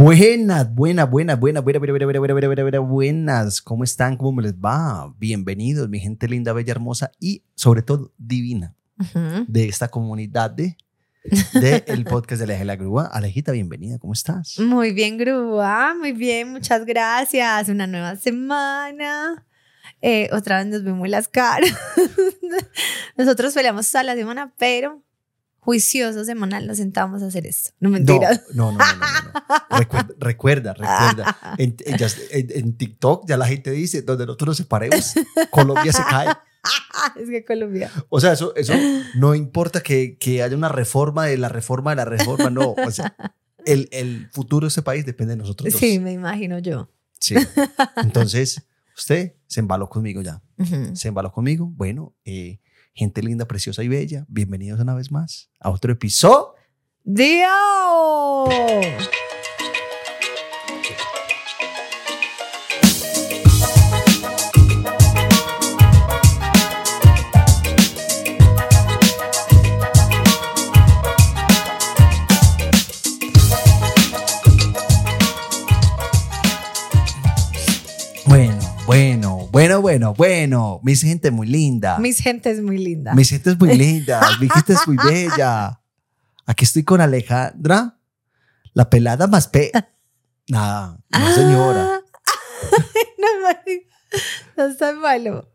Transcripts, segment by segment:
Buenas, buenas, buenas, buenas, buenas, buenas, buenas, buenas, buenas, buenas. ¿Cómo están? ¿Cómo me les va? Bienvenidos, mi gente linda, bella, hermosa y sobre todo divina de esta comunidad de, de el podcast de Aleja la Grúa. Alejita, bienvenida, ¿cómo estás? Muy bien, Grúa. Muy bien, muchas gracias. Una nueva semana. Eh, otra vez nos vemos las caras. Nosotros peleamos toda la semana, pero juicioso semanal nos sentamos a hacer esto. No mentiras. no, no, no, no, no. Recuerda, recuerda, recuerda. En, en- TikTok ya la gente dice, donde nosotros nos separemos, Colombia se cae. es que Colombia. O sea, eso, eso no importa que, que haya una reforma de la reforma de la reforma, no. O sea, el, el futuro de este país depende de nosotros dos. Sí, me imagino yo. Sí. Entonces, usted se embaló conmigo ya. Ujú. Se embaló conmigo. Bueno, eh, gente linda, preciosa y bella, bienvenidos una vez más a otro episodio. ¡Dios! Bueno, bueno, bueno, bueno. Mi gente muy linda. Mis gente es muy linda. Mi gente es muy linda. Mi gente es muy bella. Aquí estoy con Alejandra, la pelada más pe. Nada, no señora. Ah. no, marica. no está malo.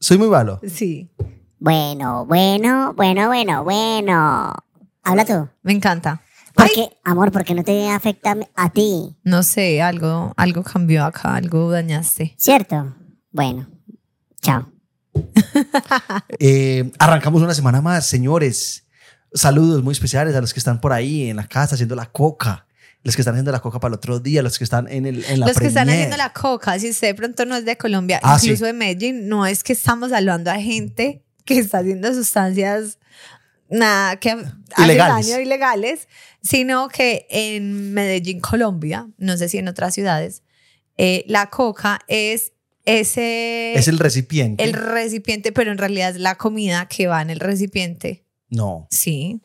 Soy muy malo. Sí, Bueno, bueno, bueno, bueno, bueno. Habla tú. me encanta. ¿Por Ay. qué, amor, por qué no te afecta a ti? No sé, algo, algo cambió acá, algo dañaste. ¿Cierto? Bueno, chao. Eh, arrancamos una semana más, señores. Saludos muy especiales a los que están por ahí en la casa haciendo la coca. Los que están haciendo la coca para el otro día, los que están en, el, en la Los que están haciendo la coca, si usted de pronto no es de Colombia, Ah, incluso sí. de Medellín, no es que estamos hablando a gente que está haciendo sustancias nada que hacen Ilegales. daño ilegales, sino que en Medellín, Colombia, no sé si en otras ciudades, eh, la coca es ese Es el recipiente. el recipiente, pero en realidad es la comida que va en el recipiente. No, Sí.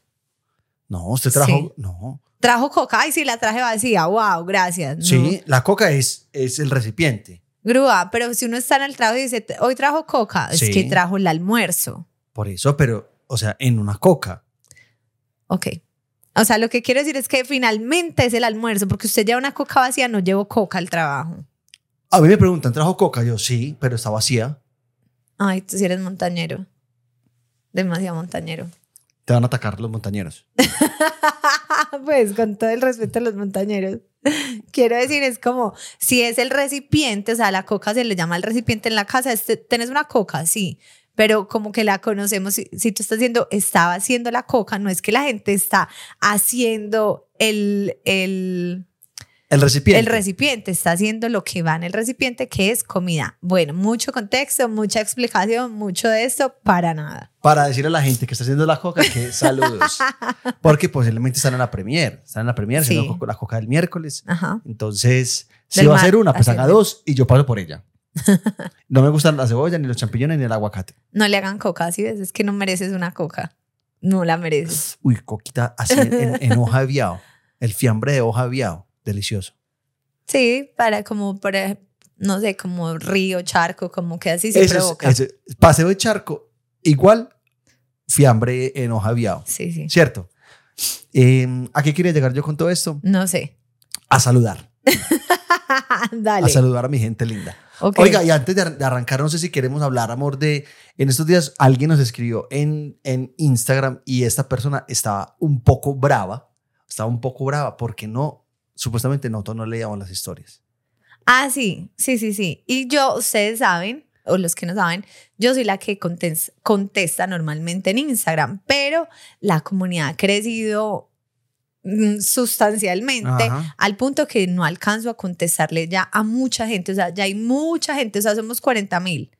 no, usted trajo. Sí. No. Trajo coca, ay, sí, la traje vacía, wow, gracias. No. Sí, la coca es, es el recipiente. Grúa, pero si uno está en el trabajo y dice, hoy trajo coca, Sí. es que trajo el almuerzo. Por eso, pero, o sea, en una coca. Ok. O sea, lo que quiero decir es que finalmente es el almuerzo, porque usted lleva una coca vacía, no llevo coca al trabajo. A mí me preguntan, ¿trajo coca? Yo sí, pero está vacía. Ay, tú sí eres montañero. Demasiado montañero. Te van a atacar los montañeros. pues con todo el respeto a los montañeros. Quiero decir, es como, si es el recipiente, o sea, la coca se le llama el recipiente en la casa, este, ¿tenés una coca? Sí, pero como que la conocemos, si, si tú estás haciendo, estaba haciendo la coca, no es que la gente está haciendo el, el, El recipiente. el recipiente, está haciendo lo que va en el recipiente, que es comida. Bueno, mucho contexto, mucha explicación, mucho de esto, para nada. Para decirle a la gente que está haciendo la coca que saludos. Porque posiblemente están en la premier. Están en la premier Sí. haciendo la coca del miércoles. Ajá. Entonces, si Del va a hacer una, pues haga dos y yo paso por ella. No me gustan la cebolla, ni los champiñones, ni el aguacate. No le hagan coca, si ves, es que no mereces una coca. No la mereces. Uy, coquita así en, en hoja de viao. El fiambre de hoja de viao. Delicioso. Sí, para como para, no sé, como río, charco, como que así se es- provoca. ese- paseo de charco, igual fiambre en hoja de viao. Sí, sí. ¿Cierto? Eh, ¿A qué quiere llegar yo con todo esto? No sé. A saludar. Dale. A saludar a mi gente linda. Ok. Oiga, y antes de, ar- de arrancar, no sé si queremos hablar, amor, de... En estos días alguien nos escribió en, en Instagram y esta persona estaba un poco brava. Estaba un poco brava porque no, supuestamente nosotros no leíamos las historias. Ah, sí, sí, sí, sí. Y yo, ustedes saben, o los que no saben, yo soy la que contes- contesta normalmente en Instagram, pero la comunidad ha crecido mm, sustancialmente Ajá. al punto que no alcanzo a contestarle ya a mucha gente, o sea, ya hay mucha gente, o sea, somos 40 mil.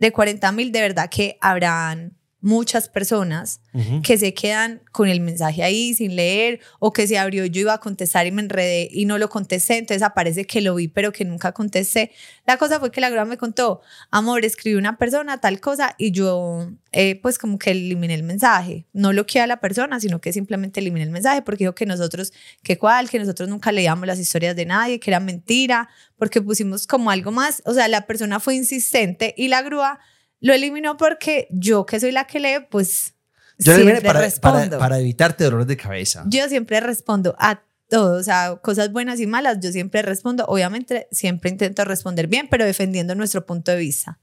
De 40 mil, de verdad que habrán muchas personas que se quedan con el mensaje ahí sin leer o que se abrió yo iba a contestar y me enredé y no lo contesté, entonces aparece que lo vi pero que nunca contesté. La cosa fue que la grúa me contó, amor, escribí una persona tal cosa y yo eh, pues como que eliminé el mensaje, no lo a la persona, sino que simplemente eliminé el mensaje porque dijo que nosotros, que cuál, que nosotros nunca leíamos las historias de nadie, que era mentira, porque pusimos como algo más, o sea, la persona fue insistente y la grúa lo eliminó porque yo que soy la que lee, pues Yo siempre para, respondo. para, para evitarte dolores de cabeza. Yo siempre respondo a todo, o sea, cosas buenas y malas, yo siempre respondo. Obviamente, siempre intento responder bien, pero defendiendo nuestro punto de vista.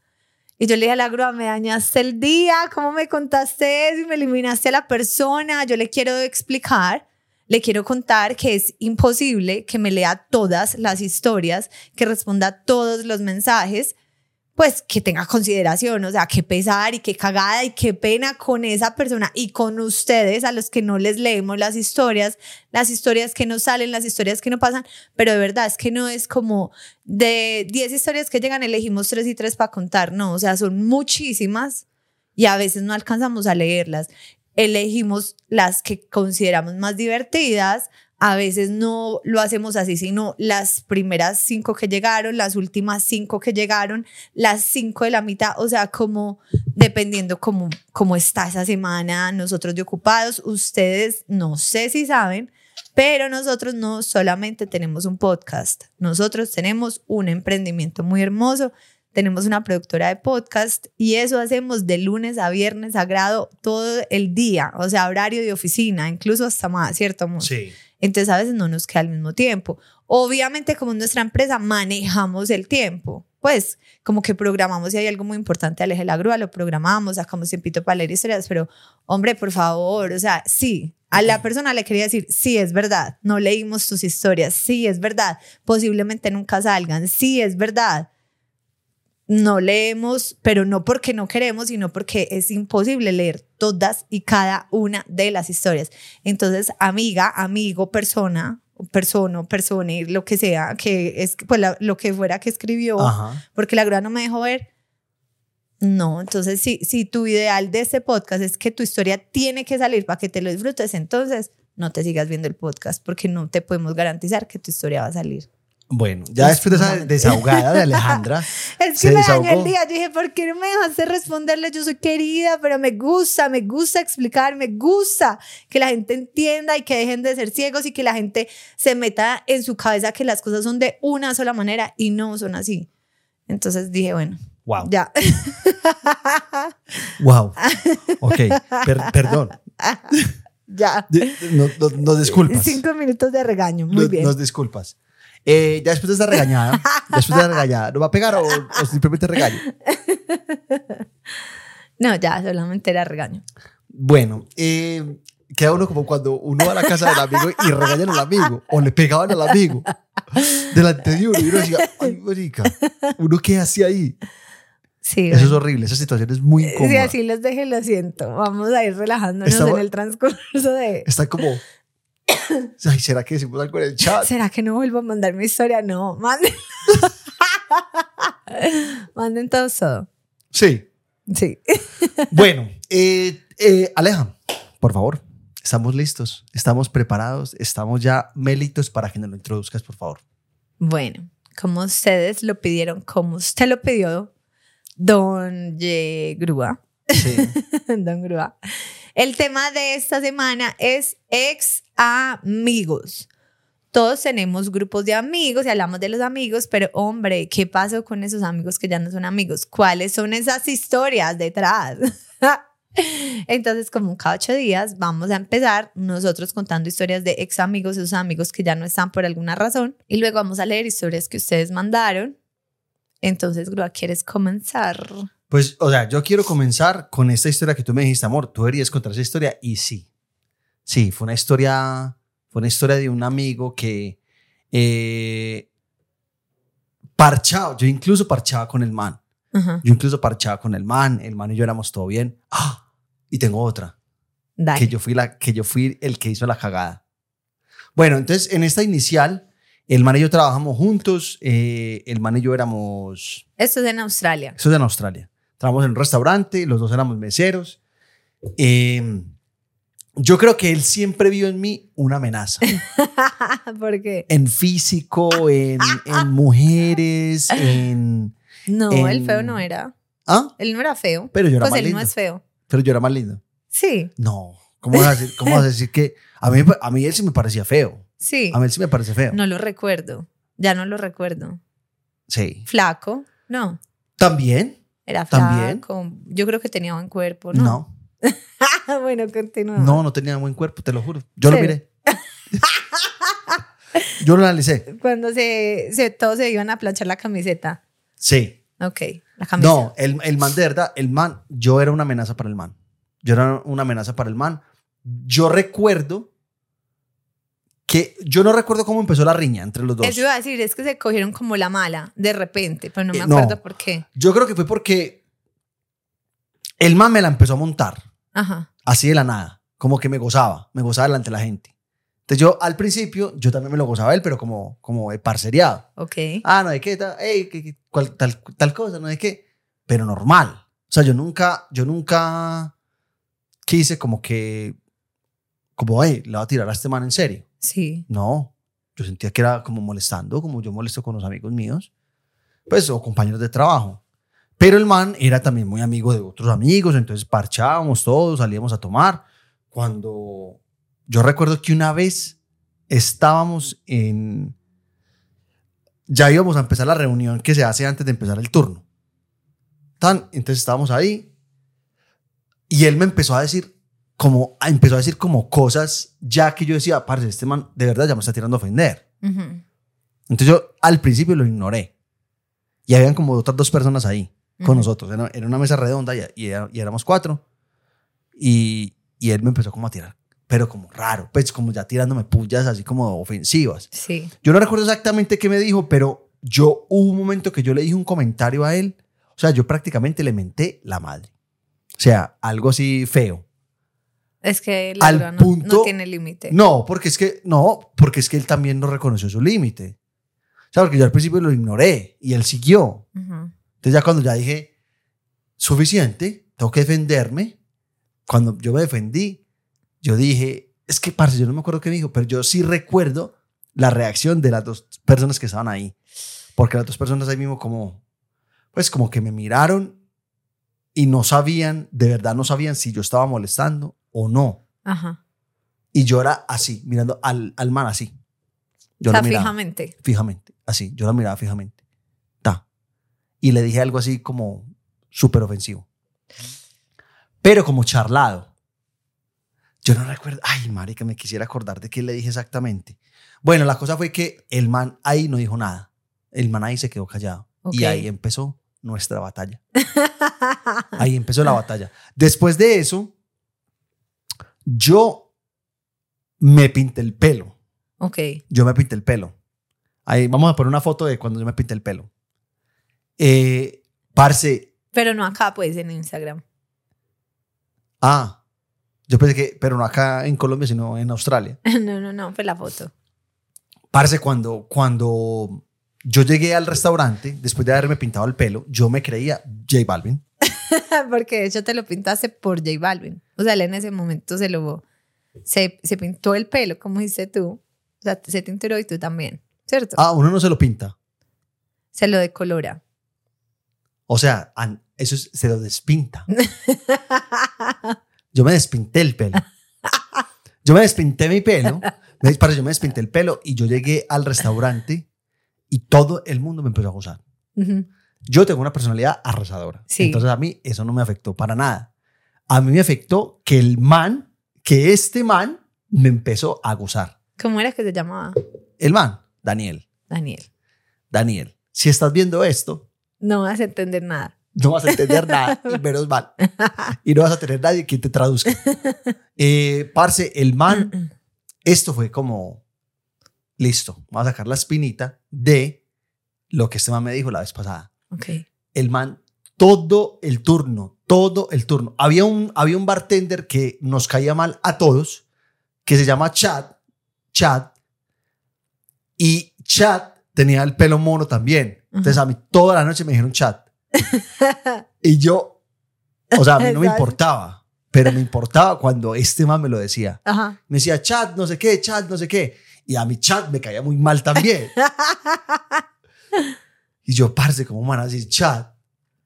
Y yo le dije a la grúa, me dañaste el día, ¿cómo me contaste eso y me eliminaste a la persona? Yo le quiero explicar, le quiero contar que es imposible que me lea todas las historias, que responda a todos los mensajes, pues que tenga consideración, o sea, qué pesar y qué cagada y qué pena con esa persona y con ustedes a los que no les leemos las historias, las historias que no salen, las historias que no pasan, pero de verdad es que no es como de 10 historias que llegan, elegimos 3 y 3 para contar, no, o sea, son muchísimas y a veces no alcanzamos a leerlas. Elegimos las que consideramos más divertidas, a veces no lo hacemos así, sino las primeras cinco que llegaron, las últimas cinco que llegaron, las cinco de la mitad, o sea, como dependiendo cómo, cómo está esa semana, nosotros de ocupados, ustedes no sé si saben, pero nosotros no solamente tenemos un podcast, nosotros tenemos un emprendimiento muy hermoso, tenemos una productora de podcast y eso hacemos de lunes a viernes sagrado todo el día, o sea, horario de oficina, incluso hasta más, ¿cierto? amor? Sí. Entonces a veces no nos queda al mismo tiempo. Obviamente como en nuestra empresa manejamos el tiempo, pues como que programamos si hay algo muy importante, aleje la grúa, lo programamos, sacamos tiempito para leer historias, pero hombre, por favor, o sea, sí, a la persona le quería decir, sí, es verdad, no leímos tus historias, sí, es verdad, posiblemente nunca salgan, sí, es verdad. No leemos, pero no porque no queremos, sino porque es imposible leer todas y cada una de las historias. Entonces, amiga, amigo, persona, persona, persona, lo que sea, que es pues la- lo que fuera que escribió, Ajá. porque la grúa no me dejó ver. No, entonces si, si tu ideal de este podcast es que tu historia tiene que salir para que te lo disfrutes, entonces no te sigas viendo el podcast porque no te podemos garantizar que tu historia va a salir. Bueno, ya después de esa desahogada de Alejandra, Es que me dañó el día. Yo dije, ¿por qué no me dejaste responderle? Yo soy querida, pero me gusta, me gusta explicar, me gusta que la gente entienda y que dejen de ser ciegos y que la gente se meta en su cabeza que las cosas son de una sola manera y no son así. Entonces dije, bueno, wow, ya. wow. Ok, per- perdón. ya. De- no- no- nos disculpas. Cinco minutos de regaño. Muy Nos- bien. Nos disculpas. Eh, ya después de esta regañada, después de la regañada, ¿lo va a pegar o, o simplemente regaño? No, ya, solamente era regaño. Bueno, eh, queda uno como cuando uno va a la casa del amigo y regañan al amigo o le pegaban al amigo delante de uno y uno decía, ay, marica, uno qué hace ahí. Sí. Eso es bueno. horrible, esa situación es muy Si incómoda. así los dejé, lo siento. Vamos a ir relajándonos en el transcurso de... Está como, ay, ¿será que decimos algo en el chat? ¿Será que no vuelvo a mandar mi historia? No, manden. Manden todos todo. Sí. Sí. Bueno, eh, eh, Aleja, por favor, estamos listos, estamos preparados, estamos ya melitos para que nos lo introduzcas, por favor. Bueno, como ustedes lo pidieron, como usted lo pidió, Don Ye Grúa. Sí. Don Grúa. El tema de esta semana es ex amigos. Todos tenemos grupos de amigos y hablamos de los amigos, pero hombre, ¿qué pasó con esos amigos que ya no son amigos? ¿Cuáles son esas historias detrás? Entonces, como cada ocho días, vamos a empezar nosotros contando historias de ex amigos, esos amigos que ya no están por alguna razón, y luego vamos a leer historias que ustedes mandaron. Entonces, Grúa, ¿quieres comenzar? Pues, o sea, yo quiero comenzar con esta historia que tú me dijiste, amor, tú deberías contar esa historia y sí. Sí, fue una historia, fue una historia de un amigo que eh, parchado, yo incluso parchaba con el man, yo incluso parchaba con el man, el man y yo éramos todo bien. Ah, y tengo otra, Dale. que yo fui la, que yo fui el que hizo la cagada. Bueno, entonces en esta inicial, el man y yo trabajamos juntos, eh, el man y yo éramos Esto es en Australia. eso es en Australia. Trabajamos en un restaurante, los dos éramos meseros. eh, yo creo que él siempre vio en mí una amenaza. ¿Por qué? En físico, en, en mujeres, en... No, En- el feo no era. ¿Ah? Él no era feo. Pero yo era Pues más él lindo. no es feo. Pero yo era más lindo. Sí, No. ¿Cómo vas a decir, cómo vas a decir que... A mí, a mí él sí me parecía feo. sí. A mí él sí me parece feo. No lo recuerdo. Ya no lo recuerdo. Sí. Flaco, no. ¿También? Era ¿También? flaco. Yo creo que tenía buen cuerpo, No. ¿no? bueno, continúa. No, no tenía buen cuerpo, te lo juro. Yo lo miré. yo lo analicé. Cuando se, se- todos se iban a planchar la camiseta. Sí. Ok, la camiseta. No, el, el man de verdad, el man, yo era una amenaza para el man. Yo era una amenaza para el man. Yo recuerdo que yo no recuerdo cómo empezó la riña entre los dos. Eso iba a decir, es que se cogieron como la mala de repente, pero no me Eh, no. acuerdo por qué. Yo creo que fue porque el man me la empezó a montar Ajá. así de la nada, como que me gozaba, me gozaba delante de la gente. Entonces yo al principio, yo también me lo gozaba a él, pero como, como de parceriado. Ok. Ah, no de qué, tal, ey, que- que- cual- tal, tal cosa, no de qué, pero normal. O sea, yo nunca, yo nunca quise como que, como, hey, le voy a tirar a este man en serio. Sí. No, yo sentía que era como molestando, como yo molesto con los amigos míos, pues, o compañeros de trabajo. Pero el man era también muy amigo de otros amigos, entonces parchábamos todos, salíamos a tomar. Cuando yo recuerdo que una vez estábamos en... Ya íbamos a empezar la reunión que se hace antes de empezar el turno. Entonces estábamos ahí y él me empezó a decir como empezó a decir como cosas ya que yo decía, parce, este man de verdad ya me está tirando a ofender. Ujú. Entonces yo al principio lo ignoré. Y habían como otras dos personas ahí con Ujú. nosotros. Era, era una mesa redonda y, y y éramos cuatro. Y, y él me empezó como a tirar, pero como raro, pues como ya tirándome pullas así como ofensivas. Sí. Yo no recuerdo exactamente qué me dijo, pero yo hubo un momento que yo le dije un comentario a él. O sea, yo prácticamente le menté la madre. O sea, algo así feo. Es que la Al no, punto- no tiene límite. No, porque es que, no, porque es que él también no reconoció su límite. O sea, porque yo al principio lo ignoré y él siguió. Ujú. Entonces ya cuando ya dije, suficiente, tengo que defenderme, cuando yo me defendí, yo dije, es que, parce, yo no me acuerdo qué me dijo, pero yo sí recuerdo la reacción de las dos personas que estaban ahí. Porque las dos personas ahí mismo como, pues como que me miraron y no sabían, de verdad no sabían si yo estaba molestando o no. Ajá. Y yo era así, mirando al, al man así. Yo o sea, lo miraba fijamente. fijamente, así, yo la miraba fijamente. Ta. Y le dije algo así como súper ofensivo. Pero como charlado. Yo no recuerdo, ay, marica, me quisiera acordar de qué le dije exactamente. Bueno, la cosa fue que el man ahí no dijo nada. El man ahí se quedó callado. Y ahí empezó nuestra batalla. Ahí empezó la batalla. Después de eso, yo me pinté el pelo. ok. Yo me pinté el pelo. Ahí vamos a poner una foto de cuando yo me pinté el pelo. Eh, parce, Pero no acá, pues, en Instagram. ah, yo pensé que, pero no acá en Colombia, sino en Australia. no, no, no, fue la foto. Parce, cuando, cuando yo llegué al restaurante, después de haberme pintado el pelo, yo me creía J Balvin. Porque de hecho te lo pintaste por J Balvin. O sea, él en ese momento se lo... Se, se pintó el pelo, como dices tú. O sea, se tinturó y tú también, ¿cierto? Ah, uno no se lo pinta. Se lo decolora. O sea, eso es- se lo despinta. Yo me despinté el pelo. Yo me despinté mi pelo. Me- parce, yo me despinté el pelo y yo llegué al restaurante y todo el mundo me empezó a gozar. Ujú. Yo tengo una personalidad arrasadora. Sí. Entonces a mí eso no me afectó para nada. A mí me afectó que el man, que este man me empezó a gozar. ¿Cómo era que se llamaba? El man, Daniel. Daniel. Daniel, si estás viendo esto, No vas a entender nada. no vas a entender nada y menos mal. Y no vas a tener nadie que te traduzca. Eh, parce, el man, esto fue como, listo, vamos a sacar la espinita de lo que este man me dijo la vez pasada. El man todo el turno, todo el turno. Había un, había un bartender que nos caía mal a todos, que se llama Chad, Chad, y Chad tenía el pelo mono también. Entonces a mí toda la noche me dijeron Chad. y yo, o sea, a mí no me importaba, pero me importaba cuando este man me lo decía. Ajá. Me decía, chat, no sé qué, chat, no sé qué. Y a mi chat me caía muy mal también. y yo, parce, ¿cómo van a decir chat?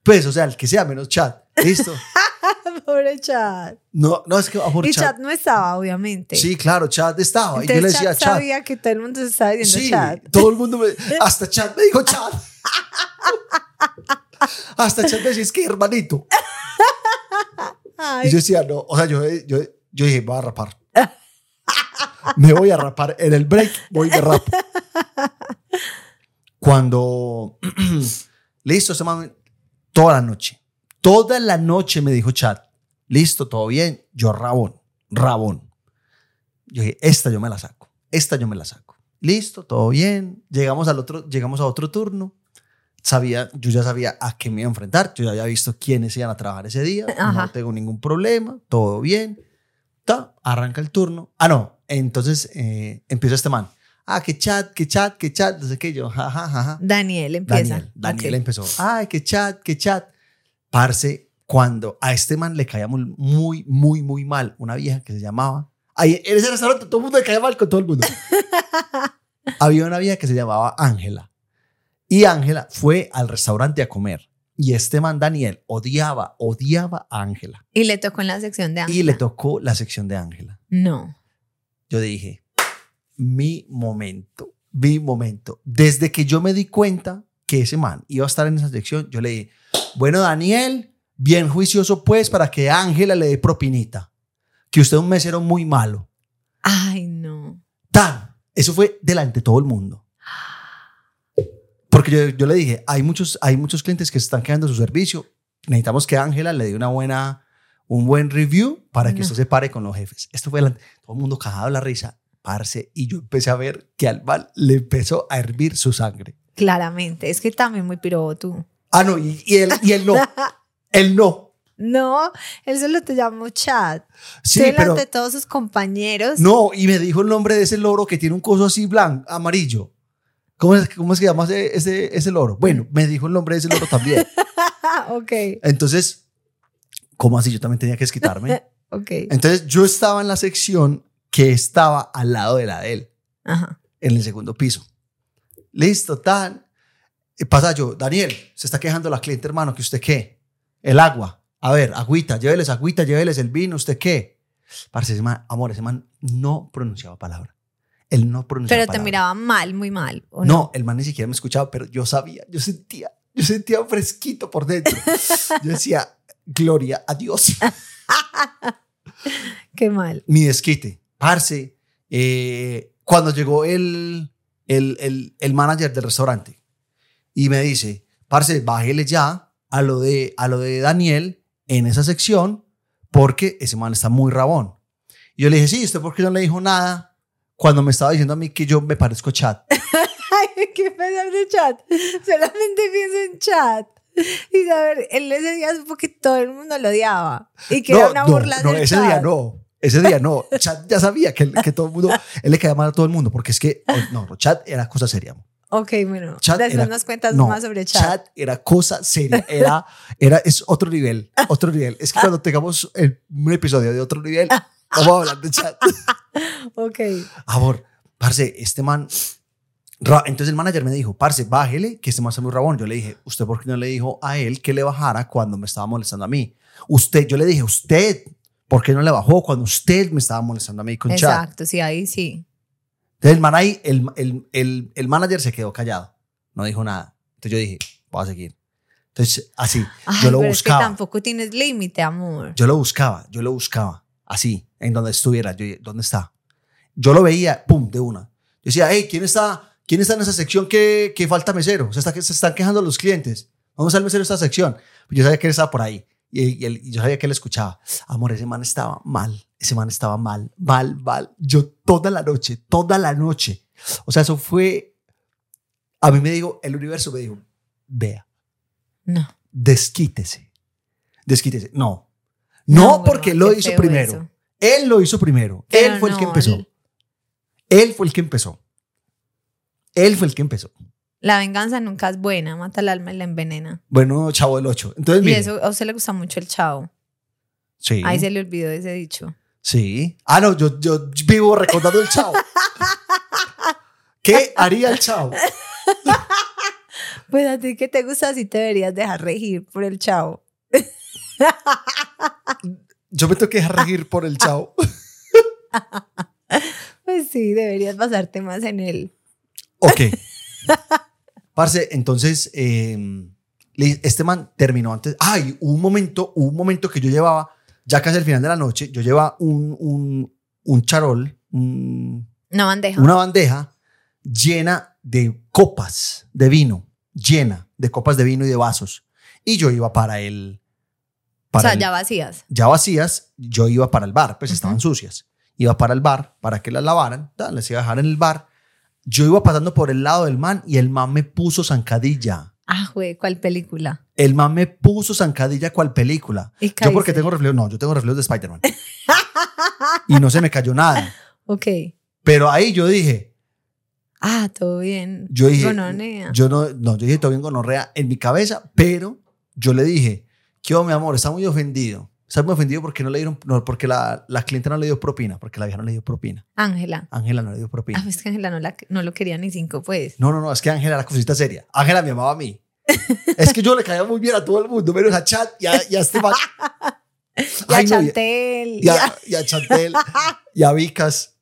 Pues, o sea, el que sea menos chat. ¿Listo? Pobre chat. No, no, es que amor, Y chat. chat no estaba, obviamente. Sí, claro, chat estaba. y yo le decía chat sabía que todo el mundo se estaba diciendo Sí, chat. todo el mundo me, hasta chat me dijo chat. hasta chat me decía, es que hermanito. Ay, Y yo decía, no, o sea, yo, yo, yo dije, voy a rapar. me voy a rapar. En el break voy de rap. Cuando, listo, se man, toda la noche, toda la noche me dijo chat, listo, todo bien, yo rabón, rabón. Yo dije, esta yo me la saco, esta yo me la saco. Listo, todo bien, llegamos al otro, llegamos a otro turno. Sabía, yo ya sabía a qué me iba a enfrentar, yo ya había visto quiénes iban a trabajar ese día, Ajá. no tengo ningún problema, todo bien. Ta, arranca el turno. Ah, no, entonces eh, empieza este man. Ah, que chat, que chat, que chat, no sé qué, yo, jajaja. Ja, ja. Daniel empieza. Daniel, Daniel Ok. empezó. Ay, que chat, que chat. Parce, cuando a este man le caía muy, muy, muy, muy mal una vieja que se llamaba. Ahí en ese restaurante todo el mundo le caía mal con todo el mundo. Había una vieja que se llamaba Ángela. Y Ángela fue al restaurante a comer. Y este man, Daniel, odiaba, odiaba a Ángela. Y le tocó en la sección de Y le Ángela. tocó la sección de Ángela. No. Yo dije, mi momento, mi momento. Desde que yo me di cuenta que ese man iba a estar en esa sección, yo le dije, bueno, Daniel, bien juicioso pues para que Ángela le dé propinita. Que usted es un mesero muy malo. Ay, no. Tan. Eso fue delante de todo el mundo. Porque yo, yo le dije, hay muchos, hay muchos clientes que se están quedando su servicio. Necesitamos que Ángela le dé una buena, un buen review para que No. usted se pare con los jefes. Esto fue delante. Todo el mundo cagado la risa, parce. Y yo empecé a ver que al mal le empezó a hervir su sangre. Claramente. Es que también muy pirobo tú. Ah, no, y, y él, y él no. él no. No, él solo te llamó chat. Sí, delante pero de todos sus compañeros. no. Y me dijo el nombre de ese loro que tiene un coso así blanco, amarillo. ¿Cómo es, cómo es que llama ese, ese, ese loro? Bueno, me dijo el nombre de ese loro también. Ok. Entonces, ¿cómo así? Yo también tenía que desquitarme. Ok. Entonces, yo estaba en la sección que estaba al lado de la de él, Ajá. en el segundo piso. Listo, tan. Y pasa yo, Daniel, se está quejando la cliente, hermano, que usted qué? El agua. A ver, agüita, lléveles agüita, lléveles el vino, ¿usted qué? Parce, ese man, amor, ese man no pronunciaba palabra. Él no pronunciaba Pero te miraba mal, muy mal. ¿o No, el man ni siquiera me escuchaba, pero yo sabía, yo sentía, yo sentía fresquito por dentro. Yo decía, gloria a Dios. Qué mal. Mi desquite. Parce, eh, cuando llegó el, el, el, el manager del restaurante y me dice, parce, bájele ya a lo, de, a lo de Daniel en esa sección porque ese man está muy rabón. Y yo le dije, sí, ¿usted por qué no le dijo nada cuando me estaba diciendo a mí que yo me parezco chat? Ay, qué pesar de chat. Solamente pienso en chat. Y saber, él ese día supo que todo el mundo lo odiaba. Y que era una burla no, del ese chat. día no. Ese día no. Chat ya sabía que, que todo el mundo, él le caía mal a todo el mundo, porque es que, no, chat era cosa seria. Ok, bueno. Chat Después era- nos cuentas no, más sobre era cosa seria. Era, era, es otro nivel, otro nivel. Es que cuando tengamos el- un episodio de otro nivel, vamos a hablar de chat. Ok. Amor, parce, este man. Entonces el manager me dijo, parce, bájele, que este man está muy rabón. Yo le dije, ¿usted por qué no le dijo a él que le bajara cuando me estaba molestando a mí? Usted, yo le dije, ¿usted por qué no le bajó cuando usted me estaba molestando a mí con chat? Exacto, sí, ahí sí. Entonces el man ahí, el, el, el, el manager se quedó callado, no dijo nada. Entonces yo dije, voy a seguir. Entonces, así, Ay, yo lo pero buscaba. es que tampoco tienes límite, amor. Yo lo buscaba, yo lo buscaba, así, en donde estuviera. Yo, ¿Dónde está? Yo lo veía, pum, de una. Yo decía, hey, ¿quién está, ¿quién está en esa sección que, que falta mesero? Se, está, se están quejando los clientes. ¿Dónde está el mesero de esta sección? Yo sabía que él estaba por ahí. Y, y él- y yo sabía que él escuchaba. Amor, ese man estaba mal. Ese man estaba mal, mal, mal. Yo toda la noche, toda la noche. O sea, eso fue. A mí me dijo, el universo me dijo, vea, No. desquítese. Desquítese. No. No, No, porque huevón, lo hizo primero. eso. Él lo hizo primero. Pero él fue el que empezó. él- Él fue el que empezó. Él fue el que empezó. La venganza nunca es buena, mata el alma y la envenena. Bueno, chavo del 8. Entonces, Y mire, eso a usted le gusta mucho el chavo. Sí. Ahí se le olvidó ese dicho. Sí. Ah, no, yo, yo vivo recordando el chavo. ¿Qué haría el chavo? Pues a ti que te gusta, sí te deberías dejar regir por el chavo. Yo me tengo que dejar regir por el chavo. Pues sí, deberías basarte más en él. Ok. Parce, entonces, eh, este man terminó antes. Ay, hubo un momento, un momento que yo llevaba, ya casi al final de la noche, yo llevaba un, un, un charol, un- Una bandeja. una bandeja llena de copas de vino, llena de copas de vino y de vasos. Y yo iba para el... o Para sea, el- ya vacías. ya vacías, yo iba para el bar, pues Ujú. estaban sucias. Iba para el bar para que las lavaran, tal, les iba a dejar en el bar. Yo iba pasando por el lado del man y el man me puso zancadilla. Ah, güey, ¿cuál película? El man me puso zancadilla cual película. Y Yo porque tengo reflejos, no, yo tengo reflejos de Spider-Man. y no se me cayó nada. Ok. Pero ahí yo dije, Ah, todo bien. yo dije, Gononea. yo no, no, yo dije todo bien gonorrea en mi cabeza, pero yo le dije, ¿qué mi amor? Está muy ofendido. Está muy ofendido porque no le dieron, no, porque la, la clienta no le dio propina, porque la vieja no le dio propina. Ángela. Ángela no le dio Ah, propina. pues que Ángela no, la- no lo quería ni cinco, pues. No, no, no, es que Ángela era cosita seria. Ángela me amaba a mí. es que yo le caía muy bien a todo el mundo, menos a Chat y a, y a este man. Y Ay, a no, Chantel. y, a, y a Chantel y a Vicas.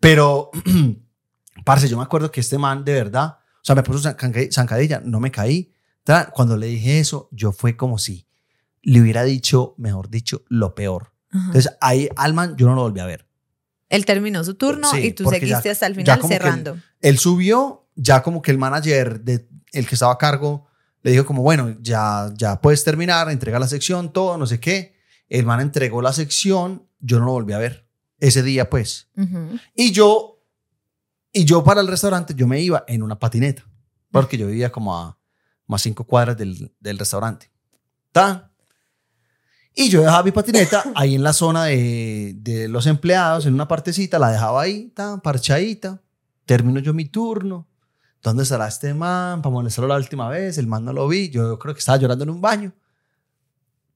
Pero, parce, yo me acuerdo que este man de verdad, o sea, me puso zanca- zancadilla, no me caí. Cuando le dije eso, yo fue como si le hubiera dicho, mejor dicho, lo peor. Ajá. Entonces ahí al man yo no lo volví a ver. Él terminó su turno Sí, y tú seguiste ya- hasta el final cerrando. Él subió, ya como que el manager, de, el que estaba a cargo, le dijo como, bueno, ya, ya puedes terminar, entrega la sección, todo, no sé qué. El man entregó la sección, yo no lo volví a ver. Ese día, pues. Ujú. Y yo, y yo para el restaurante, yo me iba en una patineta, porque yo vivía como a más cinco cuadras del, del restaurante. ¿Ta? Y yo dejaba mi patineta ahí en la zona de, de los empleados, en una partecita, la dejaba ahí, tan parchadita. Termino yo mi turno. ¿Dónde estará este man? Para molestarlo la última vez. El man no lo vi. Yo creo que estaba llorando en un baño.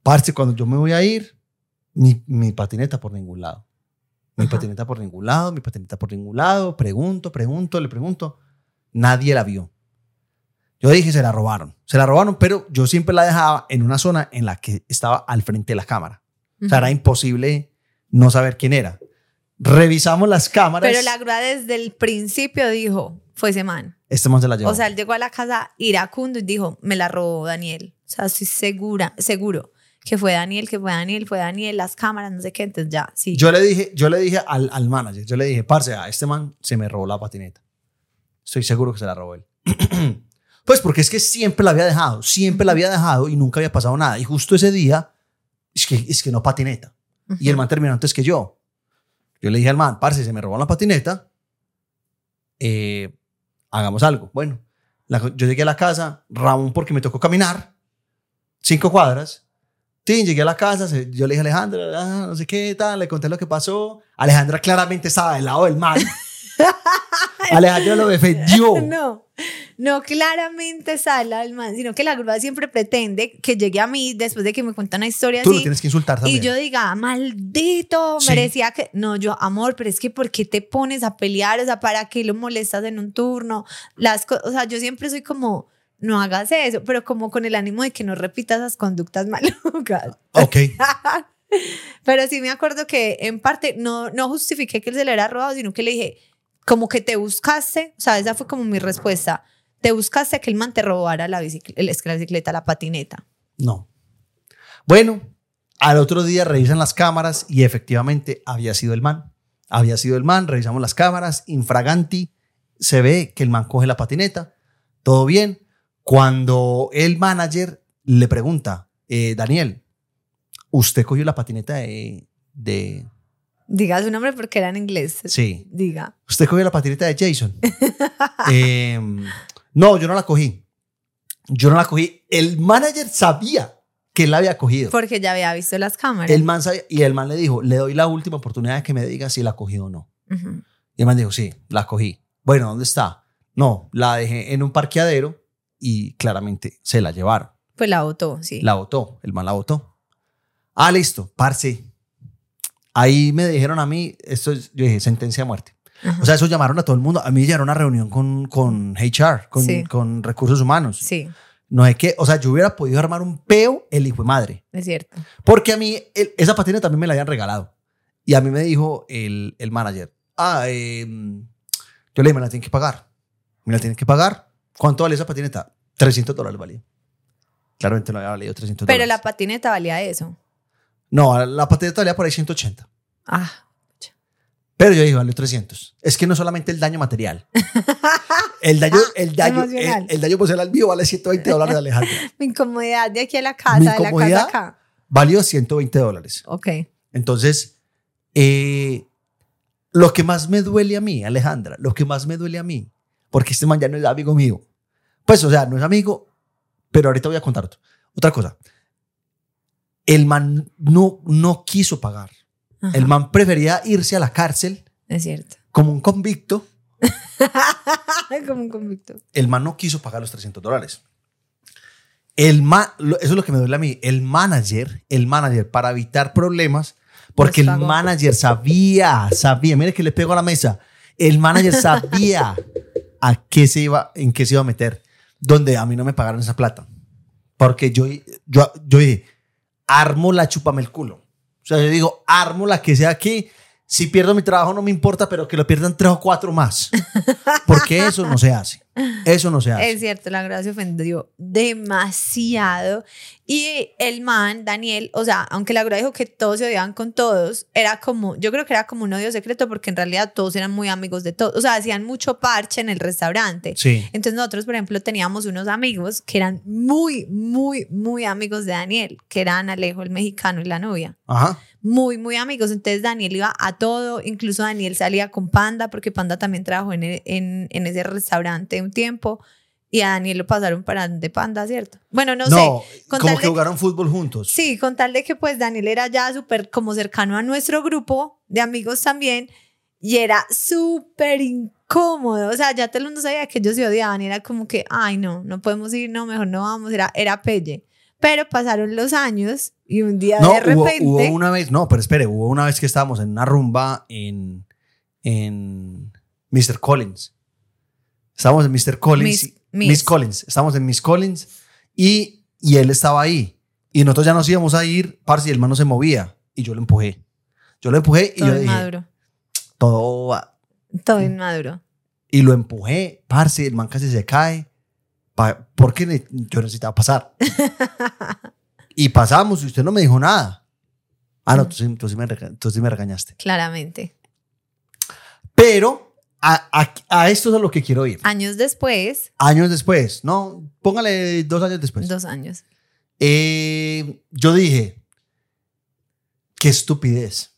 Parce, cuando yo me voy a ir, mi, mi patineta por ningún lado. Mi Ajá. patineta por ningún lado, mi patineta por ningún lado. Pregunto, pregunto, le pregunto. Nadie la vio. Yo dije, se la robaron. Se la robaron, pero yo siempre la dejaba en una zona en la que estaba al frente de la cámara. O sea, era imposible no saber quién era. Revisamos las cámaras. Pero la grúa desde el principio dijo, fue ese man. Este man se la llevó. O sea, él llegó a la casa iracundo y dijo, me la robó Daniel. O sea, estoy segura, seguro que fue Daniel, que fue Daniel, fue Daniel, las cámaras, no sé qué. Entonces ya, sí. yo le dije, yo le dije al, al manager, yo le dije, parce, a este man se me robó la patineta. Estoy seguro que se la robó él. pues porque es que siempre la había dejado, siempre la había dejado y nunca había pasado nada. Y justo ese día, es que, es que no patineta. Y el man terminó antes que yo. Yo le dije al man, parce, se me robó la patineta. eh, hagamos algo. Bueno, la- yo llegué a la casa, Ramón, porque me tocó caminar cinco cuadras. Sí, llegué a la casa, se- yo le dije a Alejandra, ah, no sé qué, tal, le conté lo que pasó. Alejandra claramente estaba del lado del man. Alejandra lo defendió. No, no claramente sala del man, sino que la grúa siempre pretende que llegue a mí después de que me cuenta una historia Tú lo tienes que insultar Y yo diga, maldito, Sí. merecía que. No, yo, amor, pero es que ¿por qué te pones a pelear? O sea, ¿para qué lo molestas en un turno? Las o sea, yo siempre soy como, no hagas eso, pero como con el ánimo de que no repitas esas conductas malucas. Ok. Pero sí me acuerdo que en parte no, no justifiqué que él se le era robado, sino que le dije, como que te buscaste, o sea, esa fue como mi respuesta. Te buscaste que el man te robara la bicicleta, la bicicleta, la patineta. No. Bueno, al otro día revisan las cámaras y efectivamente había sido el man. Había sido el man, revisamos las cámaras, infraganti, se ve que el man coge la patineta, todo bien. Cuando el manager le pregunta, eh, Daniel, ¿usted cogió la patineta de, de... Diga su nombre porque era en inglés. Sí, Diga. ¿usted cogió la patineta de Jason? Em, no, yo no la cogí. Yo no la cogí. El manager sabía que él la había cogido. Porque ya había visto las cámaras. El man sabía- y el man le dijo, le doy la última oportunidad de que me diga si la cogí o no. Y el man dijo, sí, la cogí. Bueno, ¿dónde está? No, la dejé en un parqueadero y claramente se la llevaron. Pues la votó, sí. La botó, el man la botó. Ah, listo, parce. Ahí me dijeron a mí, esto es, yo dije, sentencia de muerte. Ajá. O sea, eso llamaron a todo el mundo. A mí llegaron a una reunión con, con HR, con, Sí. con recursos humanos. Sí, No es que, o sea, yo hubiera podido armar un peo el hijo de madre. es cierto. Porque a mí, el- esa patina también me la habían regalado. Y a mí me dijo el, el manager, ah, eh, yo le dije, me la tienen que pagar. Me la tienen que pagar. ¿Cuánto vale esa patineta? 300 dólares valía. Claramente no había valido 300 Pero la dólares. patineta valía eso. No, la patineta valía por ahí 180. Ah, Pero yo dije, valió 300. Es que no solamente el daño material. El daño, el daño, el, el daño emocional mío vale 120 dólares, Alejandro. mi incomodidad de aquí a la casa, Mi de la casa acá. Valió 120 dólares. Ok. Entonces, eh, lo que más me duele a mí, Alejandra, lo que más me duele a mí, porque este man ya no es amigo mío. Pues, o sea, no es amigo, pero ahorita voy a contar otro- otra cosa. El man no, no quiso pagar. Ajá, El man prefería irse a la cárcel Es cierto. como un convicto. Como un convicto. El man no quiso pagar los 300 dólares. El lo- eso es lo que me duele a mí. El manager, el manager, para evitar problemas, porque el manager sabía, sabía, mire que le pego a la mesa. El manager sabía a qué se iba, en qué se iba a meter, donde a mí no me pagaron esa plata. Porque yo, yo, yo dije, armo la chupame el culo. O sea, yo digo, armo la que sea aquí. Si pierdo mi trabajo no me importa, pero que lo pierdan tres o cuatro más. Porque eso no se hace. Eso no se hace. Es cierto, la se ofendió demasiado. Y el man, Daniel, o sea, aunque la grada dijo que todos se odiaban con todos, era como, yo creo que era como un odio secreto porque en realidad todos eran muy amigos de todos. O sea, hacían mucho parche en el restaurante. Sí. Entonces nosotros, por ejemplo, teníamos unos amigos que eran muy, muy, muy amigos de Daniel, que eran Alejo, el mexicano y la novia. Ajá. Muy, muy amigos. Entonces Daniel iba a todo, incluso Daniel salía con Panda, porque Panda también trabajó en, en, en ese restaurante un tiempo. Y a Daniel lo pasaron para de Panda, ¿cierto? Bueno, no, No, sé. con como tal que jugaron fútbol juntos. Sí, con tal de que pues Daniel era ya súper como cercano a nuestro grupo de amigos también y era súper incómodo, o sea, ya todo el mundo sabía que ellos se odiaban y era como que, ay no, no podemos ir, no, mejor no vamos, era, era pelle. Pero pasaron los años y un día No, de repente... hubo, hubo una vez, no, pero espere, hubo una vez que estábamos en una rumba en, en Mr. Collins. Estábamos en Mr. Collins. Miss- y- Miss. Miss Collins. Estábamos en Miss Collins y, y él estaba ahí. Y nosotros ya nos íbamos a ir, parce, y el man no se movía. Y yo lo empujé. Yo lo empujé y todo yo dije, inmaduro, todo va. todo inmaduro. Y lo empujé, parce, el man casi se cae. Pa- porque yo necesitaba pasar. y pasamos y usted no me dijo nada. Ah, no, tú sí, tú sí me, tú sí me regañaste. Claramente. Pero a, a, a esto es a lo que quiero ir. Años después, Años después, no, póngale dos años después. dos años. Eh, yo dije, qué estupidez.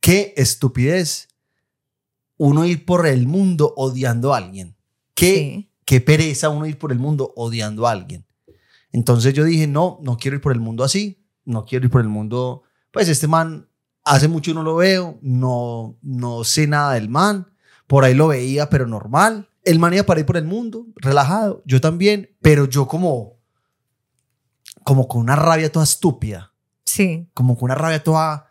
Qué estupidez uno ir por el mundo odiando a alguien. Qué, Sí. qué pereza uno ir por el mundo odiando a alguien. Entonces yo dije, no, no quiero ir por el mundo así. No quiero ir por el mundo. Pues este man, hace mucho no lo veo. No, no sé nada del man. Por ahí lo veía, pero normal. El man iba para ir por el mundo, relajado. Yo también, pero yo como, como con una rabia toda estúpida. Sí, Como con una rabia toda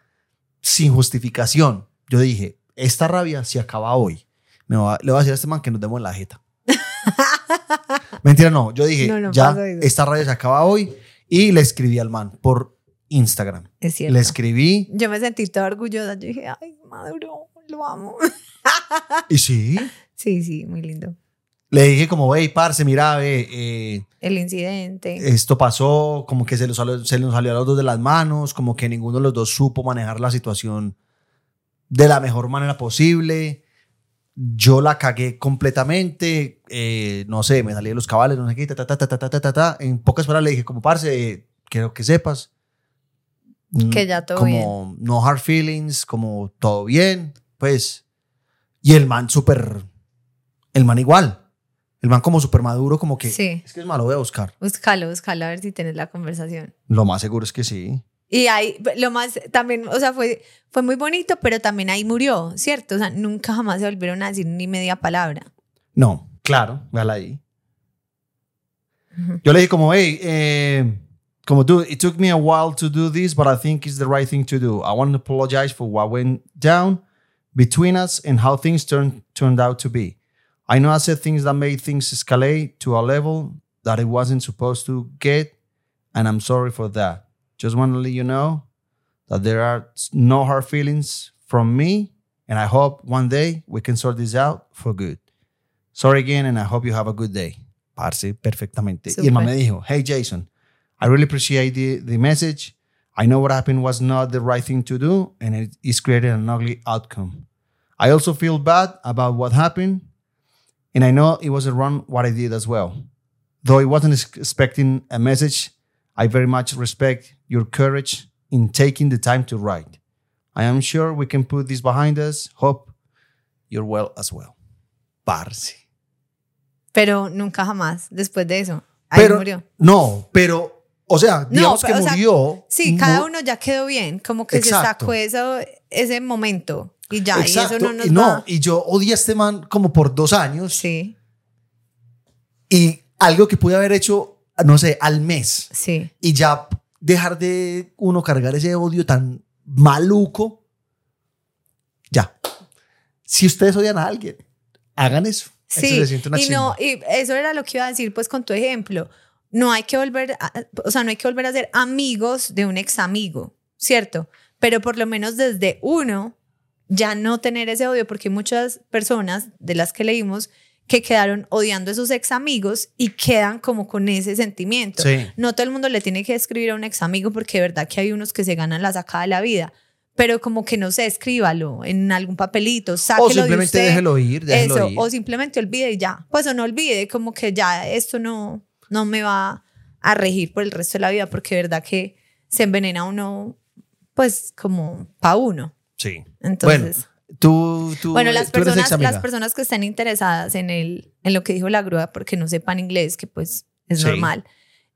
sin justificación. Yo dije, esta rabia se acaba hoy. Me va- le voy a decir a este man que nos demos en la jeta. Mentira, no. Yo dije, No, no ya, esta rabia se acaba hoy. Y le escribí al man por Instagram. es cierto. Le escribí Yo me sentí toda orgullosa. Yo dije, ay, Maduro, lo amo. y sí. Sí, sí, muy lindo. Le dije como, hey, parce, mira, ve, eh, El incidente. esto pasó, como que se, los se nos salió a los dos de las manos, como que ninguno de los dos supo manejar la situación de la mejor manera posible. Yo la cagué completamente, eh, no sé, me salí de los cabales, no sé qué, ta, ta, ta, ta, ta, ta, ta, ta. En pocas palabras le dije, como parce, eh, quiero que sepas. mm, Que ya todo como no hard feelings, como todo bien, pues. Y el man súper, el man igual. El man como súper maduro, como que Sí. es que es malo, a buscar. Búscalo, búscalo a ver si tienes la conversación. Lo más seguro es que sí. Y ahí, lo más, también, o sea, fue, fue muy bonito, pero también ahí murió, ¿cierto? O sea, nunca jamás se volvieron a decir ni media palabra. No, claro, véala ahí. Yo le dije como, hey, eh, Como tú, it took me a while to do this, but I think it's the right thing to do. I want to apologize for what went down between us and how things turned turned out to be. I know I said things that made things escalate to a level that it wasn't supposed to get, and I'm sorry for that. Just want to let you know that there are no hard feelings from me, and I hope one day we can sort this out for good. Sorry again, and I hope you have a good day. Parce, perfectamente. Y el me dijo, hey Jason, I really appreciate the, the message. I know what happened was not the right thing to do, and it is created an ugly outcome. I also feel bad about what happened, and I know it wasn't wrong what I did as well. Though I wasn't expecting a message, I very much respect your courage in taking the time to write. I am sure we can put this behind us. Hope you're well as well. Parce. Pero nunca jamás, después de eso. Ahí Pero, murió. no, pero, o sea, digamos pero, que o sea, murió. Sí, cada uno ya quedó bien, como que Exacto. se sacó eso, ese momento y ya, Exacto. y eso no nos no, va. y yo odié a este man como por dos años. Sí, Y algo que pude haber hecho, no sé, al mes. sí. Y ya dejar de uno cargar ese odio tan maluco. Ya. Si ustedes odian a alguien, hagan eso. Eso Sí, se siente una y no, chimba. y eso era lo que iba a decir, pues con tu ejemplo. No hay que volver, a, o sea, no hay que volver a ser amigos de un ex amigo, ¿cierto? Pero por lo menos desde uno, ya no tener ese odio, porque hay muchas personas de las que leímos que quedaron odiando a sus ex amigos y quedan como con ese sentimiento. Sí. No todo el mundo le tiene que escribir a un ex amigo porque de verdad que hay unos que se ganan la sacada de la vida. Pero como que no sé, escríbalo en algún papelito, sáquelo O de simplemente usted. déjelo ir, déjelo Eso, ir. o simplemente olvide y ya. Pues o no olvide, como que ya esto no, no me va a regir por el resto de la vida, porque de verdad que se envenena uno, pues como pa' uno. Sí. Entonces, bueno, tú, tú, bueno, las tú personas, las personas que estén interesadas en, el, en lo que dijo la grúa, porque no sepan inglés, que pues es Sí. normal,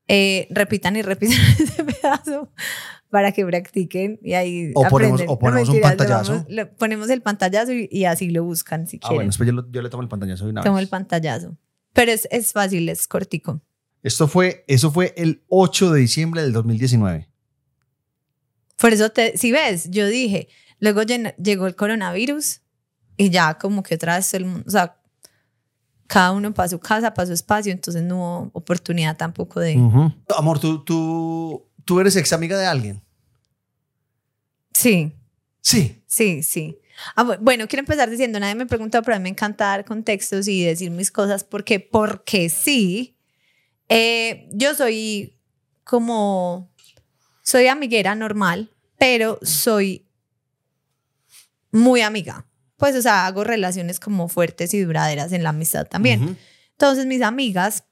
eh, repitan y repitan ese pedazo para que practiquen y ahí O ponemos- o ponemos un mentiras, le pantallazo. vamos- le ponemos el pantallazo y, y así lo buscan si Ah, quieren. bueno, después yo, lo- yo le tomo el pantallazo de una Tomo vez. el pantallazo. Pero es, es fácil, es cortico. Esto fue, eso fue el 8 de diciembre del 2019. Por eso, te, si ves, yo dije, luego llegó el coronavirus y ya como que otra vez el mundo, o sea, cada uno para su casa, para su espacio, entonces no hubo oportunidad tampoco de... Ujú. Amor, ¿tú, tú, tú eres ex amiga de alguien. Sí, Sí. sí, sí. Ah, bu- bueno, quiero empezar diciendo, nadie me preguntó, pero a mí me encanta dar contextos y decir mis cosas porque, porque sí. Eh, yo soy como, soy amiguera normal, pero soy muy amiga. Pues, o sea, hago relaciones como fuertes y duraderas en la amistad también. Ujú. Entonces, mis amigas,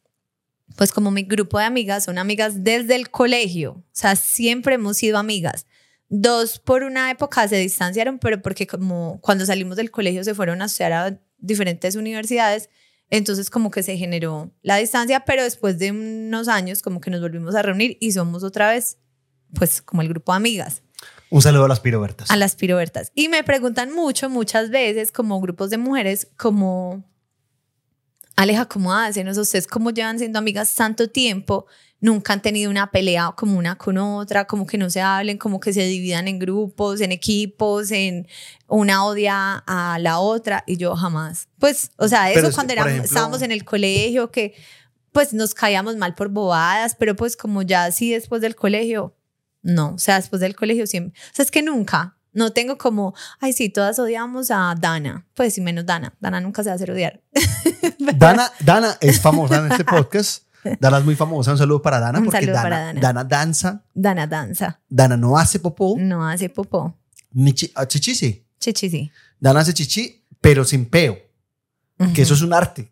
pues como mi grupo de amigas, son amigas desde el colegio. O sea, siempre hemos sido amigas. Dos por una época se distanciaron, pero porque como cuando salimos del colegio se fueron a estudiar a diferentes universidades, entonces como que se generó la distancia, pero después de unos años como que nos volvimos a reunir y somos otra vez, pues como el grupo de amigas Un saludo a las pirobertas. a las pirobertas. Y me preguntan mucho, muchas veces, como grupos de mujeres, como, Aleja, ¿cómo hacen? O sea, ustedes cómo llevan siendo amigas tanto tiempo, nunca han tenido una pelea como una con otra, como que no se hablen, como que se dividan en grupos, en equipos, en una odia a la otra, y yo jamás. Pues, o sea, eso es- cuando por éramos- ejemplo- estábamos en el colegio, que pues nos caíamos mal por bobadas, pero pues como ya así después del colegio, no, o sea, después del colegio siempre, o sea, es que nunca, no tengo como, ay, sí, todas odiamos a Dana, pues sí, menos Dana, Dana nunca se va a hacer odiar. Dana, Dana es famosa en este podcast. Dana es muy famosa. Un saludo para Dana Un porque saludo Dana, para Dana. Dana danza. Dana danza, Dana no hace popó. no hace popó, Ni chi- ah, chichi sí. chichi sí. Dana hace chichi, pero sin peo. Que eso es un arte.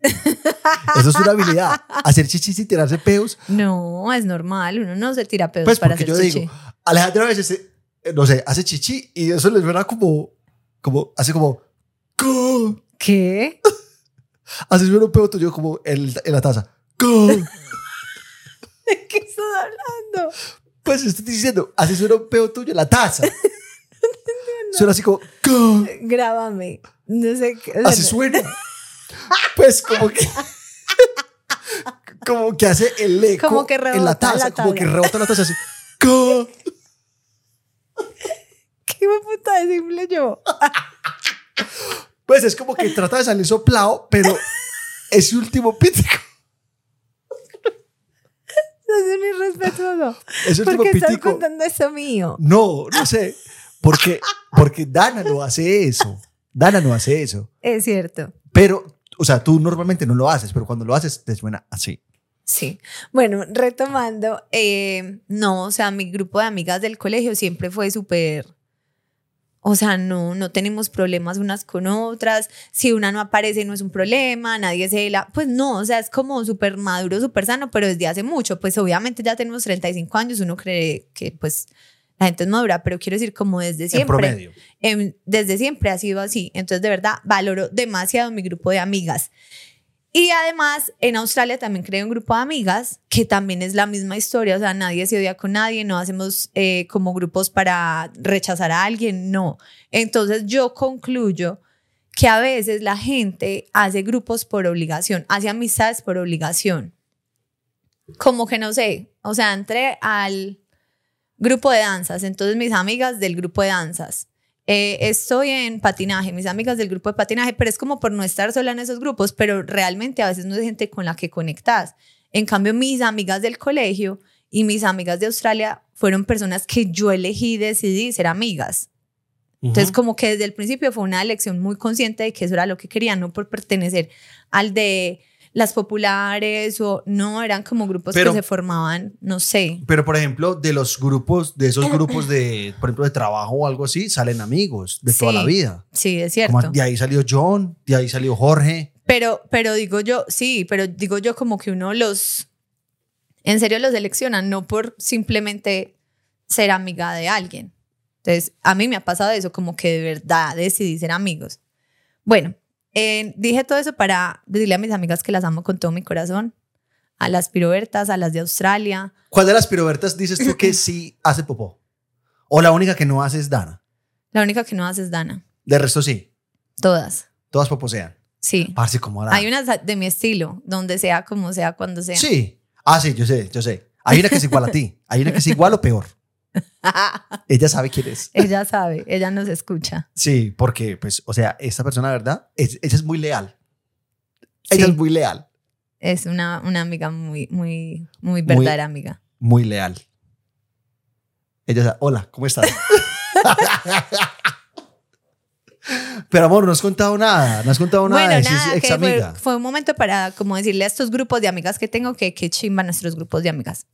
eso es una habilidad. Hacer chichi sin tirarse peos. No, es normal, uno no se tira pedos Pues para hacer yo chichi. digo, Alejandro a veces, eh, no sé, hace chichi y eso le suena como, como, hace como. ¿Qué? Suena un peo tuyo como en, en la taza. "Go". ¿De qué estás hablando? Pues estoy diciendo, así suena un peo tuyo en la taza. Suena así como. Grábame. No sé qué. así suena. Pues como que, como que hace el eco Como que en la rebota taza, la como que rebota la taza así. ¡Ca! ¿Qué puta de simple yo? Pues es como que trata de salir soplado, pero ese último pítico, Es un irrespetuoso. ese ¿Por qué estás contando eso mío? no, no sé, porque, porque Dana no hace eso. Dana no hace eso. Es cierto. Pero, o sea, tú normalmente no lo haces, pero cuando lo haces te suena así. Sí. Bueno, retomando, eh, no, o sea, mi grupo de amigas del colegio siempre fue súper, o sea, no, no tenemos problemas unas con otras. Si una no aparece, no es un problema, nadie se la, pues no, o sea, es como súper maduro, súper sano, pero desde hace mucho, pues obviamente ya tenemos 35 años, uno cree que pues la gente es madura, pero quiero decir como desde En siempre. promedio. em, desde siempre ha sido así. Entonces, de verdad, valoro demasiado mi grupo de amigas. Y además, en Australia también creo un grupo de amigas que también es la misma historia. O sea, nadie se odia con nadie, no hacemos eh, como grupos para rechazar a alguien, no. Entonces, yo concluyo que a veces la gente hace grupos por obligación, hace amistades por obligación. Como que no sé, o sea, entré al grupo de danzas, entonces mis amigas del grupo de danzas. Eh, estoy en patinaje, mis amigas del grupo de patinaje, pero es como por no estar sola en esos grupos, pero realmente a veces no es gente con la que conectas. En cambio, mis amigas del colegio y mis amigas de Australia fueron personas que yo elegí decidí ser amigas. Entonces, Ujú. como que desde el principio fue una elección muy consciente de que eso era lo que quería, no por pertenecer al de las populares o no, eran como grupos Pero- que se formaban, no sé. Pero, por ejemplo, de los grupos, de esos grupos de, por ejemplo, de trabajo o algo así, salen amigos de toda la vida. Sí, es Como cierto. de ahí salió John, de ahí salió Jorge. Pero, pero digo yo, sí, pero digo yo como que uno los, en serio los selecciona, no por simplemente ser amiga de alguien. Entonces, a mí me ha pasado eso, como que de verdad decidí ser amigos. Bueno, eh, dije todo eso para decirle a mis amigas que las amo con todo mi corazón, a las pirobertas, a las de Australia. ¿Cuál de las pirobertas dices tú que sí hace popó? O la única que no hace es Dana. La única que no hace es Dana. De resto sí, Todas. todas poposean. Sí. Parce, como la... Hay unas de mi estilo, donde sea, como sea, cuando sea. Sí. Ah, sí, yo sé, yo sé. Hay una que es igual a ti. Hay una que es igual o peor. Ella sabe quién es. ella sabe, ella nos escucha. Sí, porque, pues, o sea, esta persona, ¿verdad? Es, ella es muy leal. Ella es muy leal. Es una, una amiga muy, muy, muy verdadera amiga. Muy leal. Ella sabe, hola, ¿cómo estás? Pero amor, no has contado nada. No has contado nada Bueno, de nada, ex fue, fue un momento para como decirle a estos grupos de amigas que tengo que que chimba nuestros grupos de amigas.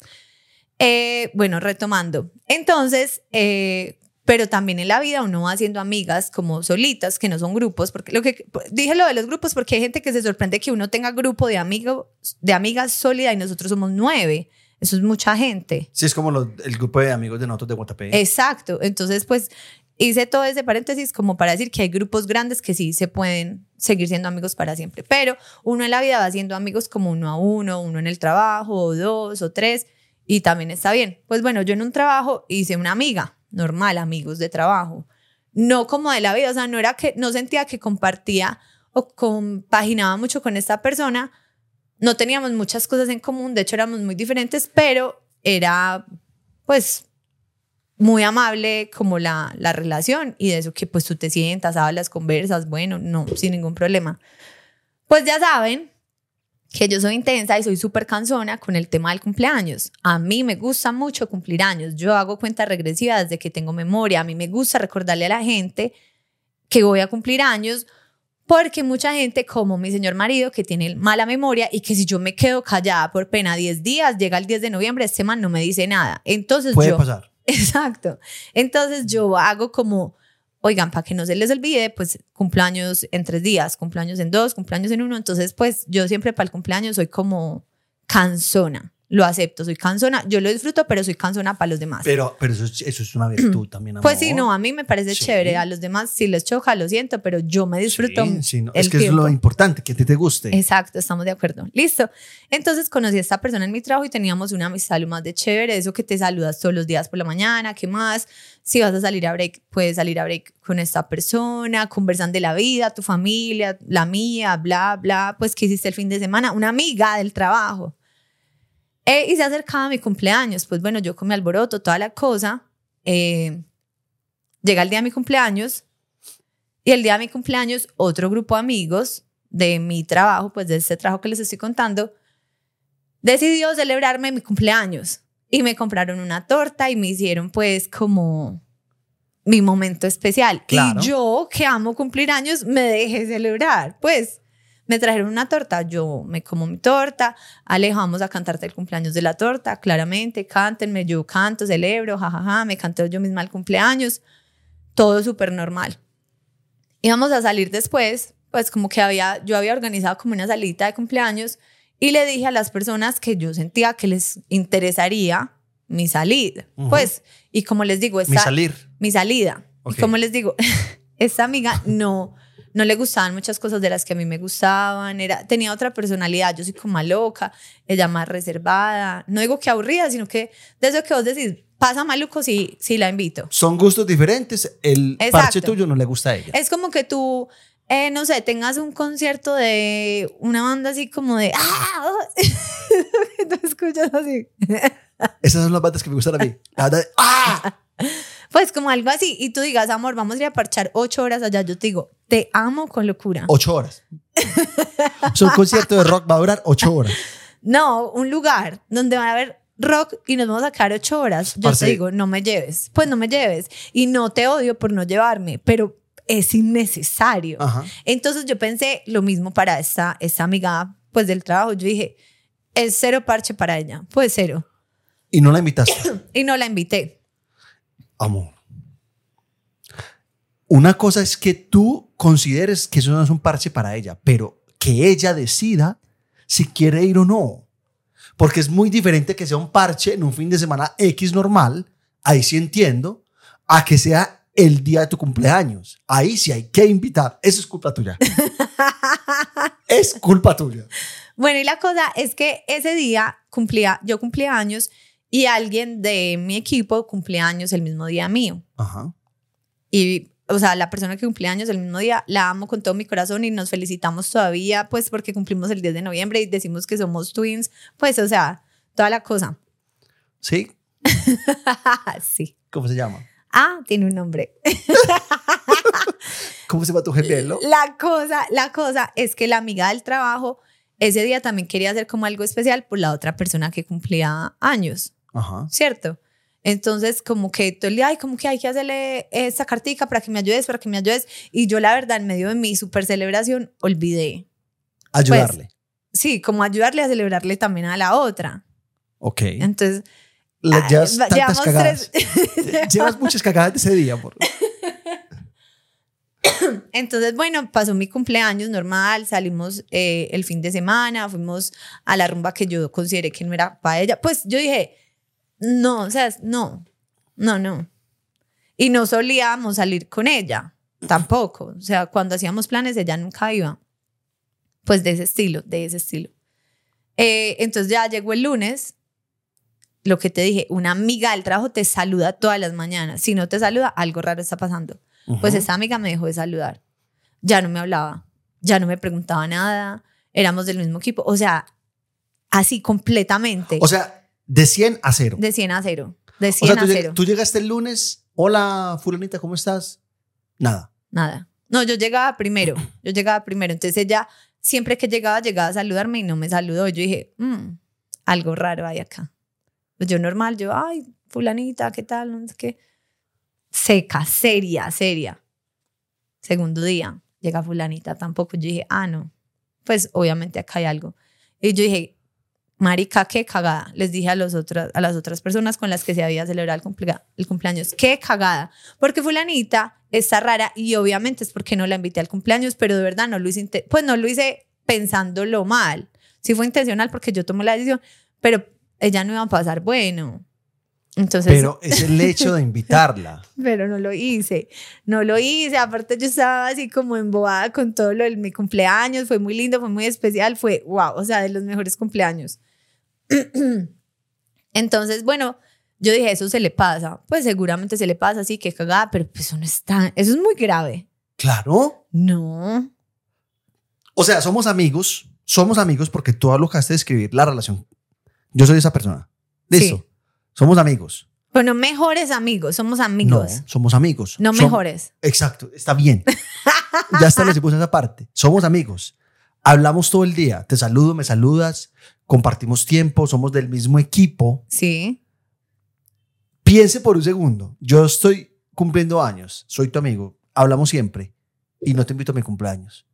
Eh, bueno, retomando. Entonces, eh, pero también en la vida uno va haciendo amigas como solitas, que no son grupos, porque lo que dije lo de los grupos, porque hay gente que se sorprende que uno tenga grupo de amigos, de amigas sólida y nosotros somos nueve. Eso es mucha gente. Sí, es como los- el grupo de amigos de nosotros de Guatapé. Exacto. Entonces, pues hice todo ese paréntesis como para decir que hay grupos grandes que sí se pueden seguir siendo amigos para siempre. Pero uno en la vida va siendo amigos como uno a uno, uno en el trabajo, o dos o tres, y también está bien. Pues bueno, yo en un trabajo hice una amiga, normal, amigos de trabajo. No como de la vida, o sea, no era que, no sentía que compartía o compaginaba mucho con esta persona. No teníamos muchas cosas en común, de hecho éramos muy diferentes, pero era, pues, muy amable como la, la relación y de eso que pues tú te sientas, hablas, conversas, bueno, no, sin ningún problema. Pues ya saben que yo soy intensa y soy súper cansona con el tema del cumpleaños. A mí me gusta mucho cumplir años. Yo hago cuenta regresiva desde que tengo memoria. A mí me gusta recordarle a la gente que voy a cumplir años porque mucha gente, como mi señor marido, que tiene mala memoria y que si yo me quedo callada por pena 10 días, llega el 10 de noviembre, este man no me dice nada. Entonces Puede yo... pasar. Exacto. Entonces yo hago como, oigan, para que no se les olvide, pues cumpleaños en tres días, cumpleaños en dos, cumpleaños en uno. Entonces, pues yo siempre para el cumpleaños soy como cansona. Lo acepto, soy cansona. Yo lo disfruto, pero soy cansona para los demás. Pero, pero eso, es- eso es una virtud también, amor. pues sí, no, a mí me parece Sí. chévere. A los demás, si les choca, lo siento, pero yo me disfruto. Sí, sí, no, el Es que eso es tiempo. lo importante, que a ti te guste. Exacto, estamos de acuerdo. Listo. Entonces conocí a esta persona en mi trabajo y teníamos una amistad lo más de chévere, eso que te saludas todos los días por la mañana, ¿qué más? Si vas a salir a break, puedes salir a break con esta persona, conversan de la vida, tu familia, la mía, bla, bla, pues qué hiciste el fin de semana, una amiga del trabajo. Eh, y se acercaba mi cumpleaños. Pues bueno, yo con mi alboroto, toda la cosa. Eh, llega el día de mi cumpleaños. Y el día de mi cumpleaños, otro grupo de amigos de mi trabajo, pues de este trabajo que les estoy contando, decidió celebrarme mi cumpleaños. Y me compraron una torta y me hicieron pues como mi momento especial. Claro. Y yo, que amo cumplir años, me dejé celebrar. Pues me trajeron una torta, yo me como mi torta, alejamos a cantarte el cumpleaños de la torta, claramente, cántenme, yo canto, celebro, jajaja, me canto yo misma el cumpleaños, todo súper normal. Íbamos a salir después, pues como que había, yo había organizado como una salita de cumpleaños y le dije a las personas que yo sentía que les interesaría mi salida. Pues, y como les digo, esta, Mi salir. mi salida. Y como les digo, esta amiga no, no le gustaban muchas cosas de las que a mí me gustaban. Era, tenía otra personalidad. Yo soy como más loca, ella más reservada. No digo que aburrida, sino que de eso que vos decís, pasa maluco si, si la invito. Son gustos diferentes. El Exacto. parche tuyo no le gusta a ella. Es como que tú, eh, no sé, tengas un concierto de una banda así como de... ¡Ah! tú escuchas así. Esas son las bandas que me gustan a mí. La banda de, ¡Ah! Pues como algo así. Y tú digas, amor, vamos a ir a parchar ocho horas allá. Yo te digo, te amo con locura. Ocho horas. O sea, un concierto de rock va a durar ocho horas. No, un lugar donde van a haber rock y nos vamos a quedar ocho horas. Yo Parce. te digo, no me lleves. Pues no me lleves. Y no te odio por no llevarme, pero es innecesario. Ajá. Entonces yo pensé lo mismo para esta, esta amiga pues del trabajo. Yo dije, es cero parche para ella. Pues cero. Y no la invitaste. Y no la invité. Amor. Una cosa es que tú consideres que eso no es un parche para ella, pero que ella decida si quiere ir o no. Porque es muy diferente que sea un parche en un fin de semana X normal, ahí sí entiendo, a que sea el día de tu cumpleaños. Ahí sí hay que invitar. Eso es culpa tuya. es culpa tuya. Bueno, y la cosa es que ese día cumplía, yo cumplía años y alguien de mi equipo cumplía años el mismo día mío. Ajá. Y, o sea, la persona que cumplía años el mismo día, la amo con todo mi corazón y nos felicitamos todavía, pues porque cumplimos el 10 de noviembre y decimos que somos twins, pues, o sea, toda la cosa. ¿Sí? sí. ¿Cómo se llama? Ah, tiene un nombre. ¿Cómo se llama tu gemelo? La cosa, la cosa es que la amiga del trabajo ese día también quería hacer como algo especial por la otra persona que cumplía años, Ajá. ¿cierto? Entonces, como que todo el día, ay, como que hay que hacerle esta cartica para que me ayudes, para que me ayudes. Y yo, la verdad, en medio de mi super celebración, olvidé. Ayudarle. Sí, como ayudarle a celebrarle también a la otra. ok. Entonces, Le llevas tantas cagadas. tres- Llevas muchas cagadas de ese día, amor. Entonces, bueno, pasó mi cumpleaños normal, salimos eh, el fin de semana, fuimos a la rumba que yo consideré que no era para ella. Pues yo dije, no, o sea, no, no, no. Y no solíamos salir con ella, tampoco. O sea, cuando hacíamos planes, ella nunca iba. Pues de ese estilo, de ese estilo. Eh, entonces ya llegó el lunes, lo que te dije, una amiga del trabajo te saluda todas las mañanas. Si no te saluda, algo raro está pasando. Pues esa amiga me dejó de saludar. Ya no me hablaba, ya no me preguntaba nada, éramos del mismo equipo. O sea, así completamente. O sea, de 100 a 0. de 100 a 0. De O 100 sea, tú, a lleg- 0. tú llegaste el lunes. Hola, fulanita, ¿cómo estás? Nada. Nada. No, yo llegaba primero. Yo llegaba primero. Entonces ella, siempre que llegaba, llegaba a saludarme y no me saludó. Yo dije, "Mm, algo raro hay acá. Pues yo normal, yo, ay, fulanita, ¿qué tal? No sé qué. Seca, seria, seria. Segundo día, llega fulanita tampoco. Yo dije, ah, no. Pues obviamente acá hay algo. Y yo dije, marica, qué cagada. Les dije a, los otras, a las otras personas con las que se había celebrado el, cumplea- el cumpleaños, qué cagada. Porque fulanita está rara y obviamente es porque no la invité al cumpleaños, pero de verdad no lo hice, pues no lo hice pensándolo mal. Sí fue intencional porque yo tomé la decisión, pero ella no iba a pasar bueno. Entonces, Pero es el hecho de invitarla. pero no lo hice, no lo hice, aparte yo estaba así como embobada con todo lo de mi cumpleaños, fue muy lindo, fue muy especial, fue wow, o sea, de los mejores cumpleaños. Entonces, bueno, yo dije, eso se le pasa, pues seguramente se le pasa, sí, que cagada, pero pues eso no es tan, eso es muy grave. Claro. No, O sea, somos amigos. Somos amigos porque tú alocaste de escribir la relación Yo soy esa persona. Listo. Sí. Somos amigos. Bueno, mejores amigos, somos No, amigos. somos amigos. No, Som- mejores. Exacto, está bien. ya establecimos esa parte. Somos amigos. Hablamos todo el día. Te saludo, me saludas, compartimos tiempo, somos del mismo equipo. Sí. Piense por un segundo. Yo estoy cumpliendo años, soy tu amigo, hablamos siempre y no te invito a mi cumpleaños.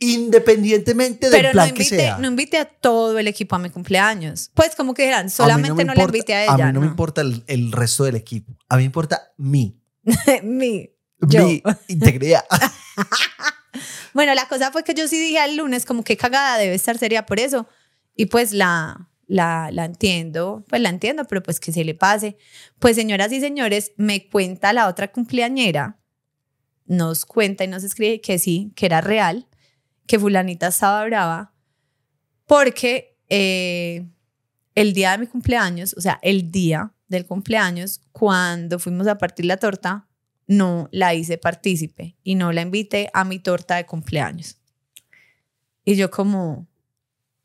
Independientemente del Pero no plan que invité, sea. no invité a todo el equipo a mi cumpleaños. Pues como que mí solamente me no, la importa- invité a ella. A mí no, me no. importa el, el resto del equipo. A mí me importa mi, Mi. Yo. mi integridad. Bueno, la cosa fue que yo sí dije al lunes como que cagada debe estar seria por eso. Y pues la, la, la entiendo, pues la entiendo, pero pues que se le pase. Pues señoras y señores, me cuenta la otra cumpleañera, nos cuenta y nos escribe que sí, que era real, que fulanita estaba brava, porque eh, el día de mi cumpleaños, o sea, el día del cumpleaños, cuando fuimos a partir la torta, no la hice partícipe y no la invité a mi torta de cumpleaños. Y yo como,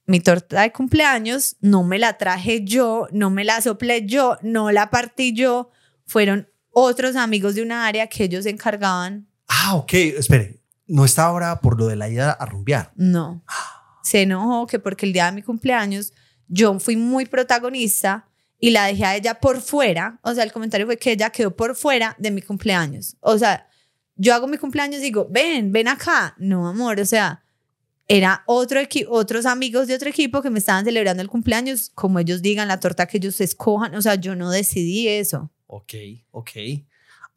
mi torta de cumpleaños no me la traje yo, no me la soplé yo, no la partí yo, fueron otros amigos de una área que ellos se encargaban. Ah, ok, espere. No está ahora por lo de la ida a rumbear. No. Se enojó que porque el día de mi cumpleaños yo fui muy protagonista y la dejé a ella por fuera. O sea, el comentario fue que ella quedó por fuera de mi cumpleaños. O sea, yo hago mi cumpleaños y digo, ven, ven acá. No, amor, o sea, era otro otros amigos de otro equipo que me estaban celebrando el cumpleaños, como ellos digan, la torta que ellos escojan. O sea, yo no decidí eso. Ok, ok.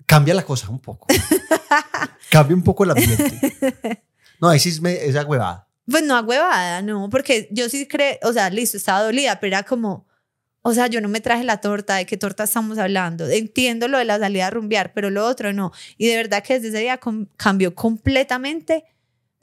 Cambia la cosa un poco. Cambia un poco el ambiente. No, ahí sí es me- esa huevada. Pues no a huevada, no, porque yo sí creo, o sea, listo, estaba dolida, pero era como, o sea, yo no me traje la torta, ¿de qué torta estamos hablando? Entiendo lo de la salida a rumbear, pero lo otro no. Y de verdad que desde ese día cambió completamente,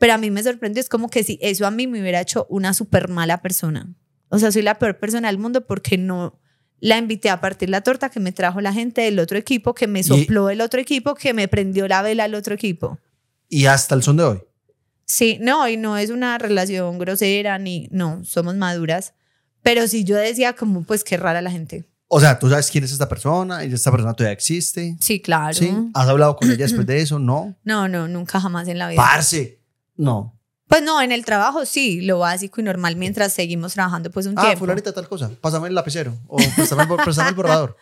pero a mí me sorprendió, es como que si eso a mí me hubiera hecho una súper mala persona. O sea, soy la peor persona del mundo porque no la invité a partir la torta que me trajo la gente del otro equipo, que me sopló el otro equipo, que me prendió la vela al otro equipo. Y hasta el son de hoy. Sí, no, y no es una relación grosera ni, no, somos maduras. Pero sí yo decía como, pues qué rara la gente. O sea, tú sabes quién es esta persona y esta persona todavía existe. Sí, claro. ¿Sí? ¿Has hablado con ella después de eso? No. No, no, nunca jamás en la vida. Parce. No. Pues no, en el trabajo sí, lo básico y normal mientras seguimos trabajando pues un Ah, tiempo. fulanita tal cosa. Pásame el lapicero. O préstame préstame el borrador.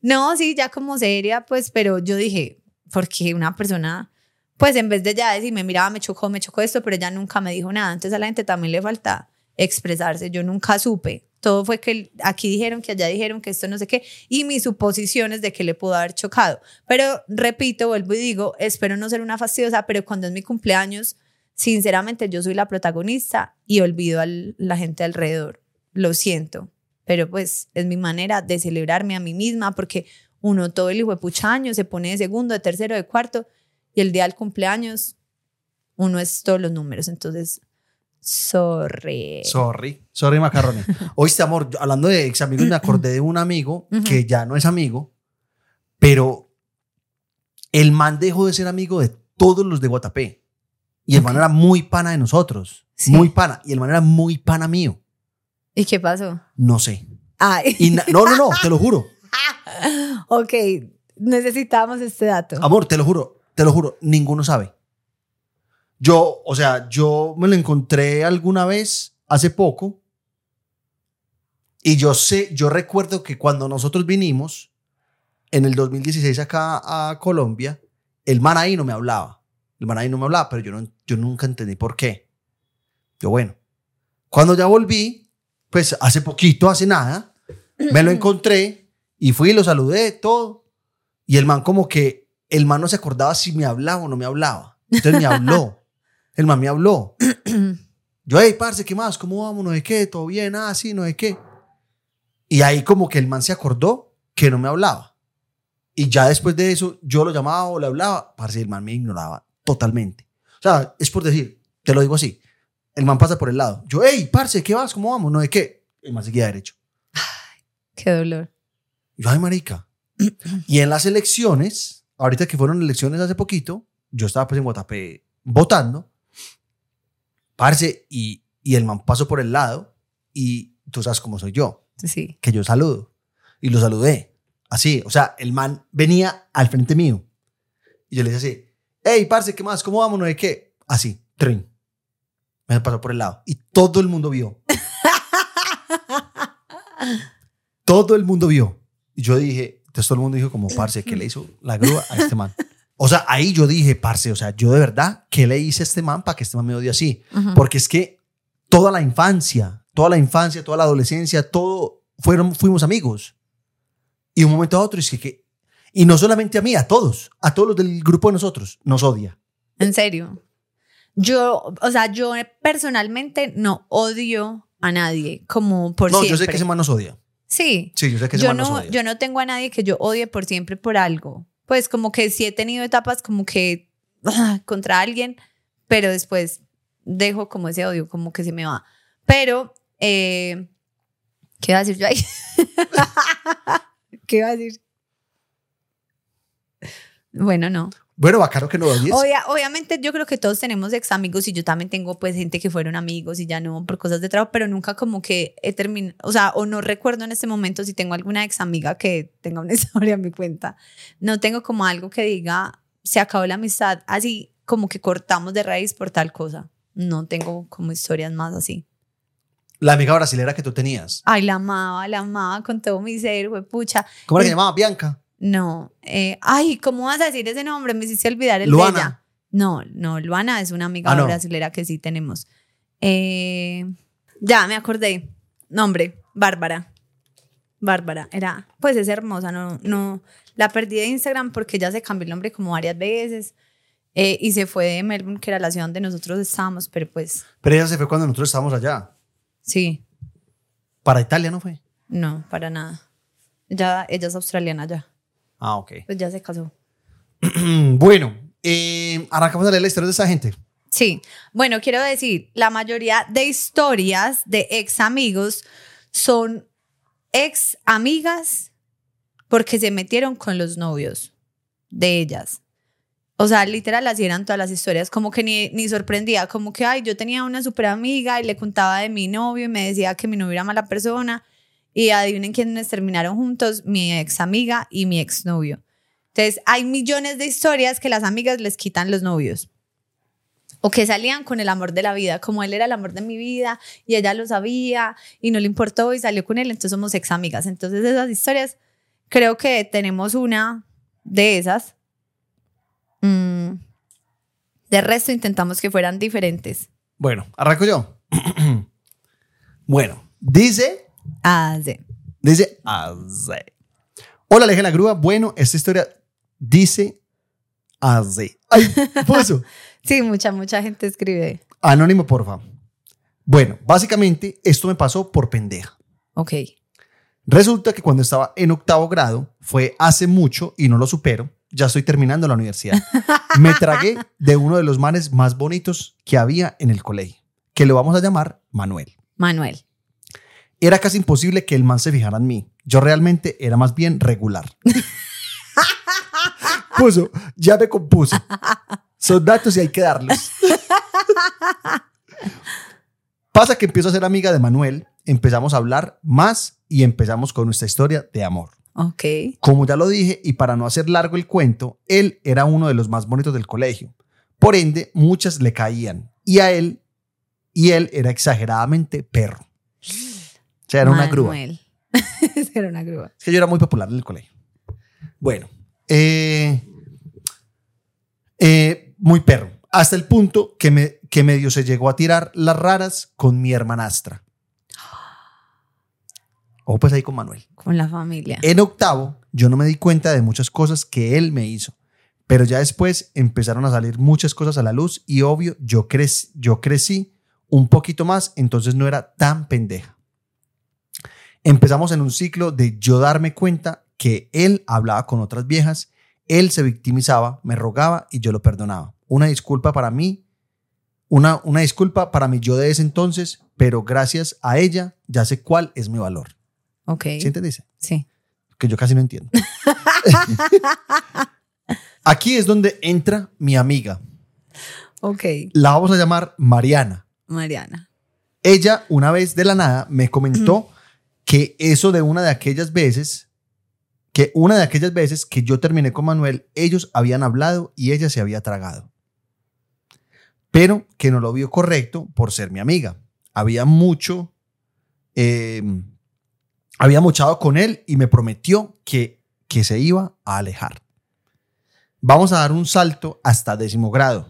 No, sí, ya como seria, pues, pero yo dije, porque una persona, pues en vez de ya decirme, mira, me chocó, me chocó esto, pero ella nunca me dijo nada. Entonces a la gente también le falta expresarse. Yo nunca supe. Todo fue que aquí dijeron, que allá dijeron, que esto no sé qué, y mis suposiciones de que le pudo haber chocado. Pero repito, vuelvo y digo, espero no ser una fastidiosa, pero cuando es mi cumpleaños, sinceramente yo soy la protagonista y olvido a la gente alrededor. Lo siento, pero pues es mi manera de celebrarme a mí misma porque uno todo el hijo de puchaño se pone de segundo, de tercero, de cuarto y el día del cumpleaños uno es todos los números. Entonces, sorry. Sorry. Sorry, macarroni. Oíste, amor, hablando de ex amigos, me acordé de un amigo que ya no es amigo, pero el man dejó de ser amigo de todos los de Guatapé. Y el man era muy pana de nosotros. Sí. Muy pana. Y el man era muy pana mío. ¿Y qué pasó? No sé. Ay, Y no, no, no, te lo juro. ok, necesitamos este dato. Amor, te lo juro, te lo juro, ninguno sabe. Yo, o sea, yo me lo encontré alguna vez hace poco y yo sé, yo recuerdo que cuando nosotros vinimos en el 2016 acá a Colombia, el man ahí no me hablaba. El man ahí no me hablaba, pero yo, no, yo nunca entendí por qué. Yo, bueno, cuando ya volví, pues hace poquito, hace nada, me lo encontré y fui y lo saludé, todo. Y el man como que, el man no se acordaba si me hablaba o no me hablaba. Entonces me habló. El man me habló. Yo, hey, parce, ¿qué más? ¿Cómo vamos? No sé qué, todo bien, ah, sí, no sé qué. Y ahí como que el man se acordó que no me hablaba. Y ya después de eso, yo lo llamaba o le hablaba, parce, el man me ignoraba totalmente. O sea, es por decir, te lo digo así. El man pasa por el lado. Yo, hey, parce, ¿qué vas? ¿Cómo vamos? No sé qué. El man seguía derecho. Qué dolor. Yo, ay, marica. y en las elecciones, ahorita que fueron elecciones hace poquito, yo estaba pues en Guatapé votando, parce, y, y el man pasó por el lado y tú sabes cómo soy yo. Sí. que yo saludo. Y lo saludé. Así, o sea, el man venía al frente mío. Y yo le decía así, hey, parce, ¿qué más? ¿Cómo vamos? ¿No de qué? Así, trin. Me pasó por el lado. Y todo el mundo vio. todo el mundo vio. Y yo dije, entonces todo el mundo dijo como, parce, ¿qué le hizo la grúa a este man? O sea, ahí yo dije, parce, o sea, yo de verdad, ¿qué le hice a este man para que este man me odie así? Porque es que toda la infancia, toda la infancia, toda la adolescencia, todo fueron, fuimos amigos. Y de un momento a otro es que, que- y no solamente a mí, a todos, a todos los del grupo de nosotros, nos odia. En serio. Yo, o sea, yo personalmente no odio a nadie como por no, siempre. yo sé que ese man nos odia. Sí. Sí, yo sé que ese Yo man nos no, odia. yo no tengo a nadie que yo odie por siempre por algo. Pues como que sí he tenido etapas como que ah, contra alguien, pero después dejo como ese odio, como que se me va. Pero, eh, ¿qué iba a decir yo ahí? ¿Qué iba a decir? Bueno, no. Bueno, bacano que no odies. Obvia- obviamente yo creo que todos tenemos ex amigos y yo también tengo pues gente que fueron amigos y ya no por cosas de trabajo, pero nunca como que he terminado, o sea, o no recuerdo en este momento si tengo alguna ex amiga que tenga una historia en mi cuenta. No tengo como algo que diga, se acabó la amistad, así como que cortamos de raíz por tal cosa. No tengo como historias más así. La amiga brasilera que tú tenías. Ay, la amaba, la amaba con todo mi ser, güey, pucha. ¿Cómo era que se llamaba? Bianca. No, eh, ay, ¿cómo vas a decir ese nombre? Me hiciste olvidar el Luana. de ella. No, no, Luana es una amiga Ah, no. brasilera que sí tenemos. Eh, ya, me acordé. Nombre, Bárbara. Bárbara, era, pues es hermosa, no, no, la perdí de Instagram porque ya se cambió el nombre como varias veces eh, y se fue de Melbourne, que era la ciudad donde nosotros estábamos, pero pues Pero ella se fue cuando nosotros estábamos allá. sí, Para Italia, ¿no fue? no, para nada. Ya, ella es australiana ya, Ah, ok. pues ya se casó. bueno, eh, arrancamos a leer la historia de esa gente. Sí, bueno, quiero decir, la mayoría de historias de ex amigos son ex amigas porque se metieron con los novios de ellas. O sea, literal, así eran todas las historias, como que ni, ni sorprendía, como que, ay, yo tenía una super amiga y le contaba de mi novio y me decía que mi novio era mala persona y adivinen quiénes terminaron juntos, mi ex amiga y mi ex novio. Entonces, hay millones de historias que las amigas les quitan los novios o que salían con el amor de la vida, como él era el amor de mi vida y ella lo sabía y no le importó y salió con él, entonces somos ex amigas. Entonces esas historias, creo que tenemos una de esas. Mm, de resto intentamos que fueran diferentes. Bueno, arranco yo. bueno, dice, Dice, así. Hola, Aleja la Grúa. Bueno, esta historia dice así. Ay, puso. Sí, mucha, mucha gente escribe. Anónimo, porfa. Bueno, básicamente esto me pasó por pendeja. Ok. Resulta que cuando estaba en octavo grado, fue hace mucho y no lo supero, ya estoy terminando la universidad. Me tragué de uno de los manes más bonitos que había en el colegio, que lo vamos a llamar Manuel. Manuel. Era casi imposible que el man se fijara en mí. Yo realmente era más bien regular. Puso, ya me compuse. Son datos y hay que darlos. Pasa que empiezo a ser amiga de Manuel, empezamos a hablar más y empezamos con nuestra historia de amor. Ok. Como ya lo dije, y para no hacer largo el cuento, él era uno de los más bonitos del colegio. Por ende, muchas le caían. Y a él, y él era exageradamente perro. O sea, era una grúa. Era una grúa. Es que yo era muy popular en el colegio. Bueno, eh, eh, muy perro. Hasta el punto que, me, que medio se llegó a tirar las raras con mi hermanastra. O pues ahí con Manuel. Con la familia. En octavo, yo no me di cuenta de muchas cosas que él me hizo. Pero ya después empezaron a salir muchas cosas a la luz y obvio, yo, crec- yo crecí un poquito más, entonces no era tan pendeja. Empezamos en un ciclo de yo darme cuenta que él hablaba con otras viejas, él se victimizaba, me rogaba y yo lo perdonaba. Una disculpa para mí, una, una disculpa para mí yo de ese entonces, pero gracias a ella ya sé cuál es mi valor. Ok. ¿Sí entendiste? Sí. que yo casi no entiendo. Aquí es donde entra mi amiga. Ok. La vamos a llamar Mariana. Mariana. Ella una vez de la nada me comentó que eso de una de aquellas veces, que una de aquellas veces que yo terminé con Manuel, ellos habían hablado y ella se había tragado. Pero que no lo vio correcto por ser mi amiga. Había mucho, eh, había mochado con él y me prometió que, que se iba a alejar. Vamos a dar un salto hasta décimo grado.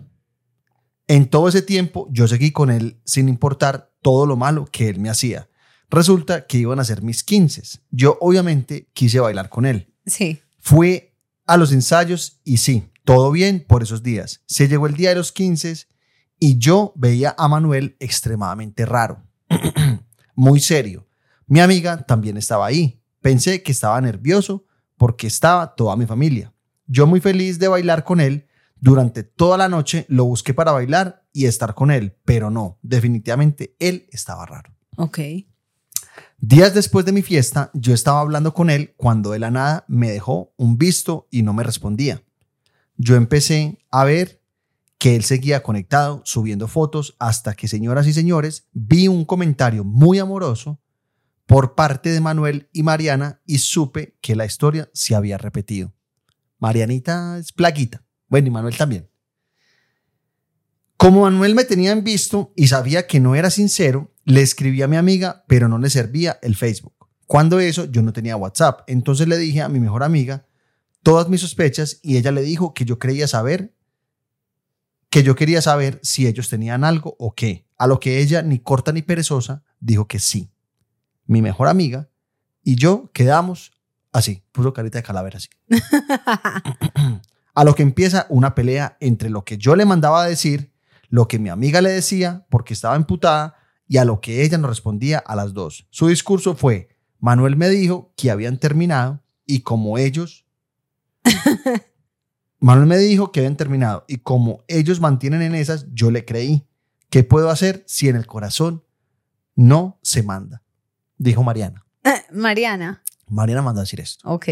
En todo ese tiempo yo seguí con él sin importar todo lo malo que él me hacía. Resulta que iban a ser mis 15. Yo obviamente quise bailar con él. Sí. Fui a los ensayos y sí, todo bien por esos días. Se llegó el día de los 15 y yo veía a Manuel extremadamente raro, muy serio. Mi amiga también estaba ahí. Pensé que estaba nervioso porque estaba toda mi familia. Yo muy feliz de bailar con él. Durante toda la noche lo busqué para bailar y estar con él, pero no, definitivamente él estaba raro. Ok. Días después de mi fiesta, yo estaba hablando con él cuando de la nada me dejó un visto y no me respondía. Yo empecé a ver que él seguía conectado, subiendo fotos, hasta que, señoras y señores, vi un comentario muy amoroso por parte de Manuel y Mariana y supe que la historia se había repetido. Marianita es plaguita. Bueno, y Manuel también. Como Manuel me tenía en visto y sabía que no era sincero, le escribí a mi amiga, pero no le servía el Facebook. Cuando eso, yo no tenía WhatsApp. Entonces le dije a mi mejor amiga todas mis sospechas y ella le dijo que yo creía saber, que yo quería saber si ellos tenían algo o qué. A lo que ella, ni corta ni perezosa, dijo que sí. Mi mejor amiga y yo quedamos así, puso carita de calavera así. a lo que empieza una pelea entre lo que yo le mandaba a decir, lo que mi amiga le decía porque estaba emputada y a lo que ella nos respondía a las dos. Su discurso fue, Manuel me dijo que habían terminado y como ellos... Manuel me dijo que habían terminado y como ellos mantienen en esas, yo le creí. ¿Qué puedo hacer si en el corazón no se manda? Dijo Mariana. Mariana. Mariana mandó a decir esto. Ok.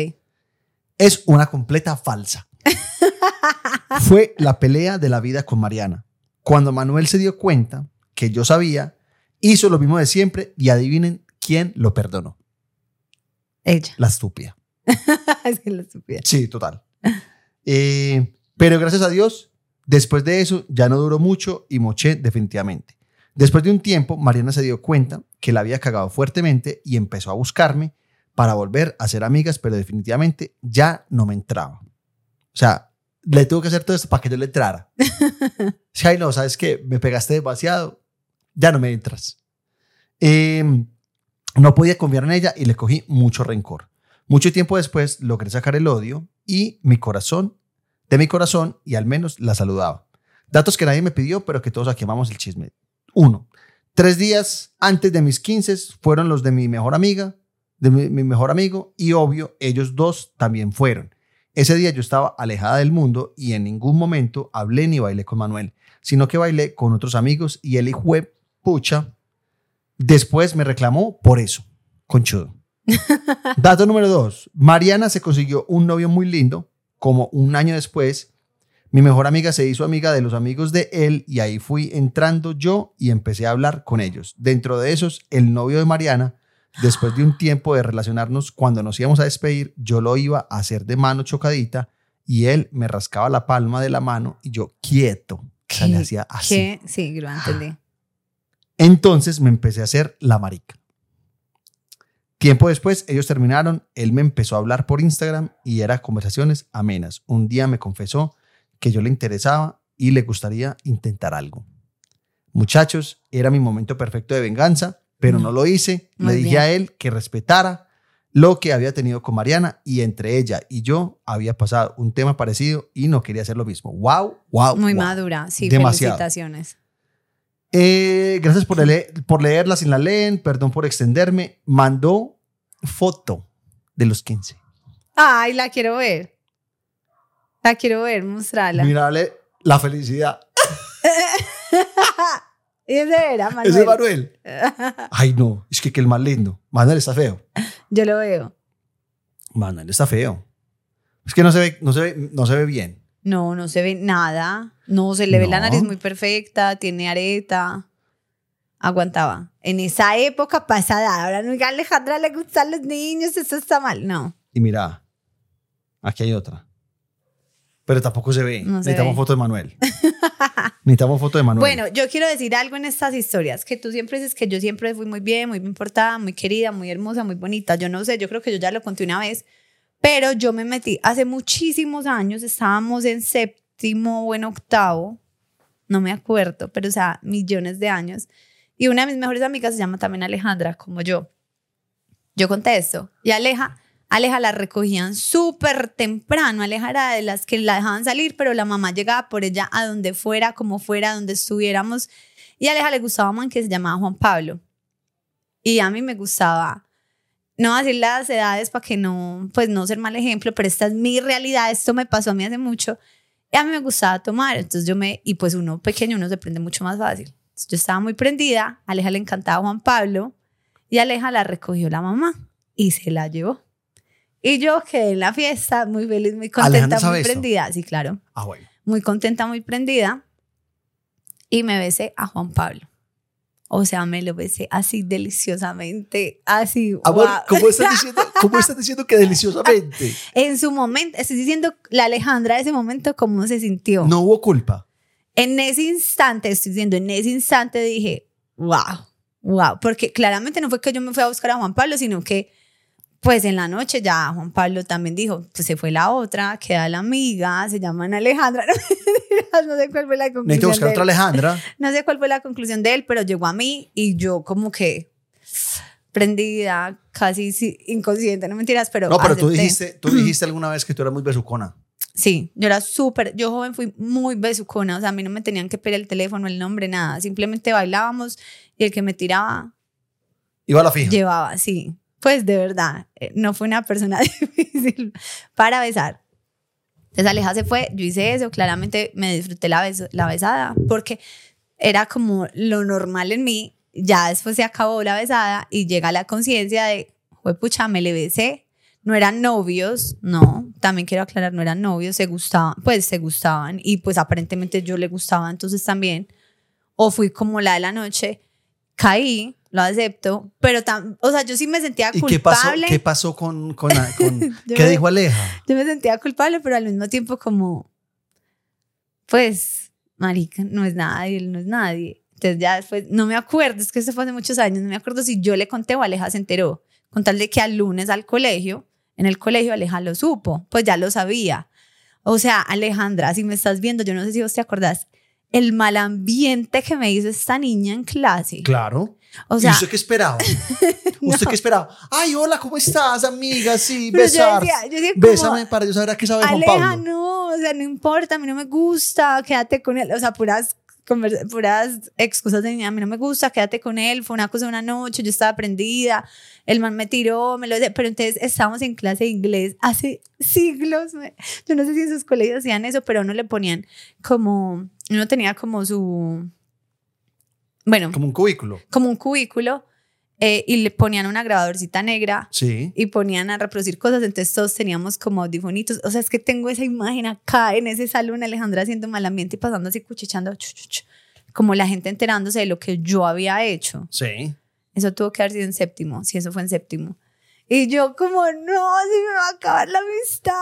Es una completa falsa. Fue la pelea de la vida con Mariana. Cuando Manuel se dio cuenta que yo sabía, hizo lo mismo de siempre y adivinen quién lo perdonó. Ella. La estúpida. sí, la estúpida. Sí, total. Eh, pero gracias a Dios, después de eso ya no duró mucho y moché definitivamente. Después de un tiempo, Mariana se dio cuenta que la había cagado fuertemente y empezó a buscarme para volver a ser amigas, pero definitivamente ya no me entraba. O sea, le tuve que hacer todo esto para que yo le entrara. Si, ay, no, ¿sabes qué? Me pegaste demasiado, ya no me entras. Eh, no podía confiar en ella y le cogí mucho rencor. Mucho tiempo después logré sacar el odio y mi corazón, de mi corazón, y al menos la saludaba. Datos que nadie me pidió, pero que todos aquí amamos el chisme. Uno, tres días antes de mis 15 fueron los de mi mejor amiga, de mi, mejor amigo, y obvio, ellos dos también fueron. Ese día yo estaba alejada del mundo y en ningún momento hablé ni bailé con Manuel, sino que bailé con otros amigos y el hijo pucha después me reclamó por eso, conchudo. Dato número dos. Mariana se consiguió un novio muy lindo. Como un año después, mi mejor amiga se hizo amiga de los amigos de él y ahí fui entrando yo y empecé a hablar con ellos. Dentro de esos, el novio de Mariana, después de un tiempo de relacionarnos, cuando nos íbamos a despedir, yo lo iba a hacer de mano chocadita y él me rascaba la palma de la mano y yo quieto. O sea, le hacía así. ¿Qué? Sí, lo entendí. Entonces me empecé a hacer la marica. Tiempo después, ellos terminaron, él me empezó a hablar por Instagram y eran conversaciones amenas. Un día me confesó que yo le interesaba y le gustaría intentar algo. Muchachos, era mi momento perfecto de venganza, pero no lo hice. Muy le dije bien. a él que respetara lo que había tenido con Mariana y entre ella y yo había pasado un tema parecido y no quería hacer lo mismo. ¡Wow! ¡Wow! Muy wow. madura. Sí, Demasiado. felicitaciones. Eh, gracias por, por leerla sin la leen, perdón por extenderme. Mandó foto de los 15. Ay, la quiero ver. La quiero ver, mostrarla. Mírale la felicidad. Ese era Manuel. Ese es Manuel. Ay, no, es que, que el más lindo. Manuel está feo. Yo lo veo. Manuel está feo. Es que no se ve, no se ve, no se ve bien. No, no se ve nada. No, se le ve la nariz muy perfecta, tiene areta. aguantaba. En esa época pasada, ahora no, a Alejandra le gustan los niños, eso está mal. No, Y mira, aquí hay otra. Pero tampoco se ve. No se Necesitamos ve. foto de Manuel. Necesitamos foto de Manuel. Bueno, yo quiero decir algo en estas historias, que tú siempre dices que yo siempre fui muy bien, muy bien portada, muy querida, muy hermosa, muy bonita. Yo no sé, yo creo que yo ya lo conté una vez, pero yo me metí hace muchísimos años, estábamos en séptimo o en octavo, no me acuerdo, pero o sea, millones de años. Y una de mis mejores amigas se llama también Alejandra, como yo. Yo conté esto. Y Aleja, Aleja la recogían súper temprano. Aleja era de las que la dejaban salir, pero la mamá llegaba por ella a donde fuera, como fuera, donde estuviéramos. Y a Aleja le gustaba un man que se llamaba Juan Pablo. Y a mí me gustaba, no voy a decir las edades para que no, pues no ser mal ejemplo, pero esta es mi realidad. Esto me pasó a mí hace mucho. Y a mí me gustaba tomar. Entonces yo me, y pues uno pequeño, uno se prende mucho más fácil. Entonces yo estaba muy prendida. A Aleja le encantaba Juan Pablo. Y Aleja la recogió la mamá y se la llevó. Y yo quedé en la fiesta muy feliz, muy contenta, muy prendida. Sí, claro. Ah, bueno. Muy contenta, muy prendida. Y me besé a Juan Pablo. O sea, me lo besé así deliciosamente, así. Amor, guau. ¿cómo estás diciendo, cómo estás diciendo que deliciosamente? En su momento, estoy diciendo la Alejandra de ese momento, cómo se sintió. No hubo culpa. En ese instante, estoy diciendo, en ese instante dije, wow, wow, porque claramente no fue que yo me fui a buscar a Juan Pablo, sino que pues en la noche ya Juan Pablo también dijo, pues se fue la otra, queda la amiga, se llaman Alejandra, no sé cuál fue la Necesito conclusión buscar de otra él. Alejandra. No sé cuál fue la conclusión de él, pero llegó a mí y yo como que prendida, casi inconsciente, no mentiras, pero No, pero tú dijiste, tú dijiste alguna vez que tú eras muy besucona. Sí, yo era súper, yo joven fui muy besucona, o sea, a mí no me tenían que pedir el teléfono, el nombre, nada, simplemente bailábamos y el que me tiraba, Iba a la fija. llevaba, sí. Pues de verdad, eh, no fue una persona difícil para besar. Entonces Aleja se fue, yo hice eso, claramente me disfruté la, beso- la besada, porque era como lo normal en mí, ya después se acabó la besada y llega la conciencia de, pucha, me le besé, no eran novios, no, también quiero aclarar, no eran novios, se gustaban, pues se gustaban y pues aparentemente yo le gustaba entonces también, o fui como la de la noche, caí, lo acepto, pero tam- o sea, yo sí me sentía ¿Y qué pasó, culpable. qué pasó con, con, con- qué me- dijo Aleja? Yo me sentía culpable, pero al mismo tiempo como, pues, marica, no es nadie, él no es nadie. Entonces ya después, no me acuerdo, es que eso fue hace muchos años, no me acuerdo si yo le conté o Aleja se enteró, con tal de que al lunes al colegio, en el colegio Aleja lo supo, pues ya lo sabía. O sea, Alejandra, si me estás viendo, yo no sé si vos te acordás, el mal ambiente que me hizo esta niña en clase. Claro. O ¿Y sea, usted qué esperaba? ¿Usted qué esperaba? Ay, hola, ¿cómo estás, amiga? Sí, pero yo besar. decía, yo decía como, Bésame para yo saber a qué sabe Juan Aleja, Pablo. no, o sea, no importa, a mí no me gusta, quédate con él, o sea, puras, puras excusas de a mí no me gusta, quédate con él, fue una cosa de una noche, yo estaba prendida, el man me tiró, me lo pero entonces estábamos en clase de inglés hace siglos, me- yo no sé si en sus colegios hacían eso, pero a uno le ponían como, uno tenía como su, bueno, Como un cubículo. como un cubículo eh, y le ponían una grabadorcita negra Sí. y ponían a reproducir cosas, entonces todos teníamos como audifonitos, o sea, es que tengo esa imagen acá en ese salón, Alejandra haciendo mal ambiente y pasando así cuchicheando, chu, chu, chu, como la gente enterándose de lo que yo había hecho. Sí. Eso tuvo que haber sido en séptimo, si eso fue en séptimo. Y yo como, no, se me va a acabar la amistad.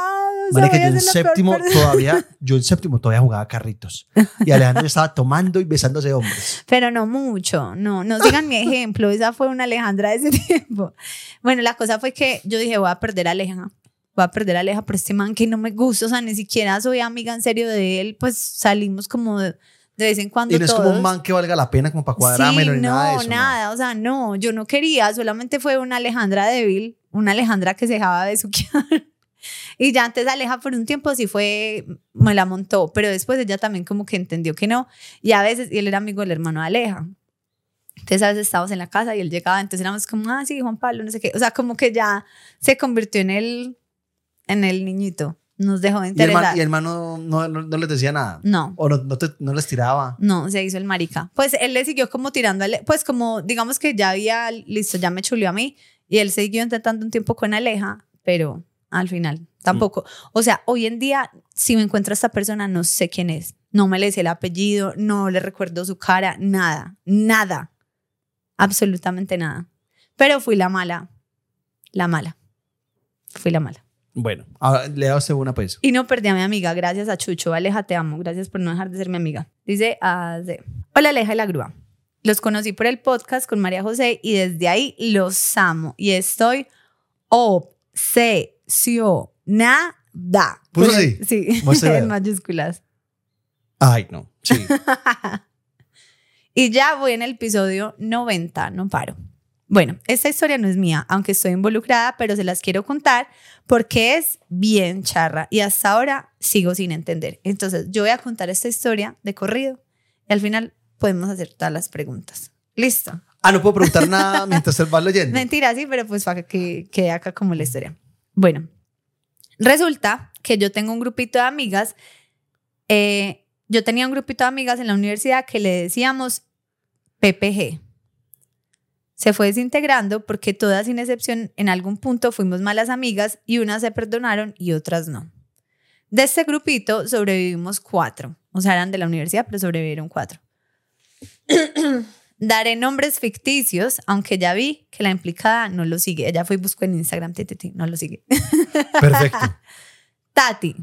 O sea, Marica, yo en séptimo todavía, yo en séptimo todavía jugaba carritos. Y Alejandro estaba tomando y besándose hombres. Pero no mucho, no, no sigan mi ejemplo, esa fue una Alejandra de ese tiempo. Bueno, la cosa fue que yo dije, voy a perder a Aleja, voy a perder a Aleja por este man que no me gusta, o sea, ni siquiera soy amiga en serio de él, pues salimos como de, de vez en cuando Y no es como todos. un man que valga la pena como para cuadrármelo sí, ni no, nada de eso. ¿no? nada, o sea, no, yo no quería, solamente fue una Alejandra débil, una Alejandra que se dejaba de suquear. Y ya antes Aleja por un tiempo sí fue, me la montó, pero después ella también como que entendió que no. Y a veces, y él era amigo del hermano de Aleja. Entonces a veces estábamos en la casa y él llegaba, entonces éramos como, ah, sí, Juan Pablo, no sé qué. O sea, como que ya se convirtió en el, en el niñito. Nos dejó de Y el, man, interesar. y el man no, no, no- no les decía nada. No. O no, no, te- no les tiraba. No, se hizo el marica. Pues él le siguió como tirándole, pues como digamos que ya había, listo, ya me chuleó a mí y él siguió intentando un tiempo con Aleja, pero al final tampoco. O sea, hoy en día, si me encuentro a esta persona, no sé quién es. No me le sé el apellido, no le recuerdo su cara, nada, nada. Absolutamente nada. Pero fui la mala. La mala. Fui la mala. Bueno, ahora le da usted una pues. Y no perdí a mi amiga. Gracias a Chucho. Aleja, te amo. Gracias por no dejar de ser mi amiga. Dice Ade. Hola, Aleja y la grúa. Los conocí por el podcast con María José y desde ahí los amo. Y estoy obsesionada. ¿Puso así? Sí, en mayúsculas. Ay, no. Sí. Y ya voy en el episodio 90, no paro. Bueno, esta historia no es mía, aunque estoy involucrada, pero se las quiero contar porque es bien charra y hasta ahora sigo sin entender. Entonces, yo voy a contar esta historia de corrido y al final podemos hacer todas las preguntas. ¿Listo? Ah, no puedo preguntar nada mientras él va leyendo. Mentira, sí, pero pues para que quede acá como la historia. Bueno, resulta que yo tengo un grupito de amigas. eh, yo tenía un grupito de amigas en la universidad que le decíamos PPG. Se fue desintegrando porque todas sin excepción en algún punto fuimos malas amigas y unas se perdonaron y otras no. De este grupito sobrevivimos cuatro. O sea, eran de la universidad, pero sobrevivieron cuatro. Daré nombres ficticios, aunque ya vi que la implicada no lo sigue. Ella fue y buscó en Instagram, ti, ti, ti, no lo sigue. Perfecto. Tati,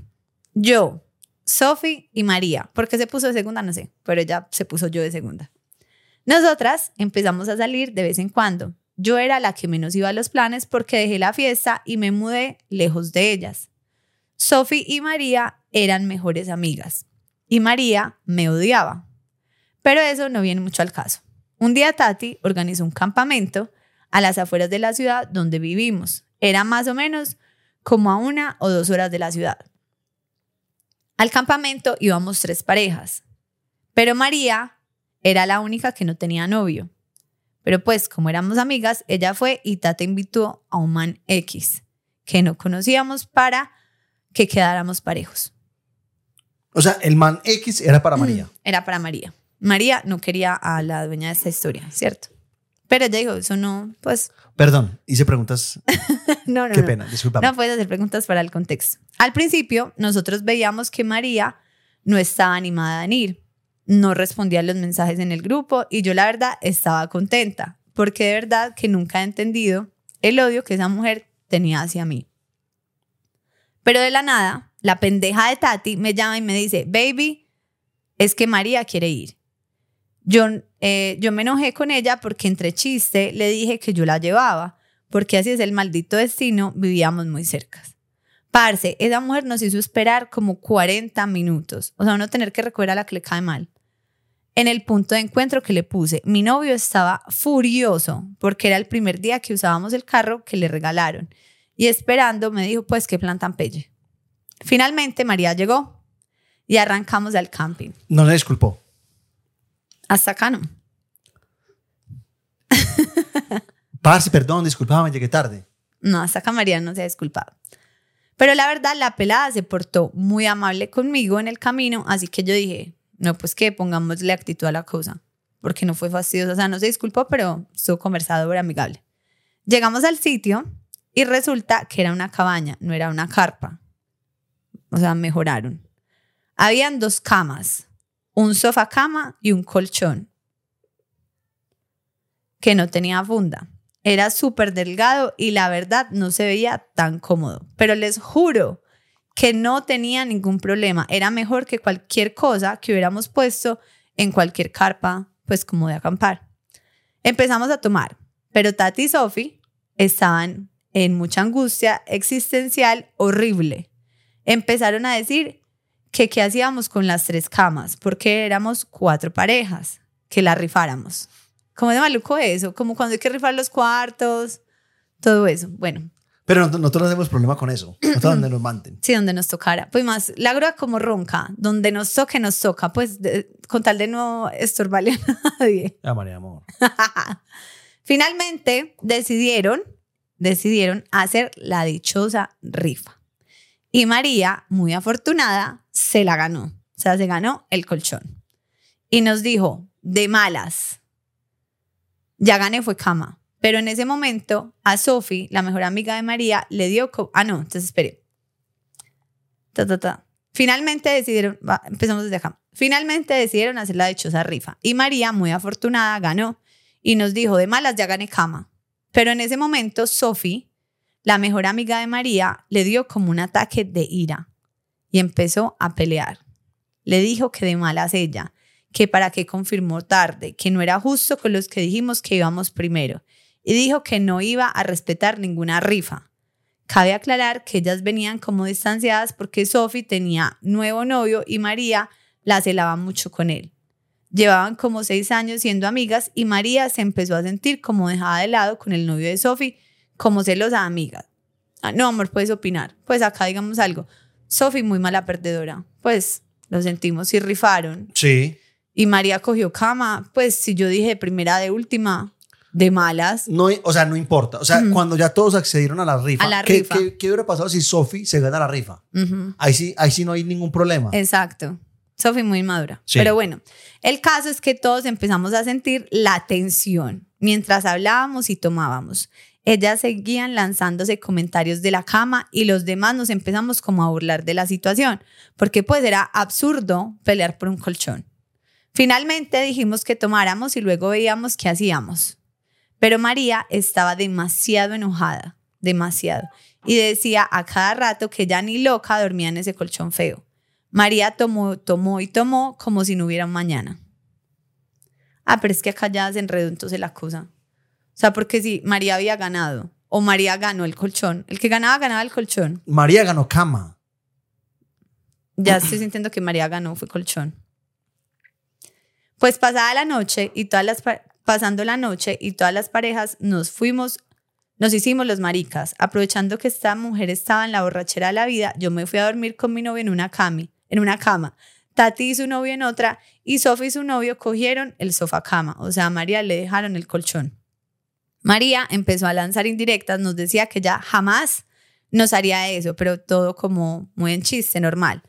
yo, Sofi y María. ¿Por qué se puso de segunda? No sé, pero ella se puso yo de segunda. Nosotras empezamos a salir de vez en cuando. Yo era la que menos iba a los planes porque dejé la fiesta y me mudé lejos de ellas. Sofi y María eran mejores amigas y María me odiaba. Pero eso no viene mucho al caso. Un día Tati organizó un campamento a las afueras de la ciudad donde vivimos. Era más o menos como a una o dos horas de la ciudad. Al campamento íbamos tres parejas, pero María era la única que no tenía novio. Pero pues como éramos amigas, ella fue y Tata invitó a un man X, que no conocíamos para que quedáramos parejos. O sea, el man X era para María. Era para María. María no quería a la dueña de esta historia, ¿cierto? Pero ella dijo, eso no, pues, Perdón, hice preguntas. no, no. Qué no. pena, disculpa. No puedes hacer preguntas para el contexto. Al principio, nosotros veíamos que María no estaba animada en ir. No respondía a los mensajes en el grupo y yo la verdad estaba contenta, porque de verdad que nunca he entendido el odio que esa mujer tenía hacia mí. Pero de la nada, la pendeja de Tati me llama y me dice, baby, es que María quiere ir. Yo, eh, yo me enojé con ella porque entre chiste le dije que yo la llevaba, porque así es el maldito destino, vivíamos muy cerca. Parce, esa mujer nos hizo esperar como 40 minutos, o sea, uno tener que recoger a la que le cae mal. En el punto de encuentro que le puse, mi novio estaba furioso porque era el primer día que usábamos el carro que le regalaron y esperando me dijo, pues qué plan tan pelle. Finalmente María llegó y arrancamos al camping. No le disculpó. Hasta acá no. Parce, perdón, disculpame, llegué tarde. No, hasta acá María no se ha disculpado. Pero la verdad, la pelada se portó muy amable conmigo en el camino, así que yo dije, no, pues que pongámosle actitud a la cosa, porque no fue fastidiosa. O sea, no se disculpó, pero estuvo conversador, amigable. Llegamos al sitio y resulta que era una cabaña, no era una carpa. O sea, mejoraron. Habían dos camas, un sofá cama y un colchón que no tenía funda. Era súper delgado y la verdad no se veía tan cómodo. Pero les juro que no tenía ningún problema. Era mejor que cualquier cosa que hubiéramos puesto en cualquier carpa, pues como de acampar. Empezamos a tomar, pero Tati y Sofi estaban en mucha angustia existencial horrible. Empezaron a decir que qué hacíamos con las tres camas, porque éramos cuatro parejas, que la rifáramos. ¿Cómo de maluco eso? Como cuando hay que rifar los cuartos, todo eso. Bueno, Pero no- nosotros no tenemos problema con eso. Nosotros donde nos manden. sí, donde nos tocara. Pues más, la grúa como ronca, donde nos toque, nos toca, pues de- con tal de no estorbarle a nadie. Ah, María, amor. Finalmente decidieron, decidieron hacer la dichosa rifa. Y María, muy afortunada, se la ganó. O sea, se ganó el colchón. Y nos dijo, de malas, ya gané fue cama. Pero en ese momento a Sofi, la mejor amiga de María, le dio... Ah, no, entonces espere. Ta, ta, ta. Finalmente decidieron, va, empezamos desde acá. Finalmente decidieron hacer la dichosa rifa. Y María, muy afortunada, ganó y nos dijo, de malas ya gané cama. Pero en ese momento, Sophie, la mejor amiga de María, le dio como un ataque de ira y empezó a pelear. Le dijo que de malas ella, que para qué confirmó tarde, que no era justo con los que dijimos que íbamos primero, y dijo que no iba a respetar ninguna rifa. Cabe aclarar que ellas venían como distanciadas porque Sophie tenía nuevo novio y María la celaba mucho con él. Llevaban como seis años siendo amigas y María se empezó a sentir como dejada de lado con el novio de Sophie, como celosa amiga. Ah, no, amor, puedes opinar. Pues acá digamos algo. Sophie muy mala perdedora. Pues lo sentimos y rifaron. Sí. Y María cogió cama. Pues si yo dije primera, de última, de malas. No, o sea, no importa. O sea, cuando ya todos accedieron a la rifa, A la ¿qué, rifa. qué- qué hubiera pasado si Sophie se gana la rifa? Ujú. Ahí sí, ahí sí no hay ningún problema. Exacto. Sophie muy madura. Sí. Pero bueno, el caso es que todos empezamos a sentir la tensión mientras hablábamos y tomábamos. Ellas seguían lanzándose comentarios de la cama y los demás nos empezamos como a burlar de la situación, porque pues era absurdo pelear por un colchón. Finalmente dijimos que tomáramos y luego veíamos qué hacíamos. Pero María estaba demasiado enojada, demasiado, y decía a cada rato que ya ni loca dormía en ese colchón feo. María tomó, tomó y tomó como si no hubiera un mañana. Ah, pero es que acá ya se enredó entonces la cosa. O sea, porque si María había ganado o María ganó el colchón, el que ganaba ganaba el colchón. María ganó cama. Ya estoy sintiendo que María ganó, fue colchón. Pues pasada la noche y todas las pa- pasando la noche y todas las parejas nos fuimos, nos hicimos los maricas. Aprovechando que esta mujer estaba en la borrachera de la vida, yo me fui a dormir con mi novio en una cama, en una cama. Tati y su novio en otra y Sofía y su novio cogieron el sofá cama, o sea, a María le dejaron el colchón. María empezó a lanzar indirectas, nos decía que ya jamás nos haría eso, pero todo como muy en chiste, normal.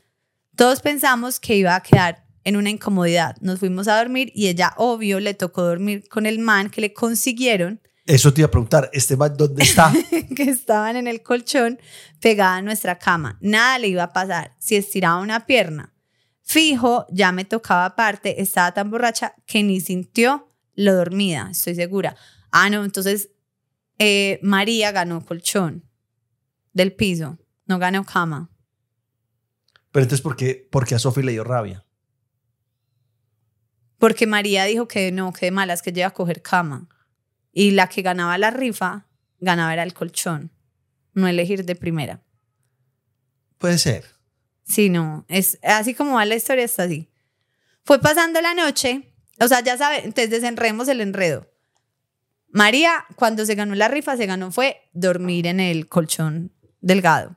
Todos pensamos que iba a quedar en una incomodidad. Nos fuimos a dormir y ella, obvio, le tocó dormir con el man que le consiguieron, Eso te iba a preguntar, ¿este man dónde está? que estaban en el colchón pegada a nuestra cama. Nada le iba a pasar si estiraba una pierna. Fijo, ya me tocaba aparte, estaba tan borracha que ni sintió lo dormida, estoy segura. Ah, no, entonces eh, María ganó colchón del piso, no ganó cama. Pero entonces, ¿por qué, por qué a Sophie le dio rabia? Porque María dijo que no, que de malas que llega a coger cama. Y la que ganaba la rifa, ganaba era el colchón. No elegir de primera. Puede ser. Sí, no. Es así como va la historia, está así. Fue pasando la noche. O sea, ya sabe, entonces desenredemos el enredo. María, cuando se ganó la rifa, se ganó fue dormir en el colchón delgado.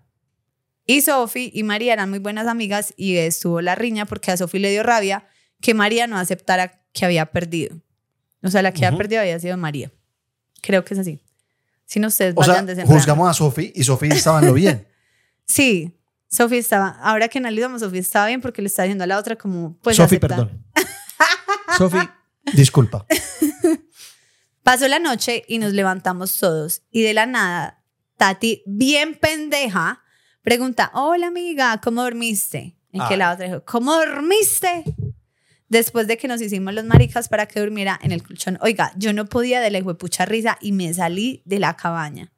Y Sofi y María eran muy buenas amigas y estuvo la riña porque a Sofi le dio rabia que María no aceptara que había perdido. O sea, la que había Ujú. perdido había sido María. Creo que es así. Si no, ustedes O sea, vayan desenredando. juzgamos a Sophie y Sophie estaba en lo bien. Sí, Sofía estaba, ahora que analizamos, Sofía estaba bien porque le está diciendo a la otra como, pues acepta. perdón. Sophie, disculpa. Pasó la noche y nos levantamos todos y de la nada, Tati, bien pendeja, pregunta, hola amiga, ¿cómo dormiste? En que Ay. la otra dijo, ¿cómo dormiste? Después de que nos hicimos los maricas para que durmiera en el colchón. Oiga, yo no podía de la hijuepucha risa y me salí de la cabaña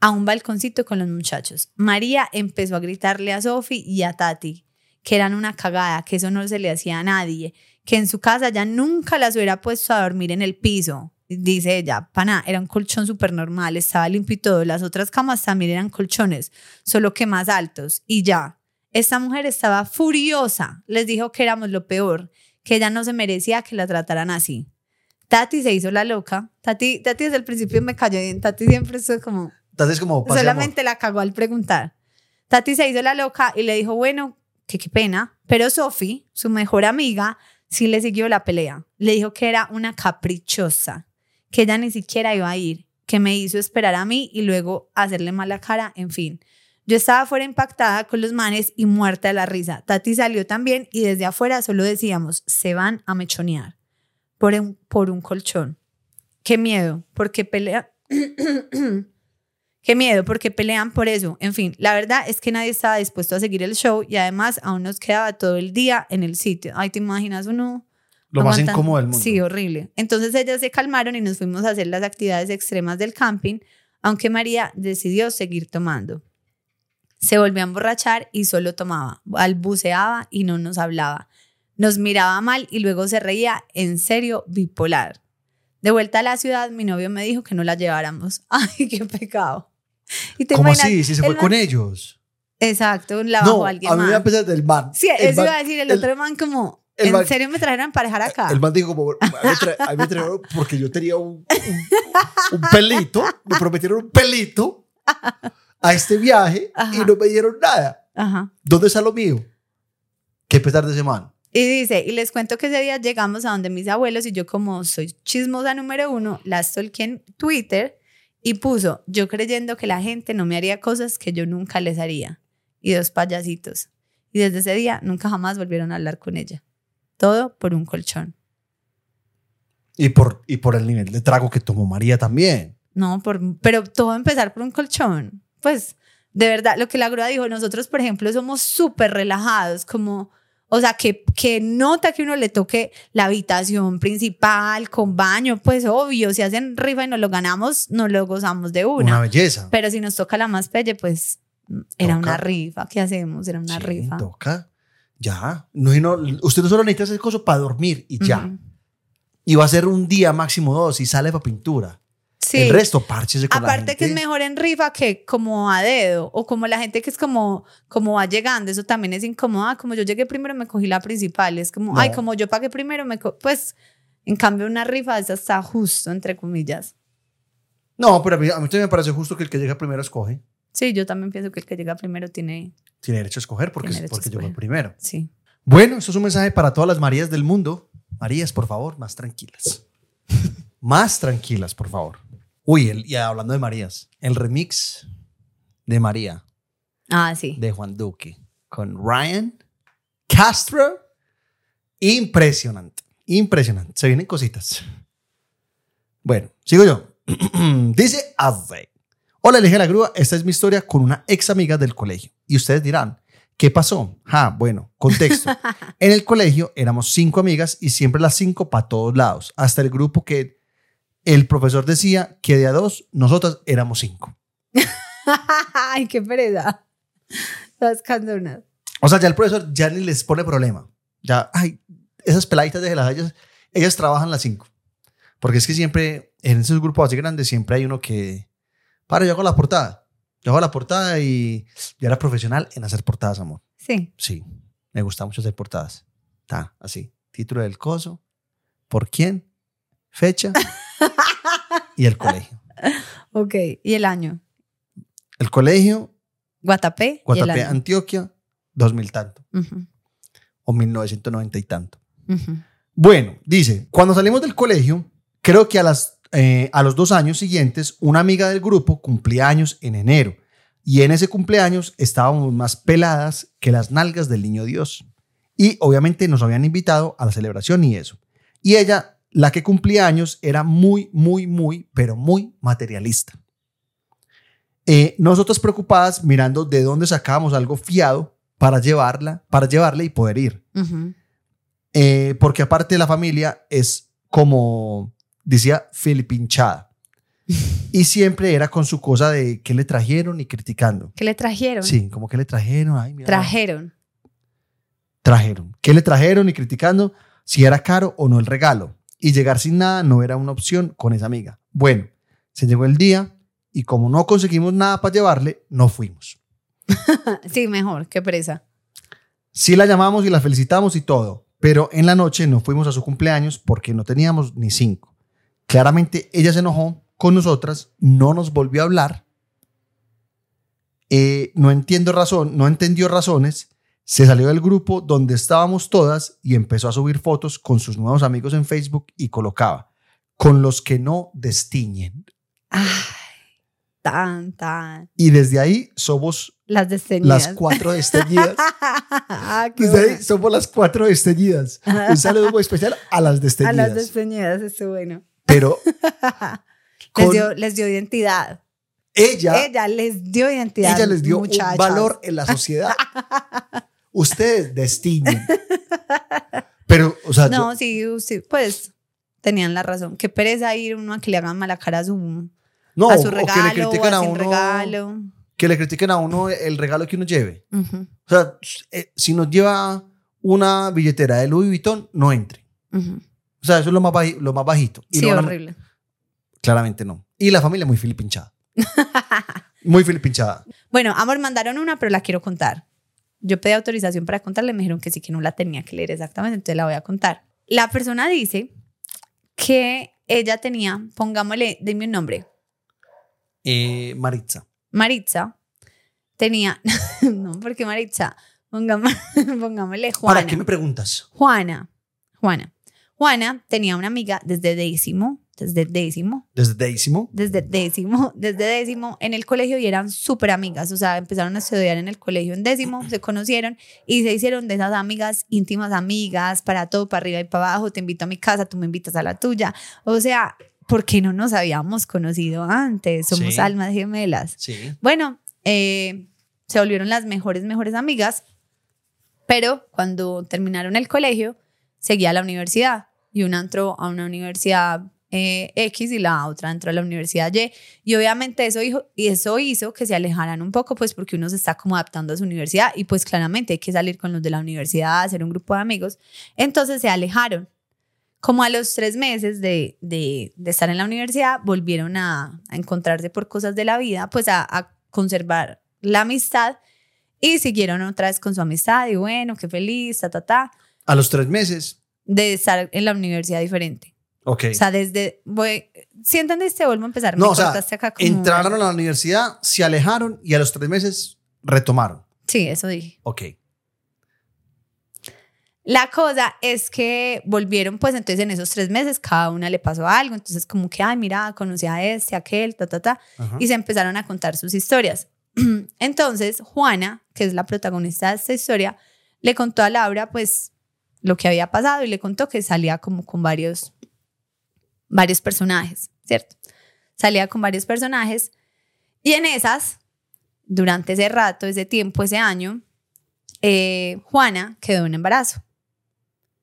a un balconcito con los muchachos. María empezó a gritarle a Sofi y a Tati que eran una cagada, que eso no se le hacía a nadie, que en su casa ya nunca las hubiera puesto a dormir en el piso. Dice ella, pana, era un colchón súper normal, estaba limpio y todo. Las otras camas también eran colchones, solo que más altos. Y ya, esta mujer estaba furiosa. Les dijo que éramos lo peor, que ella no se merecía que la trataran así. Tati se hizo la loca. Tati, Tati desde el principio me cayó bien. Tati siempre estuvo como, Entonces, como pase amor. Solamente la cagó al preguntar. Tati se hizo la loca y le dijo, bueno, que qué pena. Pero Sophie, su mejor amiga, sí le siguió la pelea. Le dijo que era una caprichosa, que ella ni siquiera iba a ir, que me hizo esperar a mí y luego hacerle mala cara, en fin. Yo estaba afuera impactada con los manes y muerta de la risa. Tati salió también y desde afuera solo decíamos, se van a mechonear por un, por un colchón. Qué miedo, porque pelea... Qué miedo, porque pelean por eso. En fin, la verdad es que nadie estaba dispuesto a seguir el show y además aún nos quedaba todo el día en el sitio. Ay, ¿te imaginas uno Lo más incómodo del mundo. Sí, horrible. Entonces ellas se calmaron y nos fuimos a hacer las actividades extremas del camping, aunque María decidió seguir tomando. Se volvió a emborrachar y solo tomaba, balbuceaba y no nos hablaba. Nos miraba mal y luego se reía, en serio, bipolar. De vuelta a la ciudad, mi novio me dijo que no la lleváramos. Ay, qué pecado. Y te ¿Cómo imaginas, así? Si se el fue man- con ellos. Exacto, la No, bajó a alguien mí me más. da pesar del man. Sí, El eso man- iba a decir el, el- otro man como, el ¿en man- serio me trajeron a emparejar acá? El man dijo como, a mí me trajeron porque yo tenía un, un, un pelito, me prometieron un pelito a este viaje y Ajá. no me dieron nada. Ajá. ¿Dónde está lo mío? Qué pesar de ese man. Y dice, y les cuento que ese día llegamos a donde mis abuelos y yo como soy chismosa número uno, la stalkeé en Twitter y puso, yo creyendo que la gente no me haría cosas que yo nunca les haría. Y dos payasitos. Y desde ese día nunca jamás volvieron a hablar con ella. Todo por un colchón. Y por, y por el nivel de trago que tomó María también. No, por, pero todo empezar por un colchón. Pues, de verdad, lo que la grúa dijo, nosotros, por ejemplo, somos súper relajados, como, o sea, que, que nota que uno le toque la habitación principal con baño, pues obvio, si hacen rifa y nos lo ganamos, nos lo gozamos de una. Una belleza. Pero si nos toca la más pelle, pues era Toca. una rifa. ¿Qué hacemos? Era una Sí, rifa. Toca. Ya. No, no, usted no solo necesita hacer cosas para dormir y ya. Ujú. Y va a ser un día máximo dos y sale para pintura. Sí. El resto, párchese con la Aparte que es mejor en rifa que como a dedo o como la gente que es como, como va llegando, eso también es incómodo. Ah, como yo llegué primero me cogí la principal, es como, No. ay, como yo pagué primero, me co-". pues en cambio una rifa esa está justo, entre comillas. No, pero a mí, a mí también me parece justo que el que llega primero escoge. Sí, yo también pienso que el que llega primero tiene, Tiene derecho a escoger porque, a porque llegó primero. sí. Bueno, esto es un mensaje para todas las Marías del mundo. Marías, por favor, más tranquilas. más tranquilas, por favor. Uy, el- y hablando de Marías, el remix de María Ah, sí. de Juan Duque con Ryan Castro. Impresionante, impresionante. Se vienen cositas. Bueno, sigo yo. Dice Azze. Hola, elige la grúa. Esta es mi historia con una ex amiga del colegio. Y ustedes dirán, ¿qué pasó? Ah, bueno, contexto. en el colegio éramos cinco amigas y siempre las cinco para todos lados. Hasta el grupo que el profesor decía que de a dos, nosotras éramos cinco. ay, qué pereza. Las candonas. O sea, ya el profesor ya ni les pone problema. Ya, ay, esas peladitas de las ellas, ellas trabajan las cinco. Porque es que siempre, en esos grupos así grandes, siempre hay uno que, para, yo hago la portada. Yo hago la portada y yo era profesional en hacer portadas, amor. Sí. Sí, me gusta mucho hacer portadas. Está, así. Título del coso, por quién, fecha y el colegio. Ok. ¿Y el año? El colegio, Guatapé. Guatapé. Antioquia, 2000 tanto, o 1990 y tanto. Bueno, dice, cuando salimos del colegio, creo que a, las, eh, a los dos años siguientes, una amiga del grupo cumplía años en enero. Y en ese cumpleaños estábamos más peladas que las nalgas del niño Dios. Y obviamente nos habían invitado a la celebración y eso. Y ella, la que cumplía años, era muy, muy, muy, pero muy materialista. Eh, nosotros preocupadas mirando de dónde sacábamos algo fiado para llevarla, para llevarle y poder ir. Eh, porque aparte la familia es como, decía, filipinchada. y siempre era con su cosa de qué le trajeron y criticando. ¿Qué le trajeron? Sí, como que le trajeron. Ay, mira, Trajeron. trajeron. ¿Qué le trajeron y criticando si era caro o no el regalo? Y llegar sin nada no era una opción con esa amiga. Bueno, se llegó el día y como no conseguimos nada para llevarle, no fuimos. Sí, mejor. Qué presa. Sí la llamamos y la felicitamos y todo, pero en la noche no fuimos a su cumpleaños porque no teníamos ni cinco. Claramente ella se enojó con nosotras, no nos volvió a hablar, eh, no entiendo razón, no entendió razones, se salió del grupo donde estábamos todas y empezó a subir fotos con sus nuevos amigos en Facebook y colocaba con los que no destiñen. Ay, tan, tan. Y desde ahí somos Las desteñidas. las cuatro desteñidas. ah, Desde ahí somos las cuatro desteñidas. Un saludo muy especial a las A desteñidas. las desteñidas, eso bueno. Pero Les dio, les dio identidad. ella, Ella les dio identidad. ella les dio muchachas. un valor en la sociedad. Ustedes destiñen. Pero, o sea, No, yo- sí, sí, pues tenían la razón. Qué pereza ir uno a que le hagan mala cara a su, no, a su o regalo que le critiquen o a uno, regalo. que le critiquen a uno el regalo que uno lleve. O sea, eh, si nos lleva una billetera de Louis Vuitton, no entre. ujú. O sea, eso es lo más, baji- lo más bajito. Y Sí, no horrible. Claramente no. Y la familia muy filipinchada. muy filipinchada. Bueno, amor, mandaron una, pero la quiero contar. Yo pedí autorización para contarle, me dijeron que sí, que no la tenía que leer exactamente, entonces la voy a contar. La persona dice que ella tenía, pongámosle, dime un nombre, Eh, Maritza. Maritza, tenía, no, porque Maritza, pongamos, pongámosle Juana. ¿Para qué me preguntas? Juana, Juana. Juana tenía una amiga desde décimo, desde décimo, Desde décimo. desde décimo, desde décimo en el colegio y eran súper amigas, o sea, empezaron a estudiar en el colegio en décimo, se conocieron y se hicieron de esas amigas, íntimas amigas, para todo, para arriba y para abajo, te invito a mi casa, tú me invitas a la tuya, o sea, ¿por qué no nos habíamos conocido antes? Somos Sí. almas gemelas. Sí. Bueno, eh, se volvieron las mejores, mejores amigas, pero cuando terminaron el colegio, seguía a la universidad y una entró a una universidad eh, X y la otra entró a la universidad Y. Y obviamente eso, hizo, y eso hizo que se alejaran un poco, pues porque uno se está como adaptando a su universidad y pues claramente hay que salir con los de la universidad, hacer un grupo de amigos. Entonces se alejaron. Como a los tres meses de, de, estar en la universidad, volvieron a, a encontrarse por cosas de la vida, pues a, a conservar la amistad y siguieron otra vez con su amistad y bueno, qué feliz, ta, ta, ta, A los tres meses. De estar en la universidad diferente. Ok. O sea, desde, voy, si entendiste, vuelvo a empezar. no, Me o sea, acá como- entraron a la universidad, se alejaron y a los tres meses retomaron. Sí, eso dije. Ok. La cosa es que volvieron, pues entonces en esos tres meses cada una le pasó algo, entonces como que, ay, mira, conocí a este, a aquel, ta, ta, ta, Ajá. y se empezaron a contar sus historias. Entonces, Juana, que es la protagonista de esta historia, le contó a Laura, pues, lo que había pasado y le contó que salía como con varios, varios personajes, ¿cierto? Salía con varios personajes y en esas, durante ese rato, ese tiempo, ese año, eh, Juana quedó en embarazo.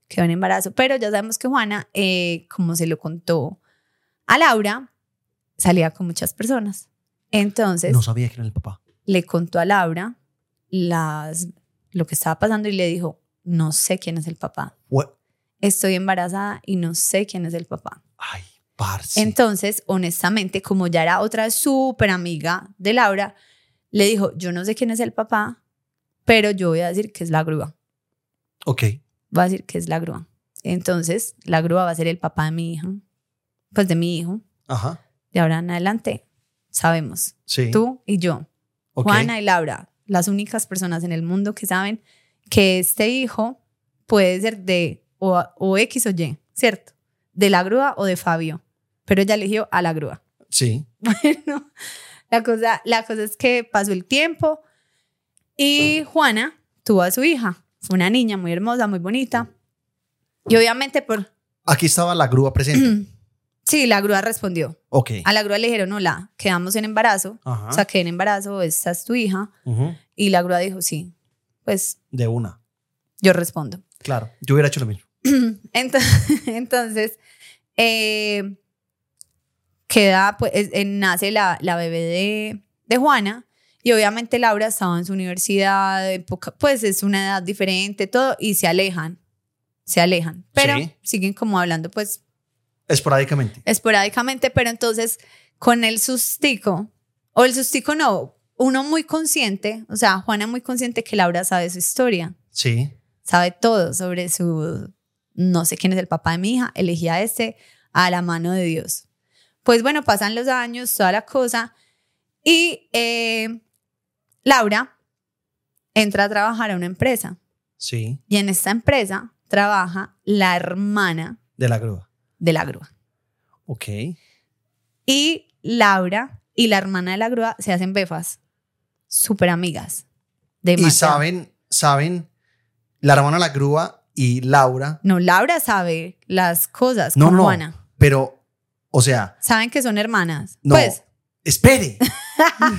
Quedó en embarazo, pero ya sabemos que Juana, eh, como se lo contó a Laura, salía con muchas personas. Entonces No sabía que era el papá. le contó a Laura las, lo que estaba pasando y le dijo, no sé quién es el papá. What? Estoy embarazada y no sé quién es el papá. Ay, parce. Entonces, honestamente, como ya era otra súper amiga de Laura, le dijo, yo no sé quién es el papá, pero yo voy a decir que es la grúa. ok. Voy a decir que es la grúa. Entonces, la grúa va a ser el papá de mi hija, pues de mi hijo. Ajá. De ahora en adelante, sabemos, Sí. tú y yo. Juana y Laura, las únicas personas en el mundo que saben que este hijo puede ser de o, o X o Y, ¿cierto? De la grúa o de Fabio. Pero ella eligió a la grúa. Sí. Bueno, la cosa, la cosa es que pasó el tiempo y Juana tuvo a su hija. Fue una niña muy hermosa, muy bonita. Y obviamente por... Aquí estaba la grúa presente. Sí, la grúa respondió. ok. A la grúa le dijeron, hola, quedamos en embarazo. Ajá. O sea, quedé en embarazo, esta es tu hija. Ujú. Y la grúa dijo, sí. Pues De una. yo respondo. Claro. Yo hubiera hecho lo mismo. Entonces, entonces eh, queda, pues, es- eh, nace la, la bebé de, de Juana y obviamente Laura estaba en su universidad, pues es una edad diferente, todo, y se alejan, se alejan, pero Sí. siguen como hablando pues Esporádicamente. esporádicamente, pero entonces con el sustico, o el sustico no, uno muy consciente, o sea, Juana muy consciente que Laura sabe su historia Sí. sabe todo sobre su, no sé quién es el papá de mi hija, elegí a este a la mano de Dios. Pues bueno, pasan los años, toda la cosa, y eh, Laura entra a trabajar a una empresa, Sí. y en esta empresa trabaja la hermana De la grúa. de la grúa. Ok. Y Laura y la hermana de la grúa se hacen befas, súper amigas. Y Demasiado. saben, saben, la hermana de la grúa y Laura. No, Laura sabe las cosas No, con no. Juana. Pero, o sea, Saben que son hermanas. no. Pues, Espere.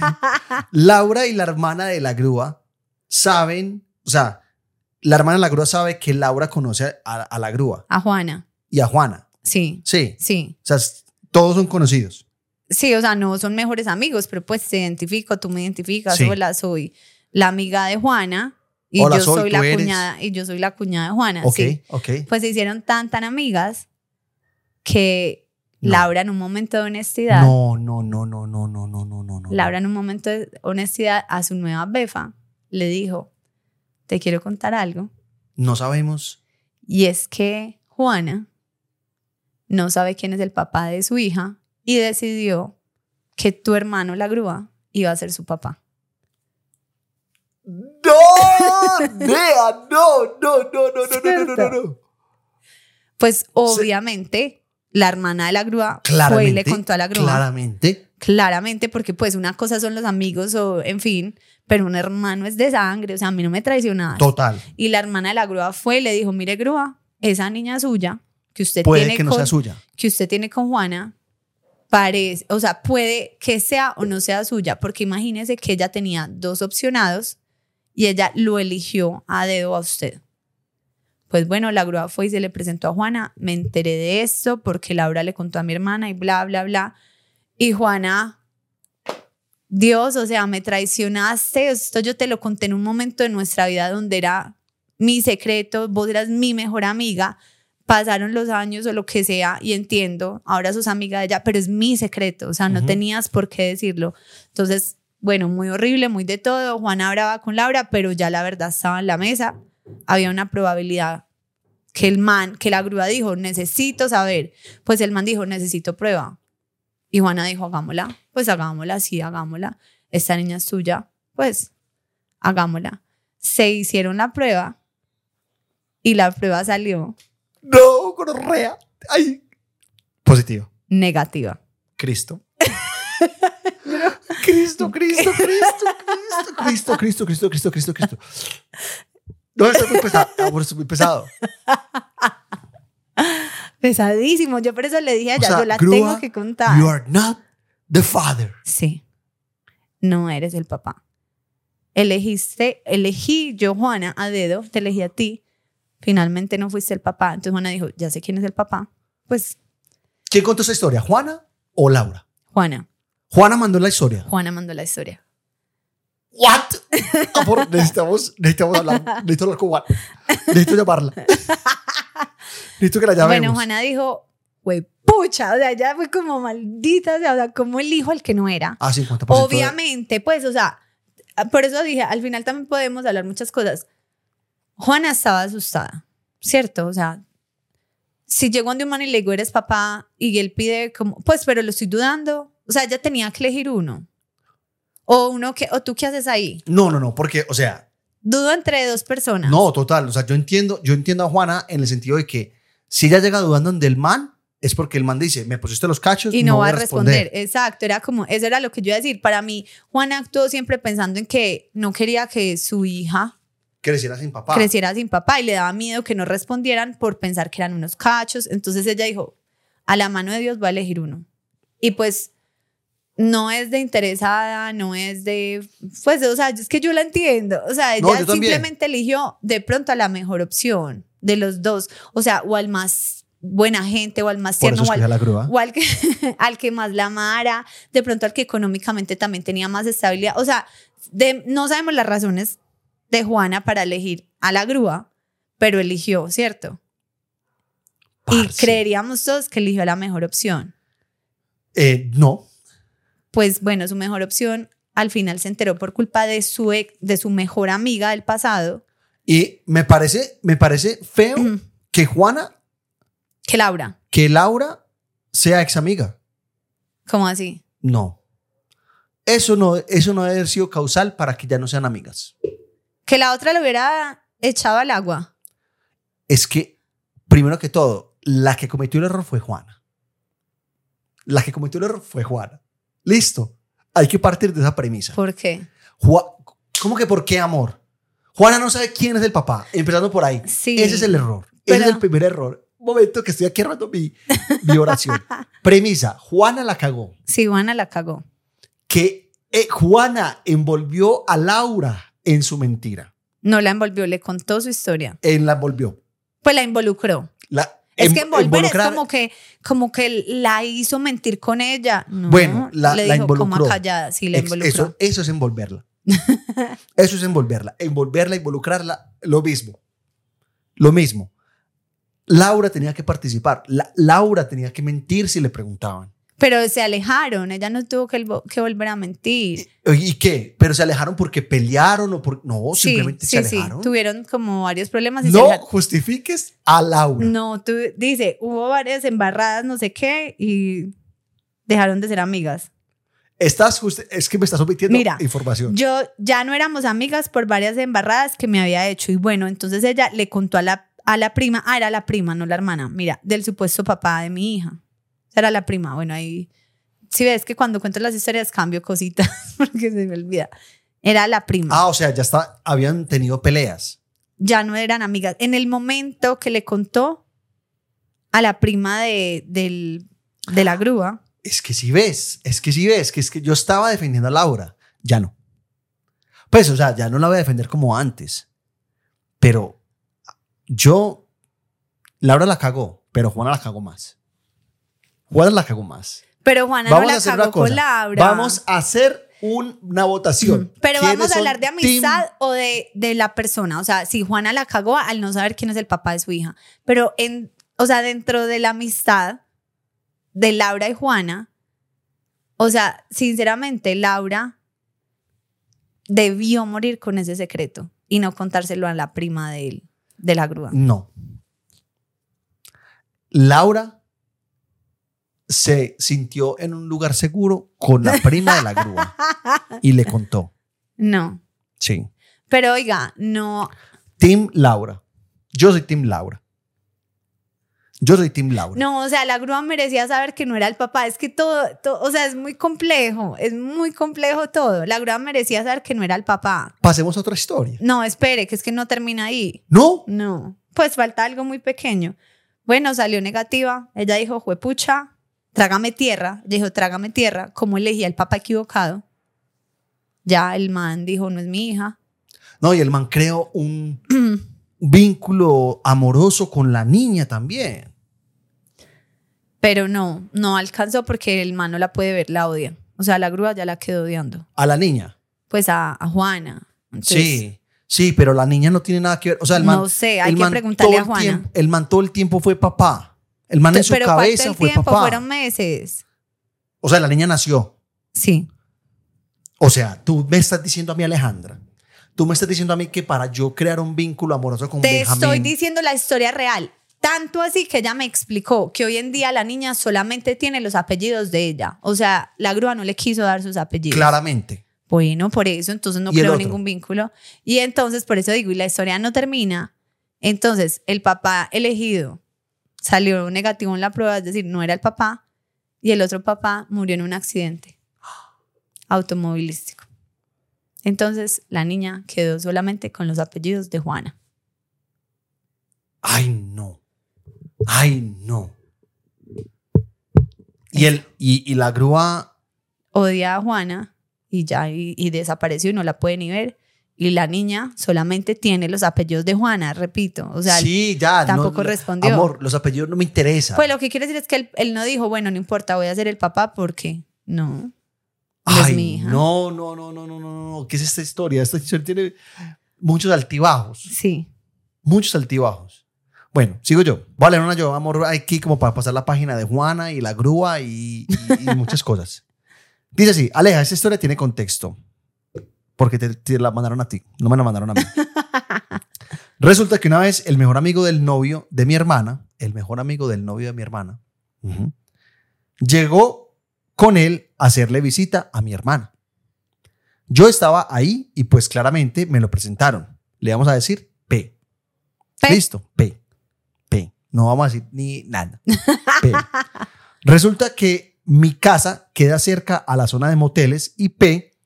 Laura y la hermana de la grúa saben, o sea, la hermana de la grúa sabe que Laura conoce a, a la grúa A Juana. y a Juana. Sí, Sí. sí. O sea, todos son conocidos. Sí, o sea, no son mejores amigos, pero pues te identifico, tú me identificas, Sí. hola, soy la amiga de Juana y Hola, yo soy, soy la eres. cuñada y yo soy la cuñada de Juana, Ok, sí. ok. Pues se hicieron tan tan amigas que No. Laura en un momento de honestidad, no, no, no, no, no, no, no, no. no. Laura en un momento de honestidad a su nueva befa le dijo, "Te quiero contar algo." No sabemos. Y es que Juana no sabe quién es el papá de su hija y decidió que tu hermano, la grúa, iba a ser su papá. ¡No! ¡Nea! ¡No! ¡No, no, no, no, no, no, no, no! Pues obviamente la hermana de la grúa fue y le contó a la grúa. Claramente. Claramente, porque pues una cosa son los amigos o en fin, pero un hermano es de sangre, o sea, a mí no me traicionaba. Total. Y la hermana de la grúa fue y le dijo, mire grúa, esa niña suya, que usted Puede tiene que no sea suya. Que usted tiene con Juana, parece, o sea, puede que sea o no sea suya, porque imagínese que ella tenía dos opcionados y ella lo eligió a dedo a usted. Pues bueno, la grúa fue y se le presentó a Juana, me enteré de esto porque Laura le contó a mi hermana y bla, bla, bla. Y Juana, Dios, o sea, me traicionaste, esto yo te lo conté en un momento de nuestra vida donde era mi secreto, vos eras mi mejor amiga, pasaron los años o lo que sea y entiendo, ahora sos amiga de ella, pero es mi secreto, o sea, no tenías por qué decirlo. Entonces, bueno, muy horrible, muy de todo, Juana brava con Laura, pero ya la verdad estaba en la mesa, había una probabilidad que el man, que la grúa dijo, necesito saber, pues el man dijo, necesito prueba. Y Juana dijo, hagámosla, pues hagámosla, sí, hagámosla, esta niña es tuya, pues hagámosla. Se hicieron la prueba y la prueba salió No, gonorrea. Ay. Positivo. negativa. Cristo. Cristo, Cristo, Cristo, Cristo, Cristo, Cristo, Cristo, Cristo, Cristo, Cristo. No, esto es muy pesado. Amor, esto es muy pesado. Pesadísimo, yo por eso le dije a O ella, sea, yo la grúa, tengo que contar. You are not the father. Sí, no eres el papá. Elegiste, elegí yo, Juana, a dedo, te elegí a ti. Finalmente no fuiste el papá. Entonces Juana dijo, ya sé quién es el papá. Pues ¿Quién contó esa historia? ¿Juana o Laura? Juana, Juana mandó la historia. Juana mandó la historia. ¿What? Amor, necesitamos, necesitamos hablar. Necesito hablar con Juana. Necesito llamarla. Necesito que la llamemos. Bueno, Juana dijo, güey, pucha, o sea, ya fue como maldita, o sea, como el hijo al que no era. Ah, 50%. de- Obviamente, pues, o sea, por eso dije, al final también podemos hablar muchas cosas. Juana estaba asustada, ¿cierto? O sea, si llegó donde un man y le digo, eres papá, y él pide como, pues, pero lo estoy dudando. O sea, ella tenía que elegir uno. O uno que, o tú qué haces ahí. No, no, no, porque, o sea, Dudo entre dos personas. no, total. O sea, yo entiendo, yo entiendo a Juana en el sentido de que si ella llega dudando del man, es porque el man dice, me pusiste los cachos y no, va a responder. Exacto, era como, eso era lo que yo iba a decir. Para mí, Juana actuó siempre pensando en que no quería que su hija Creciera sin papá. creciera sin papá y le daba miedo que no respondieran por pensar que eran unos cachos. Entonces ella dijo, a la mano de Dios va a elegir uno. Y pues no es de interesada, no es de, pues, o sea, es que yo la entiendo. O sea, ella simplemente eligió de pronto a la mejor opción de los dos. O sea, o al más buena gente, o al más tierno, o al, escogí a la grúa. o al que, al que más la amara, de pronto al que económicamente también tenía más estabilidad. O sea, de, no sabemos las razones de Juana para elegir a la grúa, pero eligió, ¿cierto? Y creeríamos todos que eligió la mejor opción. Eh, no. Pues bueno, su mejor opción al final se enteró por culpa de su, ex- de su mejor amiga del pasado, Y me parece, me parece feo que Juana, que Laura. que Laura sea ex amiga. ¿Cómo así? No. Eso no, eso no debe haber sido causal para que ya no sean amigas. Que la otra lo hubiera echado al agua. Es que, primero que todo, la que cometió el error fue Juana. La que cometió el error fue Juana. Listo. Hay que partir de esa premisa. ¿Por qué? Ju- ¿Cómo que por qué amor? Juana no sabe quién es el papá, empezando por ahí. Sí. Ese es el error. Ese es el primer error. Un momento que estoy aquí armando mi, mi oración. Premisa, Juana la cagó. Sí, Juana la cagó. Que eh, Juana envolvió a Laura en su mentira. No la envolvió, le contó su historia. Él la envolvió. Pues la involucró. La, Es em- que envolver es como que, como que la hizo mentir con ella. No, Bueno, la- le dijo, involucró. callada, sí, la involucró. Eso, eso es envolverla. eso es envolverla. Envolverla, involucrarla, lo mismo. Lo mismo. Laura tenía que participar. La- Laura tenía que mentir si le preguntaban. Pero se alejaron, ella no tuvo que, que volver a mentir. ¿Y qué? ¿Pero se alejaron porque pelearon o por.? No, Sí, simplemente sí, se sí, alejaron. tuvieron como varios problemas. Y no justifiques a Laura. No, tú, dice, hubo varias embarradas, no sé qué, y dejaron de ser amigas. Estás justi- es que me estás omitiendo Mira, información. Yo ya no éramos amigas por varias embarradas que me había hecho. Y bueno, entonces ella le contó a la, a la prima, ah, era la prima, no la hermana, mira, del supuesto papá de mi hija. Era la prima. Bueno, ahí, si ves que cuando cuento las historias cambio cositas porque se me olvida. Era la prima. ah, o sea, ya está, habían tenido peleas. Ya no eran amigas. En el momento que le contó a la prima de, del, de la grúa, Es que si ves, es que si ves, que es que yo estaba defendiendo a Laura, ya no. Pues, o sea, ya no la voy a defender como antes. Pero yo, Laura la cagó, pero Juana la cagó más. Juana la cagó más. pero Juana Vamos no la cagó con Laura. Vamos a hacer un- una votación. Pero ¿Quiénes vamos a hablar de team- amistad o de, de la persona. O sea, si Juana la cagó al no saber quién es el papá de su hija. Pero, en, o sea, dentro de la amistad de Laura y Juana, o sea, sinceramente, Laura debió morir con ese secreto y no contárselo a la prima de él, de la grúa. No. Laura se sintió en un lugar seguro con la prima de la grúa y le contó. No. Sí. Pero oiga, no. Team Laura. Yo soy Team Laura. Yo soy Team Laura. No, o sea, la grúa merecía saber que no era el papá. Es que todo, todo, o sea, es muy complejo, es muy complejo todo. La grúa merecía saber que no era el papá. Pasemos a otra historia. No, espere, que es que no termina ahí. No. No, pues falta algo muy pequeño. Bueno, salió negativa. Ella dijo, juepucha, trágame tierra. Dijo, trágame tierra. ¿Cómo elegí al papá equivocado? Ya el man dijo, no es mi hija. No, y el man creó un vínculo amoroso con la niña también. Pero no, no alcanzó porque el man no la puede ver, la odia. O sea, la grúa ya la quedó odiando. A la niña. Pues a, a Juana. Entonces, sí. Sí, pero la niña no tiene nada que ver. O sea, el man. No sé, hay el que man preguntarle a el Juana. tiempo- el man todo el tiempo fue papá. El man en su Pero ¿cuánto cabeza el fue tiempo? papá. Fueron meses. O sea, la niña nació. Sí. O sea, tú me estás diciendo a mí, Alejandra. Tú me estás diciendo a mí que para yo crear un vínculo amoroso con Te Benjamín. estoy diciendo la historia real. Tanto así que ella me explicó que hoy en día la niña solamente tiene los apellidos de ella. O sea, la grúa no le quiso dar sus apellidos. Claramente. Bueno, por eso, entonces no ¿Y el creo otro? ningún vínculo. Y entonces, por eso digo, y la historia no termina. Entonces, el papá elegido salió negativo en la prueba, es decir, no era el papá, y el otro papá murió en un accidente automovilístico. Entonces, la niña quedó solamente con los apellidos de Juana. Ay, no. Ay, no. Y, el, y, y la grúa. Odia a Juana y ya, y, y desapareció y no la puede ni ver. Y la niña solamente tiene los apellidos de Juana, repito. O sea, sí, ya. tampoco no, respondió. Amor, los apellidos no me interesan. Pues lo que quiere decir es que él, él no dijo, bueno, no importa, voy a ser el papá porque no. No Ay, es mi hija. no, no, no, no, no, no, no. ¿Qué es esta historia? Esta historia tiene muchos altibajos. Sí. Muchos altibajos. Bueno, sigo yo. Vale, una yo, amor, aquí como para pasar la página de Juana y la grúa y, y- y muchas cosas. Dice así, Aleja, esta historia tiene contexto. Porque te, te la mandaron a ti, no me la mandaron a mí. Resulta que una vez el mejor amigo del novio de mi hermana, el mejor amigo del novio de mi hermana, llegó con él a hacerle visita a mi hermana. Yo estaba ahí y pues claramente me lo presentaron. Le vamos a decir P. P. Listo, P. P. No vamos a decir ni nada. P. Resulta que mi casa queda cerca a la zona de moteles y P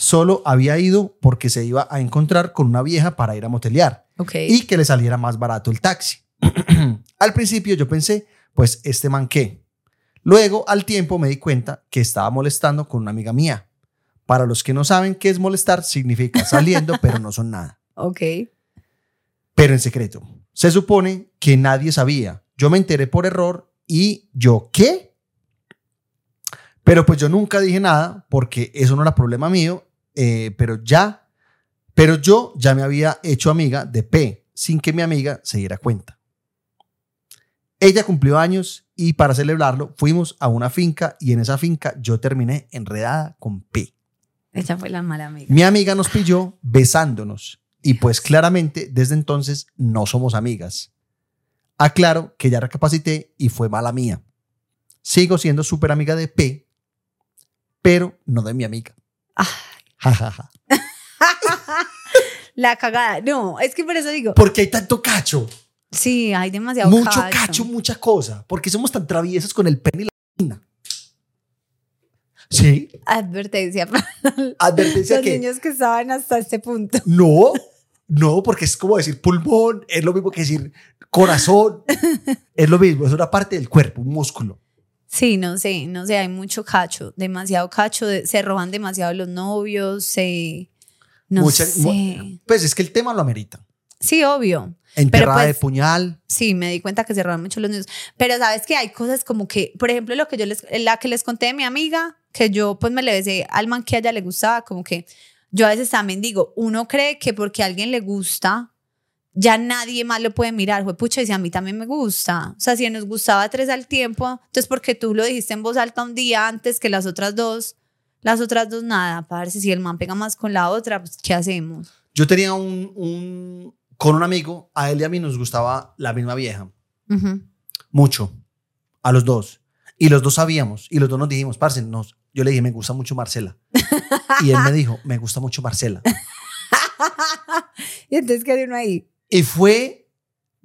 solo había ido porque se iba a encontrar con una vieja para ir a motelear Ok. y que le saliera más barato el taxi. al principio yo pensé, pues este man qué. Luego, al tiempo, me di cuenta que estaba molestando con una amiga mía. Para los que no saben qué es molestar, significa saliendo, pero no son nada. Ok. pero en secreto. Se supone que nadie sabía. Yo me enteré por error y yo, ¿qué? Pero pues yo nunca dije nada porque eso no era problema mío, eh, pero ya, pero yo ya me había hecho amiga de P sin que mi amiga se diera cuenta. Ella cumplió años y para celebrarlo fuimos a una finca y en esa finca yo terminé enredada con P. Esa fue la mala amiga. Mi amiga nos pilló besándonos y pues claramente desde entonces no somos amigas. Aclaro que ya recapacité y fue mala mía. Sigo siendo súper amiga de P, pero no de mi amiga. Ah. Ja, ja, ja. La cagada. No, es que por eso digo, Porque hay tanto cacho, sí, hay demasiado mucho cacho, mucha cosa. Porque somos tan traviesos con el pene y la vagina. Sí, Advertencia para advertencia los que niños que estaban hasta este punto. no, no, porque es como decir pulmón, es lo mismo que decir corazón, es lo mismo, es una parte del cuerpo, un músculo. Sí, no sé, no sé, hay mucho cacho, demasiado cacho, se roban demasiado los novios, se... No Mucha- sé. Pues es que el tema lo amerita. Sí, obvio. Enterrada de pues- puñal. Sí, me di cuenta que se roban mucho los niños. Pero sabes que hay cosas como que, por ejemplo, lo que yo les, la que les conté de mi amiga, que yo pues me le besé al man que a ella le gustaba, como que yo a veces también digo, uno cree que porque a alguien le gusta, ya nadie más lo puede mirar. Fue pucha, y si a mí también me gusta. O sea, si nos gustaba tres al tiempo, entonces porque tú lo dijiste en voz alta un día antes que las otras dos, las otras dos nada, para si el man pega más con la otra, pues ¿qué hacemos? Yo tenía un, un- con un amigo, a él y a mí nos gustaba la misma vieja. Mucho. A los dos. Y los dos sabíamos. Y los dos nos dijimos, parce, nos, yo le dije, me gusta mucho Marcela. Y él me dijo, me gusta mucho Marcela. y entonces, ¿qué uno ahí? Y fue,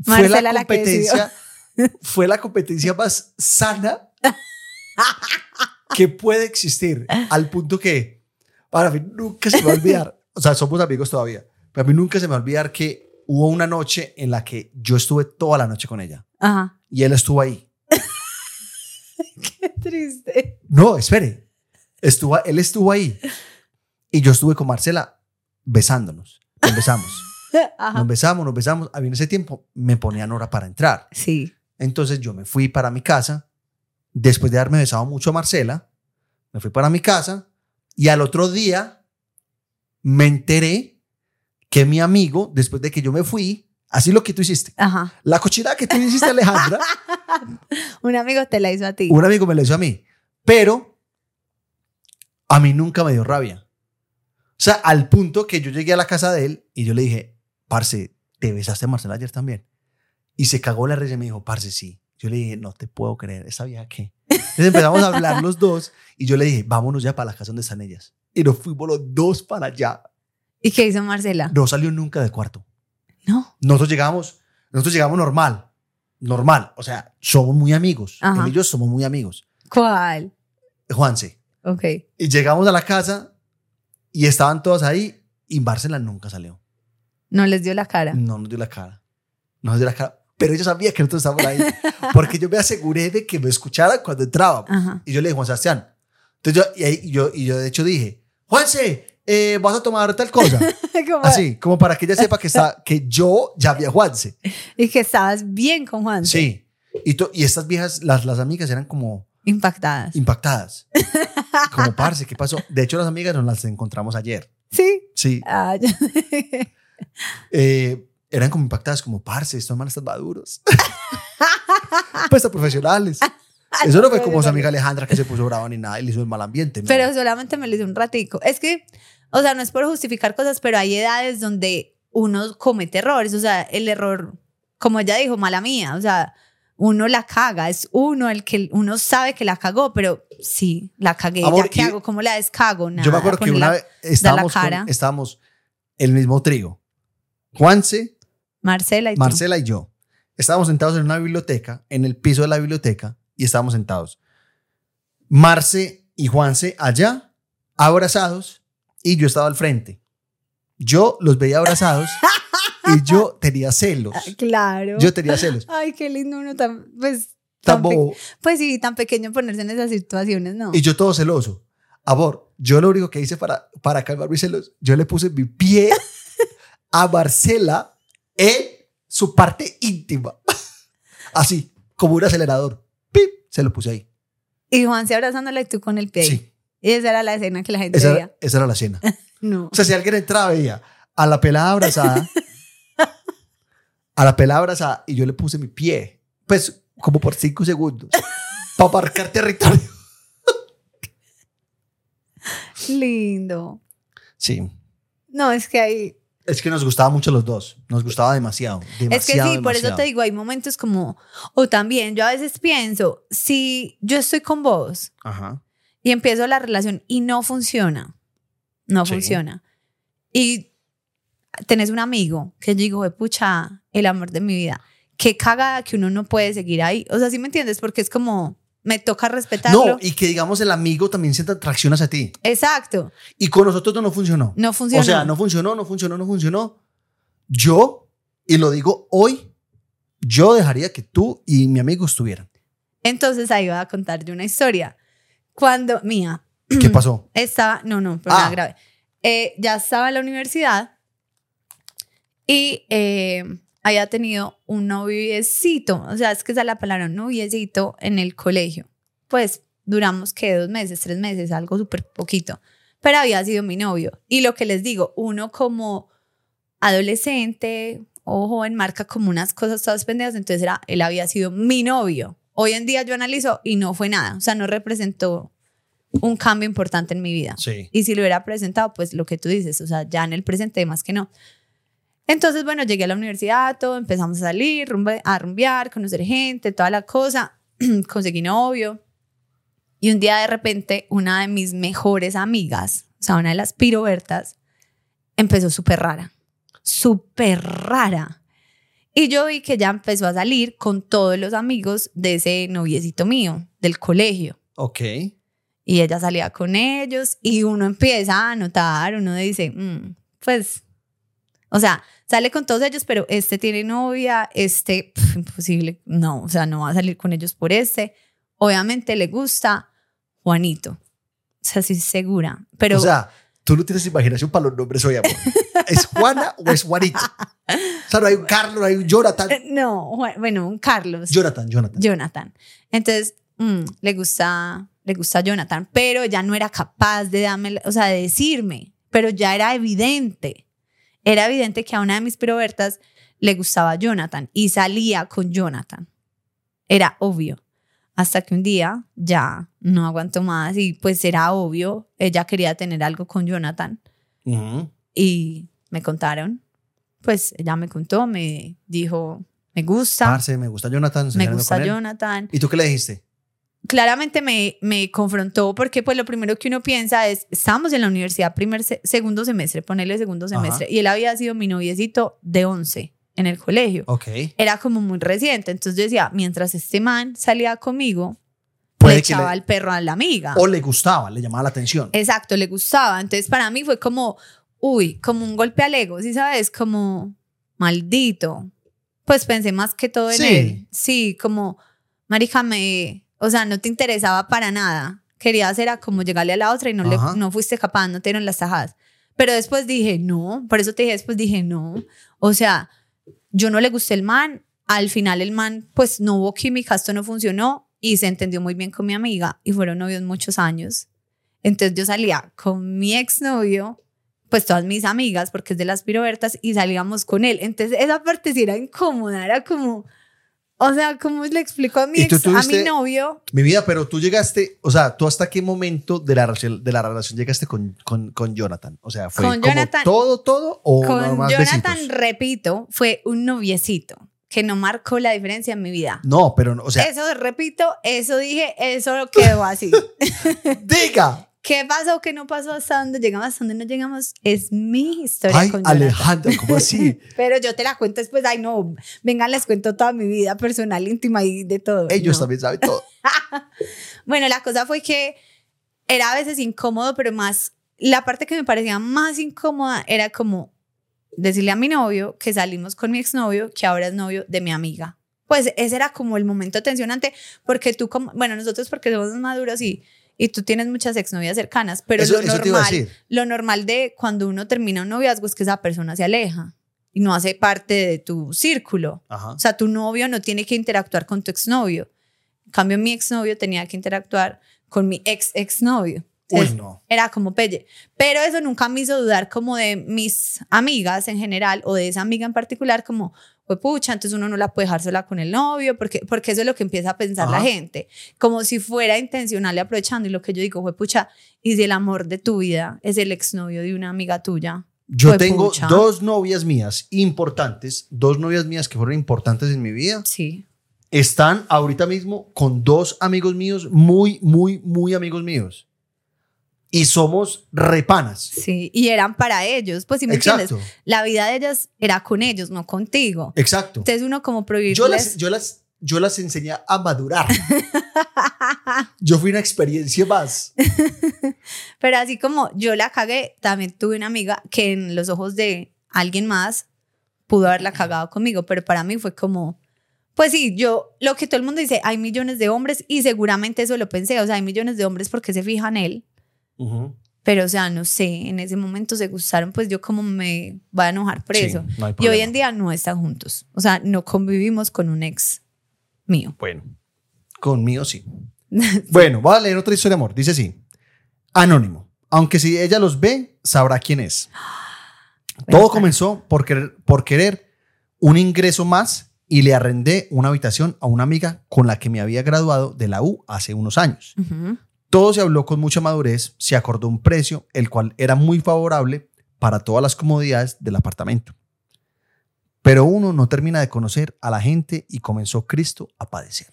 fue la la competencia, fue la competencia más sana que puede existir. Al punto que, para mí, nunca se me va a olvidar. O sea, somos amigos todavía. Pero a mí nunca se me va a olvidar que hubo una noche en la que yo estuve toda la noche con ella. Ajá. Y él estuvo ahí. Qué triste. No, espere. Estuvo, él estuvo ahí. Y yo estuve con Marcela besándonos. Nos besamos. Ajá. Nos besamos, nos besamos. A mí en ese tiempo me ponían hora para entrar. Sí. Entonces yo me fui para mi casa. Después de haberme besado mucho a Marcela, me fui para mi casa. Y al otro día me enteré que mi amigo, después de que yo me fui, así lo que tú hiciste, Ajá. la cochinada que tú hiciste, Alejandra, Un amigo te la hizo a ti. un amigo me lo hizo a mí. Pero a mí nunca me dio rabia. O sea, al punto que yo llegué a la casa de él y yo le dije, parce, ¿te besaste a Marcela ayer también? Y se cagó la risa y me dijo, parce, sí. Yo le dije, no te puedo creer, ¿esa vieja qué? Entonces empezamos a hablar los dos y yo le dije, vámonos ya para la casa donde están ellas. Y nos fuimos los dos para allá. ¿Y qué hizo Marcela? No salió nunca del cuarto. No. Nosotros llegamos, nosotros llegamos normal, normal. O sea, somos muy amigos. Ajá. Él y yo somos muy amigos. ¿Cuál? Juanse. Ok. Y llegamos a la casa y estaban todos ahí y Marcela nunca salió. No les dio la cara. No nos dio la cara. No nos dio la cara. Pero ella sabía que nosotros estábamos ahí. Porque yo me aseguré de que me escucharan cuando entraba. Ajá. Y yo le dije, Juan Sebastián. Entonces yo, y, ahí- y yo, y yo de hecho dije, Juanse, eh, vas a tomar tal cosa. Como- Así, como para que ella sepa que, está, que yo ya vi a Juanse. Y que estabas bien con Juan. Sí. Y, to- y estas viejas, las, las amigas eran como Impactadas. impactadas. Como, parce, ¿qué pasó? De hecho, las amigas nos las encontramos ayer. Sí. Sí. Ah. eh, eran como impactadas, como, parce, estos manes están maduros. pues están profesionales. Eso no fue como su amiga Alejandra que se puso brava ni nada y le hizo el mal ambiente. ¿no? Pero solamente me lo hice un ratico. Es que, o sea, no es por justificar cosas, pero hay edades donde uno comete errores. O sea, el error, como ella dijo, mala mía. O sea, uno la caga. Es uno el que uno sabe que la cagó, pero sí, la cagué. Amor, ¿Ya qué hago? ¿Cómo la descago? Nada, Yo me acuerdo que una vez estábamos, cara. con- estábamos el mismo trío. Juanse, Marcela y tú. Marcela y yo. Estábamos sentados en una biblioteca, en el piso de la biblioteca, y estábamos sentados. Marce y Juanse allá, abrazados, y yo estaba al frente. Yo los veía abrazados y yo tenía celos. Ah, Claro. Yo tenía celos. Ay, qué lindo uno tan, pues, Tan bobo. pues sí, tan pequeño ponerse en esas situaciones, ¿no? Y yo todo celoso. Amor, yo lo único que hice para, para calmar mis celos, yo le puse mi pie a Marcela en su parte íntima. Así, como un acelerador. ¡Pip! Se lo puse ahí. Y Juan se abrazándola y tú con el pie. ahí. Sí. Y esa era la escena que la gente Esa veía. esa era la cena. No. O sea, si alguien entraba, veía a la pelada abrazada, a la pelada abrazada, y yo le puse mi pie, pues como por cinco segundos, para marcar territorio. Lindo. Sí. No, es que hay. Es que nos gustaba mucho los dos. Nos gustaba demasiado. demasiado Es que sí, por eso demasiado. te digo, hay momentos como. O también, yo a veces pienso, si yo estoy con vos Ajá. y empiezo la relación y no funciona, no Sí. funciona. Y tenés un amigo que yo digo, "Eh, pucha, el amor de mi vida. Qué cagada que uno no puede seguir ahí. O sea, ¿sí me entiendes? Porque es como, me toca respetarlo. No, y que digamos el amigo también sienta atracción hacia ti. Exacto. Y con nosotros no funcionó. No funciona. O sea, no funcionó, no funcionó, no funcionó. Yo, y lo digo hoy, yo dejaría que tú y mi amigo estuvieran. Entonces ahí voy a contar yo una historia. Cuando, mía, ¿Qué pasó? estaba, no, no, pero Ah. nada grave. Eh, ya estaba en la universidad y eh, había tenido un noviecito, o sea, es que esa es la palabra, un noviecito en el colegio. Pues duramos que dos meses, tres meses, algo súper poquito, pero había sido mi novio. Y lo que les digo, uno como adolescente o joven marca como unas cosas todas pendejas, entonces era, él había sido mi novio. Hoy en día yo analizo y no fue nada, o sea, no representó un cambio importante en mi vida. Sí. Y si lo hubiera presentado, pues lo que tú dices, o sea, ya en el presente más que no. Entonces, bueno, llegué a la universidad, todo, empezamos a salir, rumbe- a rumbear, conocer gente, toda la cosa, conseguí novio. Y un día de repente, una de mis mejores amigas, o sea, una de las pirobertas, empezó súper rara, súper rara. Y yo vi que ya empezó a salir con todos los amigos de ese noviecito mío, del colegio. Ok. Y ella salía con ellos y uno empieza a notar, uno dice, "Mm, pues, o sea, sale con todos ellos, pero este tiene novia, este, pf, imposible, no, o sea, no va a salir con ellos por este. Obviamente le gusta Juanito, o sea, sí segura, pero o sea, tú no tienes imaginación para los nombres hoy, amor. ¿Es Juana o es Juanito? O sea, no hay un Carlos, no hay un Jonathan. no, Juan- bueno, un Carlos. Jonathan, Jonathan. Jonathan. Entonces, mm, le gusta, le gusta Jonathan, pero ya no era capaz de darme, o sea, de decirme, pero ya era evidente. Era evidente que a una de mis pirobertas le gustaba Jonathan y salía con Jonathan. Era obvio. Hasta que un día ya no aguantó más y pues era obvio, ella quería tener algo con Jonathan y me contaron. Pues ella me contó, me dijo, me gusta, Parce, me gusta Jonathan. me gusta. Jonathan. ¿Y tú qué le dijiste? Claramente me, me confrontó porque pues lo primero que uno piensa es, estamos en la universidad primer, se- segundo semestre, ponerle segundo Ajá. semestre, y él había sido mi noviecito de 11 en el colegio. Ok. Era como muy reciente, entonces yo decía, mientras este man salía conmigo, le echaba le- el perro a la amiga. O le gustaba, le llamaba la atención. Exacto, le gustaba. Entonces para mí fue como, uy, como un golpe al ego, ¿sí sabes? Como, maldito. Pues pensé más que todo en Sí. él. Sí, como, marica, me, o sea, no te interesaba para nada. Querías era como llegarle a la otra y no, le, no fuiste capaz, no te dieron las tajadas. Pero después dije, no, por eso te dije, después dije, no. O sea, yo no le gusté el man, al final el man, pues no hubo química, esto no funcionó y se entendió muy bien con mi amiga y fueron novios muchos años. Entonces yo salía con mi exnovio, pues todas mis amigas, porque es de las pirobertas, y salíamos con él. Entonces esa parte sí era incómoda, era como, o sea, ¿cómo le explico a mi, ¿Y tú ex- a mi tuviste- novio? Mi vida, pero tú llegaste, o sea, ¿tú hasta qué momento de la, relación- de la relación llegaste con, con, con Jonathan? O sea, ¿fue Con como Jonathan- todo, todo o Con Jonathan, besitos? repito, fue un noviecito que no marcó la diferencia en mi vida. No, pero, no, o sea, eso, repito, eso dije, eso quedó así. diga. ¿Qué pasó? ¿Qué no pasó? ¿Hasta dónde llegamos? ¿Hasta dónde no llegamos? Es mi historia Ay, con. Alejandra, ¿cómo así? Pero yo te la cuento después. Ay, no, vengan, les cuento toda mi vida personal, íntima y de todo. Ellos No. también saben todo. Bueno, la cosa fue que era a veces incómodo, pero más, la parte que me parecía más incómoda era como decirle a mi novio que salimos con mi exnovio, que ahora es novio de mi amiga. Pues ese era como el momento tensionante, porque tú como, bueno, nosotros porque somos maduros y, y tú tienes muchas exnovias cercanas, pero Eso- lo eso normal, lo normal de cuando uno termina un noviazgo es que esa persona se aleja. y no hace parte de tu círculo. Ajá. O sea, tu novio no tiene que interactuar con tu exnovio. En cambio, mi exnovio tenía que interactuar con mi ex exnovio. Uy, no. Era como pelle. Pero eso nunca me hizo dudar como de mis amigas en general o de esa amiga en particular como, pues pucha, entonces uno no la puede dejar sola con el novio, porque, porque eso es lo que empieza a pensar la gente, como si fuera intencional y aprovechando. Y lo que yo digo fue, pucha, y si el amor de tu vida es el exnovio de una amiga tuya. Yo tengo pucha. dos novias mías importantes, dos novias mías que fueron importantes en mi vida. Sí. Están ahorita mismo con dos amigos míos, muy, muy, muy amigos míos. Y somos repanas. Sí, y eran para ellos, pues si me Exacto, entiendes, la vida de ellas era con ellos, no contigo. exacto. Entonces uno como prohibirles... Yo las, yo, las, yo las enseñé a madurar. Yo fui una experiencia más. Pero así como yo la cagué, también tuve una amiga que en los ojos de alguien más pudo haberla cagado conmigo, pero para mí fue como, pues sí, yo, lo que todo el mundo dice, hay millones de hombres y seguramente eso lo pensé, o sea, hay millones de hombres porque se fijan en pero o sea, no sé, en ese momento se gustaron, pues yo como me voy a enojar por Sí, eso. no Y hoy en día no están juntos, o sea, no convivimos con un ex mío. Bueno, conmigo sí. Bueno, voy a leer otra historia de amor. Dice así. Anónimo. Aunque si ella los ve, sabrá quién es. Todo comenzó por querer, por querer un ingreso más y le arrendé una habitación a una amiga con la que me había graduado de la U hace unos años. Ujú. Todo se habló con mucha madurez, se acordó un precio, el cual era muy favorable para todas las comodidades del apartamento. Pero uno no termina de conocer a la gente y comenzó Cristo a padecer.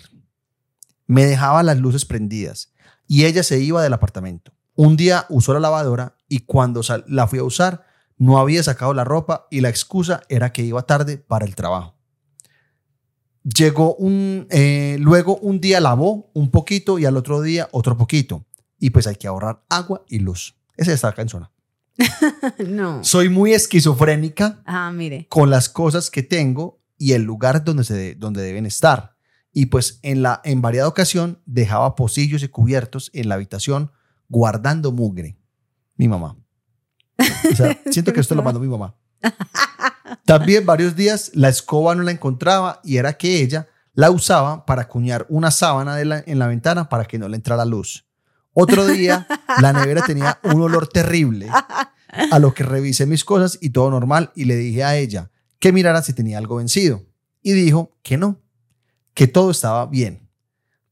Me dejaba las luces prendidas y ella se iba del apartamento. Un día usó la lavadora y cuando la fui a usar no había sacado la ropa y la excusa era que iba tarde para el trabajo. Llegó un, eh, luego un día lavó un poquito y al otro día otro poquito. Y pues hay que ahorrar agua y luz. Esa está canzona. no. Soy muy esquizofrénica Ah, mire. con las cosas que tengo y el lugar donde, se de- donde deben estar. Y pues en, la, en variada ocasión dejaba pocillos y cubiertos en la habitación guardando mugre. Mi mamá. O sea, siento que esto lo mandó mi mamá. También varios días la escoba no la encontraba y era que ella la usaba para acuñar una sábana en la ventana para que no le entrara luz. Otro día la nevera tenía un olor terrible, a lo que revisé mis cosas y todo normal y le dije a ella que mirara si tenía algo vencido. Y dijo que no, que todo estaba bien.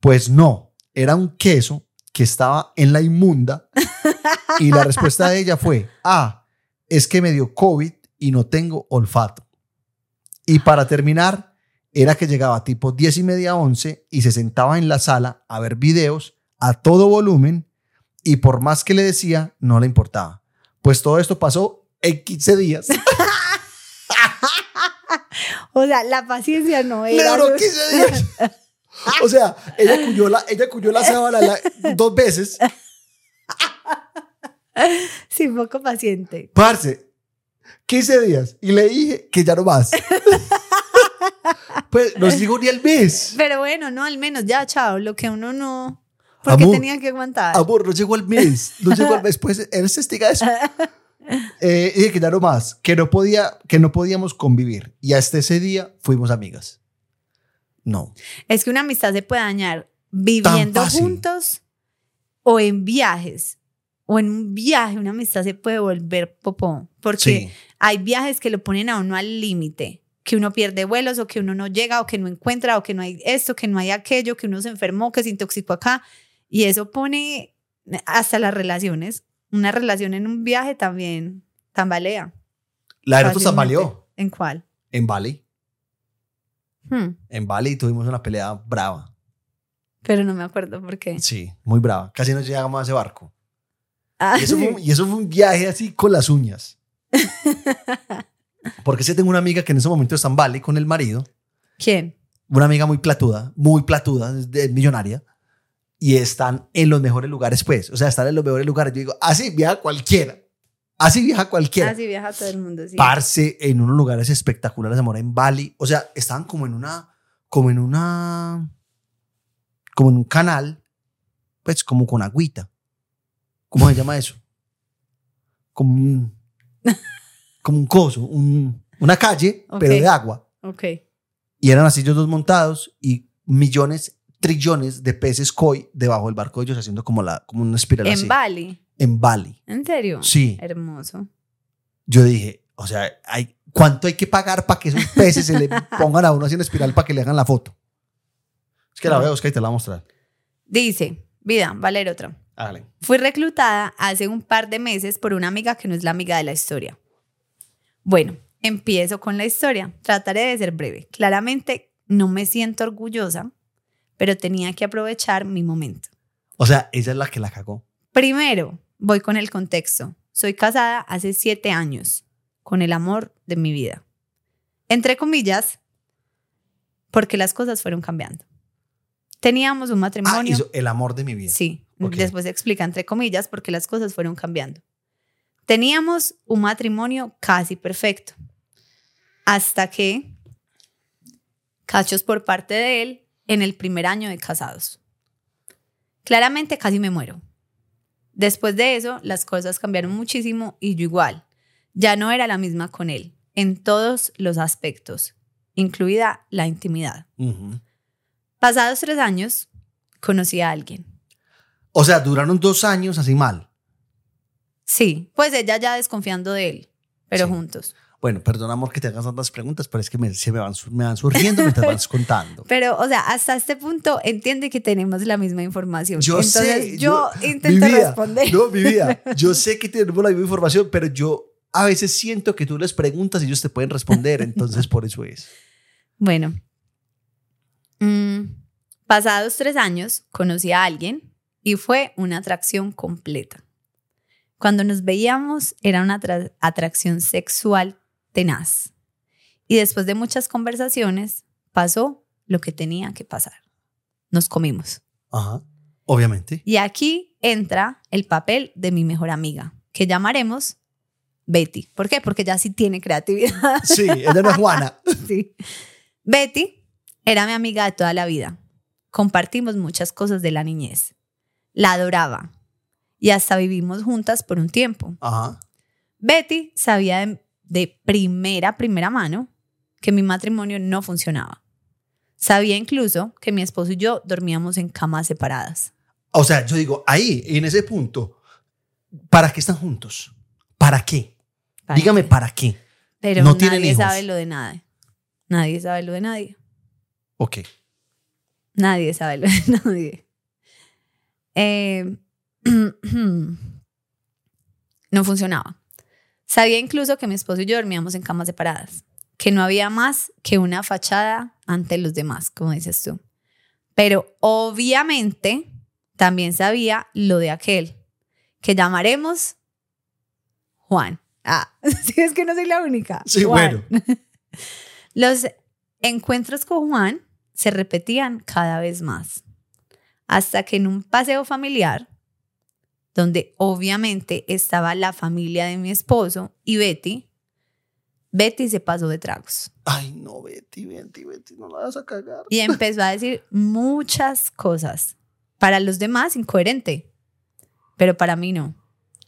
Pues no, era un queso que estaba en la inmunda y la respuesta de ella fue, ah, es que me dio COVID y no tengo olfato. Y para terminar, era que llegaba tipo 10 y media, 11 y se sentaba en la sala a ver videos a todo volumen y por más que le decía, no le importaba. Pues todo esto pasó en 15 días. O sea, la paciencia no Le era... duró 15 días. O sea, ella cuyó la, ella cuyó la sábana la- dos veces. Sí, poco paciente. Parce, 15 días. Y le dije que ya no más. Pues no sigo ni el mes. Pero bueno, no, al menos ya, chao, lo que uno no... Porque Amor, tenía que aguantar. Amor, no llegó al mes. No llegó al mes. Pues eres testiga de eso. Eh, y dije que ya no más. Que no, podía, que no podíamos convivir. Y hasta ese día fuimos amigas. No. Es que una amistad se puede dañar viviendo juntos o en viajes. O en un viaje, una amistad se puede volver popó. Porque Sí. hay viajes que lo ponen a uno al límite. Que uno pierde vuelos o que uno no llega o que no encuentra o que no hay esto, que no hay aquello, que uno se enfermó, que se intoxicó acá. Y eso pone hasta las relaciones. Una relación en un viaje también tambalea. La de nosotros tambaleó ¿En cuál? en Bali. Hmm, En Bali tuvimos una pelea brava. Pero no me acuerdo por qué. Sí, muy brava. Casi no llegamos a ese barco. Ah, Y eso, fue, y eso fue un viaje así con las uñas. Porque sí tengo una amiga que en ese momento está en Bali con el marido. ¿Quién? Una amiga muy platuda, muy platuda, de- millonaria. Y están en los mejores lugares, pues. O sea, están en los mejores lugares. Yo digo, así viaja cualquiera. Así viaja cualquiera. Así viaja todo el mundo, sí. Parce en unos lugares espectaculares amor en Bali. O sea, estaban como en una, como en una, como en un canal, pues como con agüita. ¿Cómo se llama eso? Como un, como un coso, un, Una calle, pero de agua. Ok. Y eran así ellos dos montados y millones, trillones de peces koi debajo del barco de ellos haciendo como, la, como una espiral En así. Bali. en Bali. ¿En serio? Sí. Hermoso. Yo dije, o sea, hay, ¿cuánto hay que pagar para que esos peces se le pongan a uno en espiral para que le hagan la foto? Es que la voy a buscar y te la voy a mostrar. Dice, vida, va a leer otra. Hágale. Fui reclutada hace un par de meses por una amiga que no es la amiga de la historia. Bueno, empiezo con la historia. Trataré de ser breve. Claramente no me siento orgullosa, pero tenía que aprovechar mi momento. O sea, ella es la que la cagó. Primero, voy con el contexto. Soy casada hace siete años con el amor de mi vida. Entre comillas, porque las cosas fueron cambiando. Teníamos un Ah, matrimonio. hizo el amor de mi vida. Sí, Después se explica entre comillas porque las cosas fueron cambiando. Teníamos un matrimonio casi perfecto. Hasta que cachos por parte de él en el primer año de casados. Claramente casi me muero. Después de eso, las cosas cambiaron muchísimo y yo igual. Ya no era la misma con él, en todos los aspectos, incluida la intimidad. Pasados tres años, conocí a alguien. O sea, duraron dos años así mal. Sí, pues ella ya desconfiando de él, pero Sí. juntos. Bueno, perdón, amor, que te hagas tantas preguntas, pero es que me, se me van, me van surgiendo mientras vas contando. Pero, o sea, hasta este punto entiende que tenemos la misma información. Yo Entonces, sé. yo, intento vida, responder. No, mi vida. Yo sé que tenemos la misma información, pero yo a veces siento que tú les preguntas y ellos te pueden responder. Entonces, por eso es. Bueno, mm, pasados tres años, conocí a alguien y fue una atracción completa. Cuando nos veíamos, era una atra- atracción sexual tenaz. Y después de muchas conversaciones, pasó lo que tenía que pasar. Nos comimos. Ajá. Obviamente. Y aquí entra el papel de mi mejor amiga, que llamaremos Betty. ¿Por qué? Porque ya sí tiene creatividad. Sí, ella no es Juana. Sí. Betty era mi amiga de toda la vida. Compartimos muchas cosas de la niñez. La adoraba. Y hasta vivimos juntas por un tiempo. Ajá. Betty sabía de, de primera, primera mano que mi matrimonio no funcionaba. Sabía incluso que mi esposo y yo dormíamos en camas separadas. O sea, yo digo, ahí, en ese punto, ¿para qué están juntos? ¿Para qué? ¿Para Dígame, qué? ¿para qué? Pero no tienen nadie hijos. sabe lo de nadie. Nadie sabe lo de nadie. Ok. Nadie sabe lo de nadie. Eh, no funcionaba. Sabía incluso que mi esposo y yo dormíamos en camas separadas, que no había más que una fachada ante los demás, como dices tú. Pero obviamente también sabía lo de aquel, que llamaremos Juan. Ah, sí, es que no soy la única. Sí, Juan. bueno. Los encuentros con Juan se repetían cada vez más, hasta que en un paseo familiar, donde obviamente estaba la familia de mi esposo y Betty, Betty se pasó de tragos Ay, no, Betty, Betty, Betty, no la vas a cagar. y empezó a decir muchas cosas. Para los demás, incoherente, pero para mí no.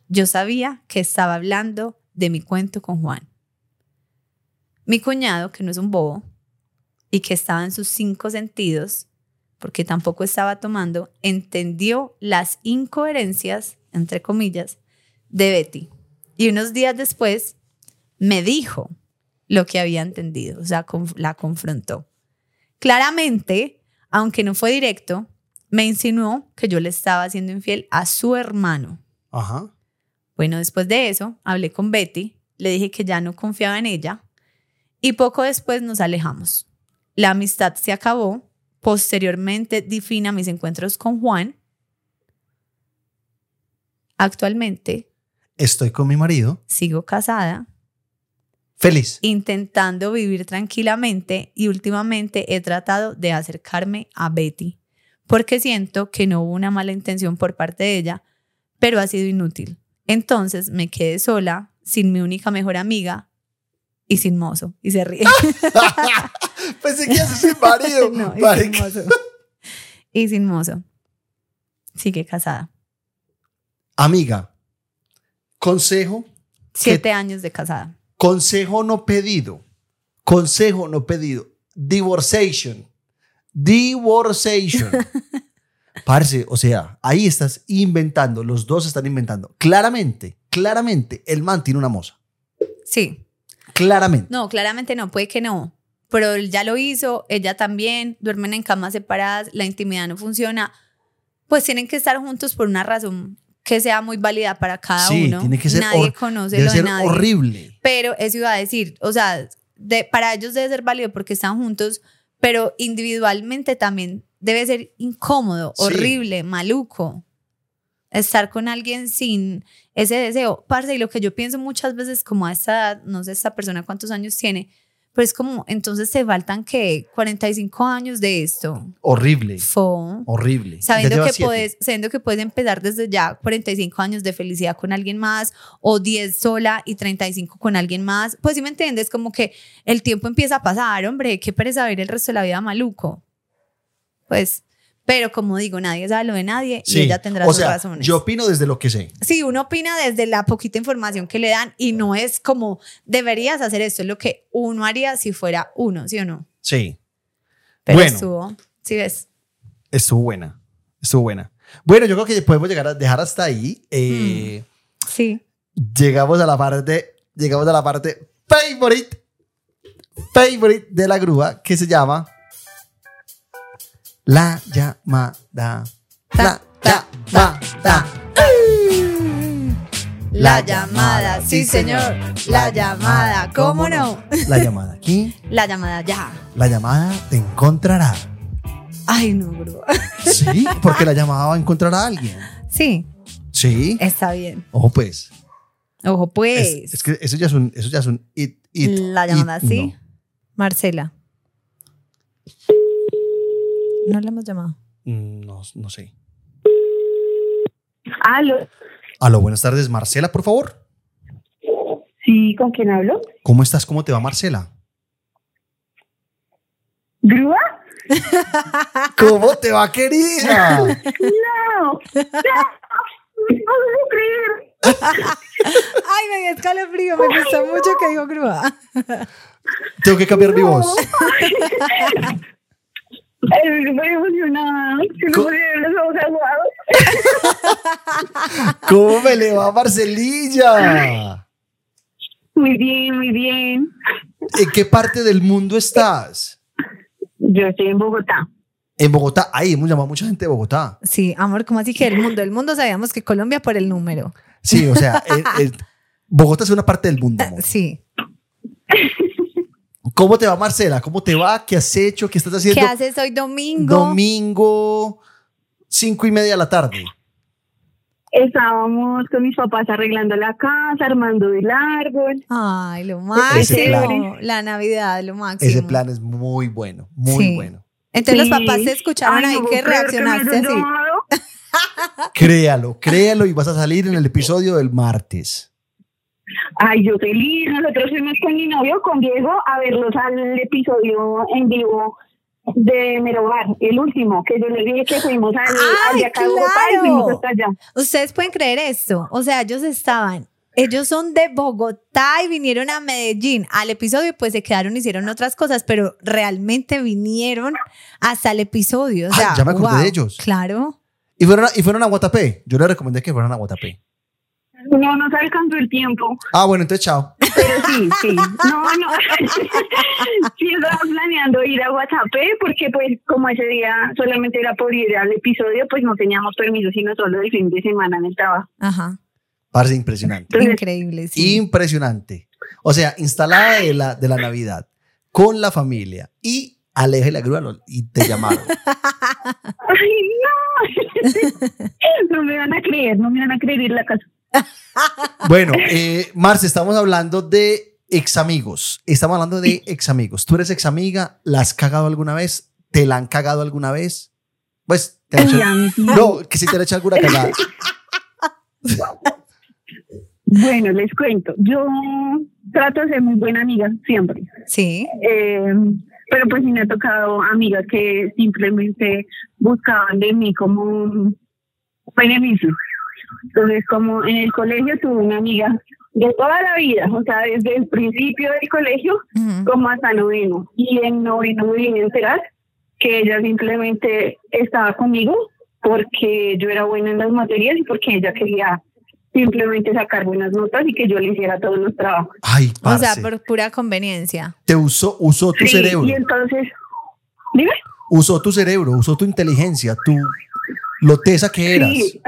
Yo sabía que estaba hablando de mi cuento con Juan. Mi cuñado, que no es un bobo y que estaba en sus cinco sentidos, porque tampoco estaba tomando, entendió las incoherencias, entre comillas, de Betty. Y unos días después me dijo lo que había entendido, o sea, conf- la confrontó. Claramente, aunque no fue directo, me insinuó que yo le estaba haciendo infiel a su hermano. Ajá. Bueno, después de eso, hablé con Betty, le dije que ya no confiaba en ella y poco después nos alejamos. La amistad se acabó. Posteriormente di fin a mis encuentros con Juan. Actualmente Estoy con mi marido. sigo casada, Feliz. intentando vivir tranquilamente y últimamente he tratado de acercarme a Betty porque siento que no hubo una mala intención por parte de ella, pero ha sido inútil. Entonces me quedé sola, sin mi única mejor amiga y sin mozo. Y se ríe. Pensé que a ser marido. No, y sin mozo. Y sin mozo. Sigue casada. Amiga, consejo. Siete años de casada. Consejo no pedido. Consejo no pedido. Divorciation. Divorciation. Parce, o sea, ahí estás inventando, los dos están inventando. Claramente, claramente, el man tiene una moza. Sí. Claramente. No, claramente no, puede que no. Pero él ya lo hizo, ella también, duermen en camas separadas, la intimidad no funciona. Pues tienen que estar juntos por una razón que sea muy válida para cada sí, uno. tiene que ser, nadie conoce debe lo de ser nadie. horrible. Pero eso iba a decir, o sea, de, para ellos debe ser válido porque están juntos, pero individualmente también debe ser incómodo, Sí. horrible, maluco. Estar con alguien sin ese deseo. Parce, y lo que yo pienso muchas veces como a esta edad, no sé esta persona cuántos años tiene, pero es como, entonces te faltan que 45 años de esto. Horrible. Fo. Horrible. Sabiendo que, puedes, sabiendo que puedes empezar desde ya 45 años de felicidad con alguien más o 10 sola y 35 con alguien más. Pues si me entiendes, como que el tiempo empieza a pasar, hombre, qué pereza vivir el resto de la vida maluco. Pues, pero como digo, nadie sabe lo de nadie y ella tendrá o sus sea, razones. Yo opino desde lo que sé. Sí, uno opina desde la poquita información que le dan y no es como deberías hacer esto, es lo que uno haría si fuera uno, ¿sí o no? Sí. Pero Bueno. estuvo, ¿sí ves? Estuvo buena. Estuvo buena. Bueno, yo creo que podemos llegar a dejar hasta ahí. Eh, Sí. Llegamos a la parte, llegamos a la parte favorite, favorite de la grúa que se llama La llamada. La llamada. La llamada, sí señor. La llamada, ¿cómo no? La llamada aquí, La llamada ya. la llamada te encontrará. Ay, no, bro. Sí, porque la llamada va a encontrar a alguien. Sí, Sí. está bien. Ojo, pues. Ojo, Es, pues. es que eso ya es un, eso ya es un it, it, la llamada, it, sí. no. Marcela. No le hemos llamado. No, no sé. Aló, Aló, buenas tardes, Marcela, por favor. sí, ¿con quién hablo? ¿Cómo estás? ¿Cómo te va, Marcela? ¿Grúa? ¿Cómo te va, querida? No, no, no puedo creer. Ay, me dio escalofrío. Me gustó mucho que dijo grúa. Tengo que cambiar mi voz. Estoy muy emocionada. Se me Co- pusieron los ojos aguados. ¿Cómo me le va, Marcelilla? Muy bien, muy bien. ¿En qué parte del mundo estás? Yo estoy en Bogotá. En Bogotá. Ahí hemos llamado a mucha gente de Bogotá. Sí, amor, ¿cómo así que el mundo? El mundo sabíamos que Colombia por el número. Sí, o sea, el- el- Bogotá es una parte del mundo, amor. Sí. ¿Cómo te va, Marcela? ¿Cómo te va? ¿Qué has hecho? ¿Qué estás haciendo? ¿Qué haces hoy domingo? Domingo, cinco y media de la tarde. Estábamos con mis papás arreglando la casa, armando el árbol. Ay, lo Ese máximo. plan. La Navidad, lo máximo. Ese plan es muy bueno, muy Sí. bueno. Entonces los papás te escucharon Ay, ahí no que reaccionaste así. Créalo, créalo y vas a salir en el episodio del martes. Ay, yo feliz. Nosotros fuimos con mi novio, con Diego, a verlos al episodio en vivo de Merobar, el último, que yo les dije que fuimos al, al de ¡Ay, acá de Bogotá y claro! fuimos hasta allá. Ustedes pueden creer esto. O sea, ellos estaban, ellos son de Bogotá y vinieron a Medellín al episodio, pues se quedaron, hicieron otras cosas, pero realmente vinieron hasta el episodio. O ya me acordé wow, de ellos. Claro. Y fueron a, y fueron a Guatapé. Yo les recomendé que fueran a Guatapé. No nos alcanzó el tiempo, Ah, bueno, entonces chao. pero sí, sí. No, no. sí, estaba planeando ir a Guatapé porque, pues, como ese día solamente era por ir al episodio, pues no teníamos permiso, sino solo el fin de semana en el trabajo. Ajá. Parece impresionante. Entonces, Increíble, sí. Impresionante. O sea, instalada de la, de la Navidad con la familia y Aleja y la grúa y te llamaron. Ay, no. no me van a creer, no me van a creer ir la casa. Bueno, eh, Marce, estamos hablando de ex amigos. Estamos hablando de ex amigos. ¿Tú eres ex amiga? ¿La has cagado alguna vez? ¿Te la han cagado alguna vez? Pues, te han hecho- no, que si te han hecho alguna cagada. Bueno, les cuento. Yo trato de ser muy buena amiga siempre. Sí. Eh, pero pues sí me ha tocado amigas que simplemente buscaban de mí como un beneficio. Entonces, como en el colegio tuve una amiga de toda la vida, o sea, desde el principio del colegio como hasta noveno. Y en noveno me vine a enterar que ella simplemente estaba conmigo porque yo era buena en las materias y porque ella quería simplemente sacar buenas notas y que yo le hiciera todos los trabajos. Ay, O parce. sea, por pura conveniencia. Te usó, usó tu Sí, cerebro. Y entonces, dime. Usó tu cerebro, usó tu inteligencia, tu lo tesa que eras. Sí.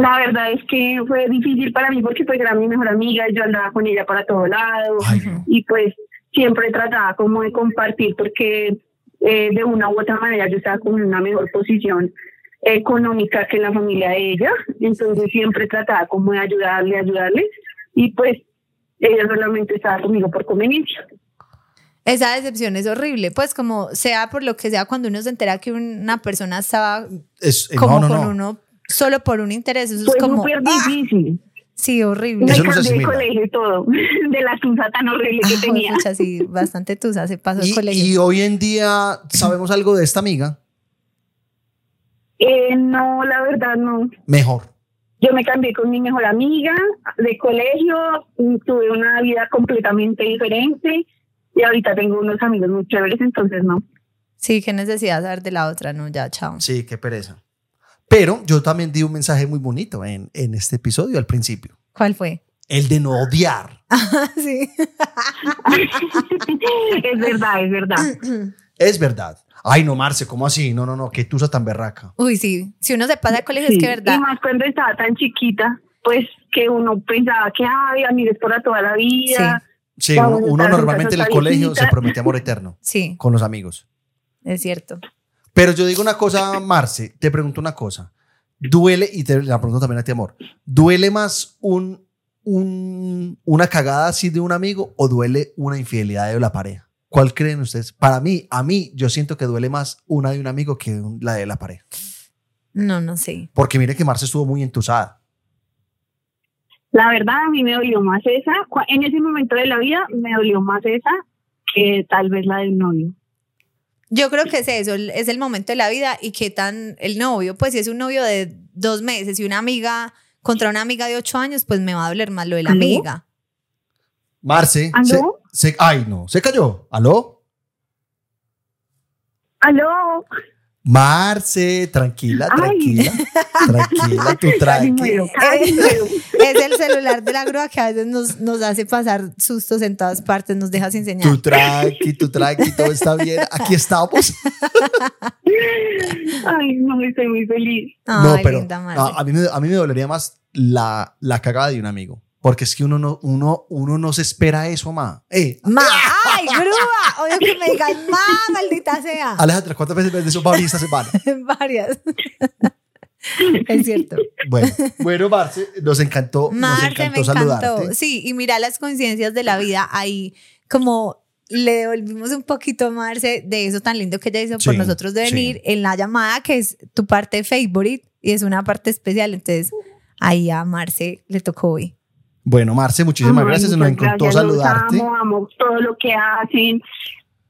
La verdad es que fue difícil para mí porque pues era mi mejor amiga yo andaba con ella para todo lado Ay, Ujú. no. y pues siempre trataba como de compartir porque eh, de una u otra manera yo estaba como en una mejor posición económica que la familia de ella, entonces siempre trataba como de ayudarle, ayudarle y pues ella solamente estaba conmigo por conveniencia. Esa decepción es horrible, pues como sea por lo que sea, cuando uno se entera que una persona estaba Es- eh, como no, no, con no. uno solo por un interés, eso Fue es como, súper ¡ah! difícil. sí, horrible. Me no cambié de colegio y todo, de la tusa tan horrible que Ah, tenía. pucha, sí, bastante tusa, se pasó el colegio. y hoy en día sabemos algo de esta amiga. Eh, no, la verdad no. Mejor. Yo me cambié con mi mejor amiga de colegio, mm, tuve una vida completamente diferente y ahorita tengo unos amigos muy chéveres, entonces no. Sí, qué necesidad saber de la otra, no, ya, chao. Sí, qué pereza. Pero yo también di un mensaje muy bonito en, en este episodio al principio. ¿Cuál fue? El de no odiar. sí. es verdad, es verdad. Es verdad. Ay, no, Marce, ¿cómo así? No, no, no, que tusa tan berraca. Uy, sí, si uno se pasa al colegio es Sí, que verdad. Y más cuando estaba tan chiquita, pues que uno pensaba que, ay, amigos para toda la vida. Sí, Vamos uno, normalmente en el colegio se promete amor eterno Sí, con los amigos. es cierto. Pero yo digo una cosa, Marce, te pregunto una cosa. Duele, y te la pregunto también a ti, amor, ¿duele más un, un, una cagada así de un amigo o duele una infidelidad de la pareja? ¿Cuál creen ustedes? Para mí, a mí, yo siento que duele más una de un amigo que un- la de la pareja. No, no sé. Porque mire que Marce estuvo muy entusada. La verdad, a mí me dolió más esa. En ese momento de la vida me dolió más esa que tal vez la del novio. Yo creo que es eso, es el momento de la vida y qué tan el novio, pues si es un novio de dos meses y una amiga contra una amiga de ocho años, pues me va a doler más lo de la ¿Aló? amiga. Marce, ¿Aló? se, se- ay, no, se cayó. ¿Aló? ¡Aló! Marce, tranquila, Ay. tranquila, tranquila, tú tranqui. Eh. Es el celular de la grúa que a veces nos, nos hace pasar sustos en todas partes, nos deja sin Tú señal. tranqui, tú tranqui, todo está bien. Aquí estamos. Ay, no, estoy muy feliz. Ay, no, pero linda Marce. no, a, mí me, a mí me dolería más la, la cagada de un amigo. Porque es que uno no, uno, uno no se espera eso, ma. Eh, Ma, ¡Ay, grúa! Odio que me digan, ma, maldita sea. Alejandra, ¿cuántas veces ves de eso para esta semana? Varias. es cierto. Bueno, bueno, Marce, nos encantó, nos Marce, encantó me saludarte. encantó. Sí, y mira las coincidencias de la vida ahí, como le devolvimos un poquito a Marce de eso tan lindo que ella hizo por nosotros de sí. venir en la llamada, que es tu parte favorite y es una parte especial. Entonces, ahí a Marce le tocó hoy. Bueno, Marce, muchísimas Ay, gracias. Nos encantó gracias, saludarte. Los amo, amo todo lo que hacen.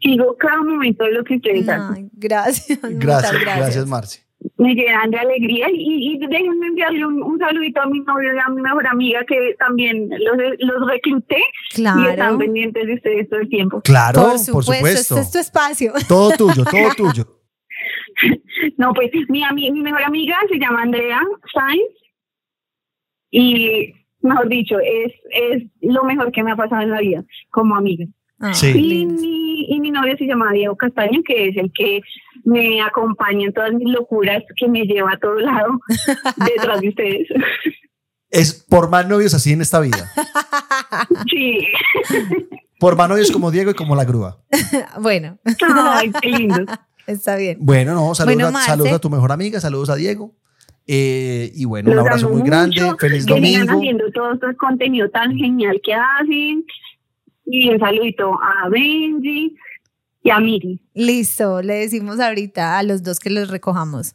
Sigo cada momento de lo que ustedes hacen. Gracias. Gracias, gracias, Marce. Me llenan de alegría y, y déjenme enviarle un, un saludito a mi novio y a mi mejor amiga que también los, los recluté y están Claro. pendientes de ustedes todo el tiempo. Claro, Por por supuesto, este es tu espacio. Todo tuyo, todo tuyo. No, pues mi, ami- mi mejor amiga se llama Andrea Sainz y, mejor dicho, es, es lo mejor que me ha pasado en la vida como amiga. Sí. Y mi, y mi novio se llama Diego Castaño, que es el que me acompaña en todas mis locuras, que me lleva a todo lado detrás de ustedes. Es por más novios así en esta vida. Sí. Por más novios como Diego y como la grúa. bueno, Ay, qué lindo. está bien. Bueno, no, saludos, Bueno, a, saludos a tu mejor amiga, saludos a Diego. Eh, y bueno, un Los abrazo amo muy grande. mucho, Feliz que sigan domingo. haciendo todo este contenido tan genial que hacen. Y un saludito a Benji y a Miri. Listo, le decimos ahorita a los dos que los recojamos.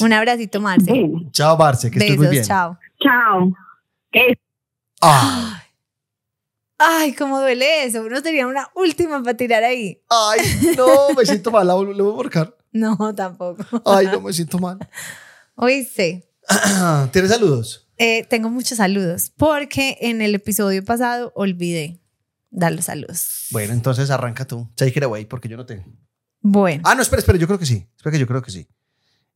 Un abracito, Marce. Bueno, Chao, Marce, que estés muy Besos, bien. chao. chao. Que Ah, Ay, cómo duele eso. Uno tenía una última para tirar ahí. ay, no, me siento mal. La voy a marcar. No, tampoco. Ay, no, me siento mal. Oíste. ¿Tienes saludos? Eh, tengo muchos saludos porque en el episodio pasado olvidé dar los saludos. Bueno, entonces arranca tú. Take it away, porque yo no tengo. Bueno, Ah, no, espera, espera, yo creo que sí. Espera que yo creo que sí.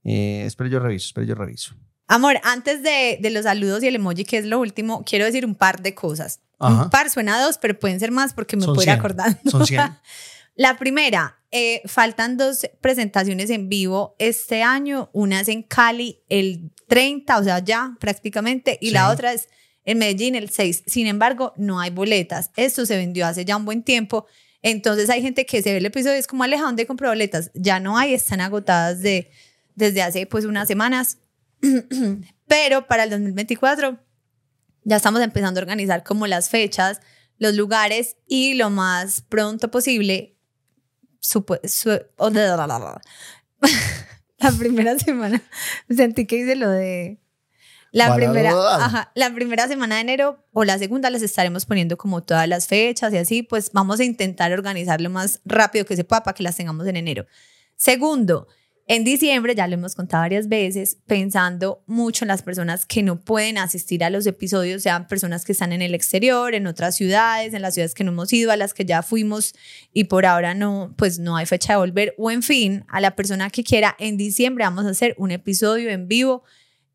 Eh, espera, yo reviso, espera, yo reviso. amor, antes de, de los saludos y el emoji, que es lo último, quiero decir un par de cosas. Ajá. Un par suena a dos, pero pueden ser más porque me Son puedo ir 100. acordando. Son 100. La primera, eh, faltan dos presentaciones en vivo este año. Una es en Cali el 30, o sea, ya prácticamente, y la otra es en Medellín el 6. Sin embargo, no hay boletas. Esto se vendió hace ya un buen tiempo. Entonces hay gente que se ve el episodio y es como, Aleja, ¿dónde compro boletas? Ya no hay, están agotadas de, desde hace pues unas semanas. Pero para el 2024 ya estamos empezando a organizar como las fechas, los lugares y lo más pronto posible. Su- la primera semana sentí que hice lo de la primera, ajá, la primera semana de enero o la segunda les estaremos poniendo como todas las fechas y así, pues vamos a intentar organizar lo más rápido que se pueda para que las tengamos en enero. Segundo, en diciembre, ya lo hemos contado varias veces, pensando mucho en las personas que no pueden asistir a los episodios, sean personas que están en el exterior, en otras ciudades, en las ciudades que no hemos ido, a las que ya fuimos y por ahora no, pues no hay fecha de volver, o en fin, a la persona que quiera, en diciembre vamos a hacer un episodio en vivo.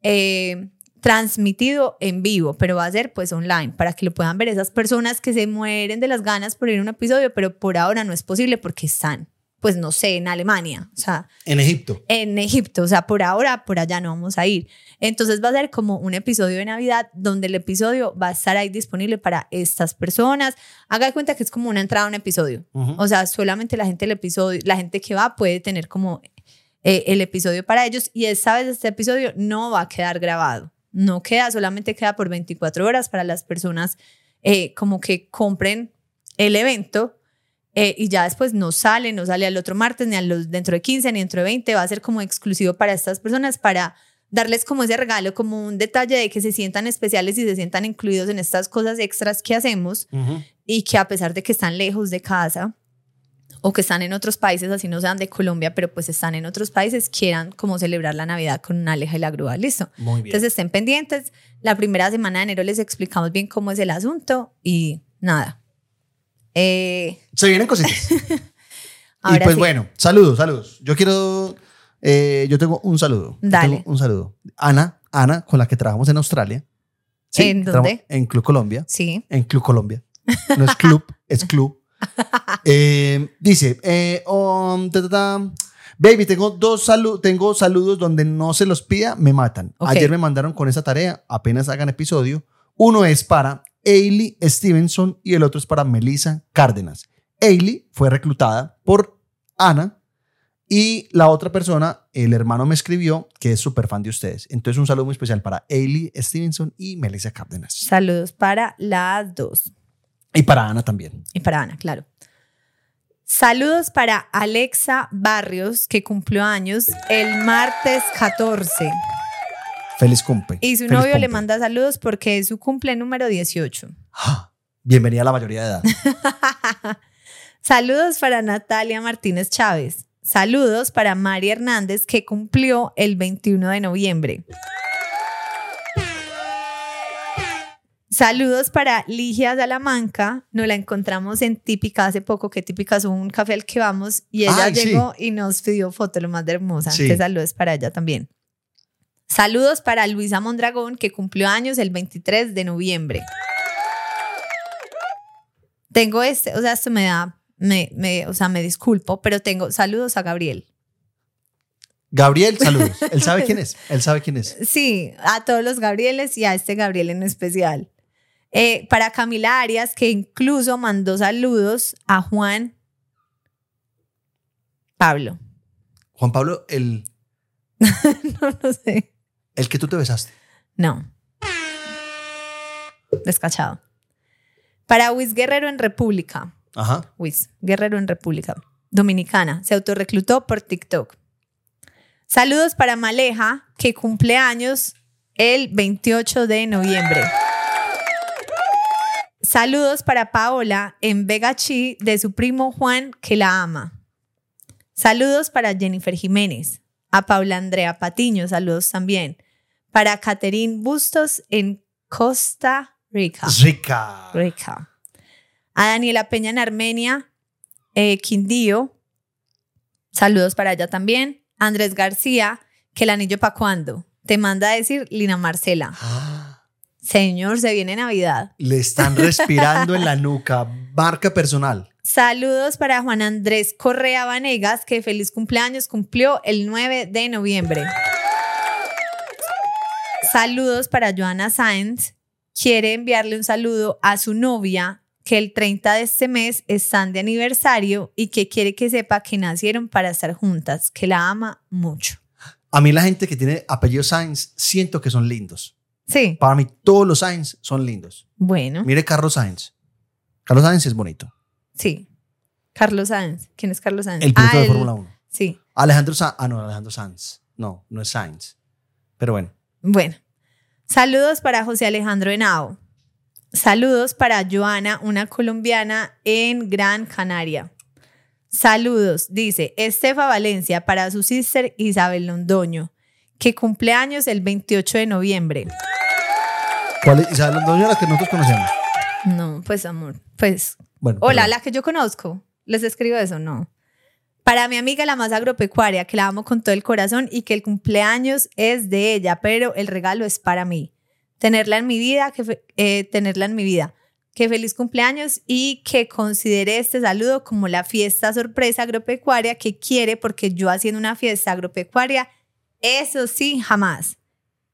eh, transmitido en vivo, pero va a ser pues online para que lo puedan ver esas personas que se mueren de las ganas por ir a un episodio, pero por ahora no es posible porque están, pues no sé, en Alemania, o sea, En Egipto. en Egipto, o sea, por ahora, por allá no vamos a ir. Entonces va a ser como un episodio de Navidad donde el episodio va a estar ahí disponible para estas personas. Haga de cuenta que es como una entrada a un episodio. O sea, solamente la gente del episodio, la gente que va puede tener como eh, el episodio para ellos y esta vez este episodio no va a quedar grabado. No queda, solamente queda por 24 horas para las personas eh, como que compren el evento eh, y ya después no sale, no sale al otro martes, ni a los dentro de 15, ni dentro de 20, va a ser como exclusivo para estas personas, para darles como ese regalo, como un detalle de que se sientan especiales y se sientan incluidos en estas cosas extras que hacemos Ujú. y que a pesar de que están lejos de casa o que están en otros países, así no sean de Colombia, pero pues están en otros países, quieran como celebrar la Navidad con una aleja y la grúa, listo. Muy bien. Entonces estén pendientes. La primera semana de enero les explicamos bien cómo es el asunto y nada. Eh, Se vienen cositas. y pues sí. bueno, saludos, saludos. Yo quiero, eh, yo tengo un saludo. Dale. tengo un saludo. Ana, Ana, con la que trabajamos en Australia. ¿En trabajamos dónde? En Club Colombia. Sí. En Club Colombia. No es club, es club. Eh, dice, eh, um, ta, ta, ta. baby, tengo dos saludos, tengo saludos donde no se los pida, me matan. Ok. Ayer me mandaron con esa tarea, apenas hagan episodio. Uno es para Ailey Stevenson y el otro es para Melissa Cárdenas. Ailey fue reclutada por Ana y la otra persona, el hermano me escribió que es súper fan de ustedes. Entonces un saludo muy especial para Ailey Stevenson y Melissa Cárdenas. Saludos para las dos. Y para Ana también. Y para Ana, claro. Saludos para Alexa Barrios, que cumplió años el martes 14. Feliz cumple. Y su Feliz novio le manda saludos porque es su cumple número 18. Ah, Bienvenida a la mayoría de edad. Saludos para Natalia Martínez Chávez. Saludos para María Hernández, que cumplió el 21 de noviembre. Saludos para Ligia Salamanca. Nos la encontramos en Típica hace poco, que Típica es un café al que vamos y ella Ay, sí. llegó y nos pidió foto, lo más de hermosa. Sí. Entonces, saludos para ella también. Saludos para Luisa Mondragón, que cumplió años el 23 de noviembre. Tengo este, o sea, esto me da, me, me, o sea, me disculpo, pero tengo saludos a Gabriel. Gabriel, saludos. Él sabe quién es. Él sabe quién es. Sí, a todos los Gabrieles y a este Gabriel en especial. Eh, para Camila Arias, que incluso mandó saludos a Juan Pablo. Juan Pablo, el, No, no sé. El que tú te besaste. No. Descachado. Para Luis Guerrero en República. Ajá. Luis Guerrero en República Dominicana. Se autorreclutó por TikTok. Saludos para Maleja, que cumple años el 28 de noviembre. Saludos para Paola en Vega Chi de su primo Juan, que la ama. Saludos para Jennifer Jiménez. A Paula Andrea Patiño, saludos también. Para Caterín Bustos en Costa Rica. Rica. Rica. A Daniela Peña en Armenia, eh, Quindío. Saludos para ella también. Andrés García, que el anillo para cuándo. Te manda a decir Lina Marcela. Ah, Señor, se viene Navidad. Le están respirando en la nuca. Marca personal. Saludos para Juan Andrés Correa Vanegas, que feliz cumpleaños cumplió el 9 de noviembre. Saludos para Joana Sáenz. Quiere enviarle un saludo a su novia, que el 30 de este mes están de aniversario y que quiere que sepa que nacieron para estar juntas, que la ama mucho. A mí la gente que tiene apellido Sainz, siento que son lindos. Sí, Para mí todos los Sainz son lindos. bueno, Mire Carlos Sainz. Carlos Sainz es bonito. sí. Carlos Sáenz. ¿Quién es Carlos Sáenz? El piloto Ah, de el- Fórmula 1. Sí, Alejandro Sanz. Ah, no, Alejandro Sanz. No, no es Sainz. Pero bueno. Bueno, saludos para José Alejandro Henao. Saludos para Joana, una colombiana en Gran Canaria. Saludos, dice Estefa Valencia para su sister Isabel Londoño, que cumple años el 28 de noviembre. ¿Cuál es? Isabel Londoño, la que nosotros conocemos. No, pues amor, pues. Bueno. Hola, perdón. la que yo conozco. ¿Les escribo eso? No. Para mi amiga la más agropecuaria, que la amo con todo el corazón y que el cumpleaños es de ella, pero el regalo es para mí. Tenerla en mi vida, que eh, tenerla en mi vida. Que feliz cumpleaños y que considere este saludo como la fiesta sorpresa agropecuaria que quiere, porque yo haciendo una fiesta agropecuaria, eso sí, jamás.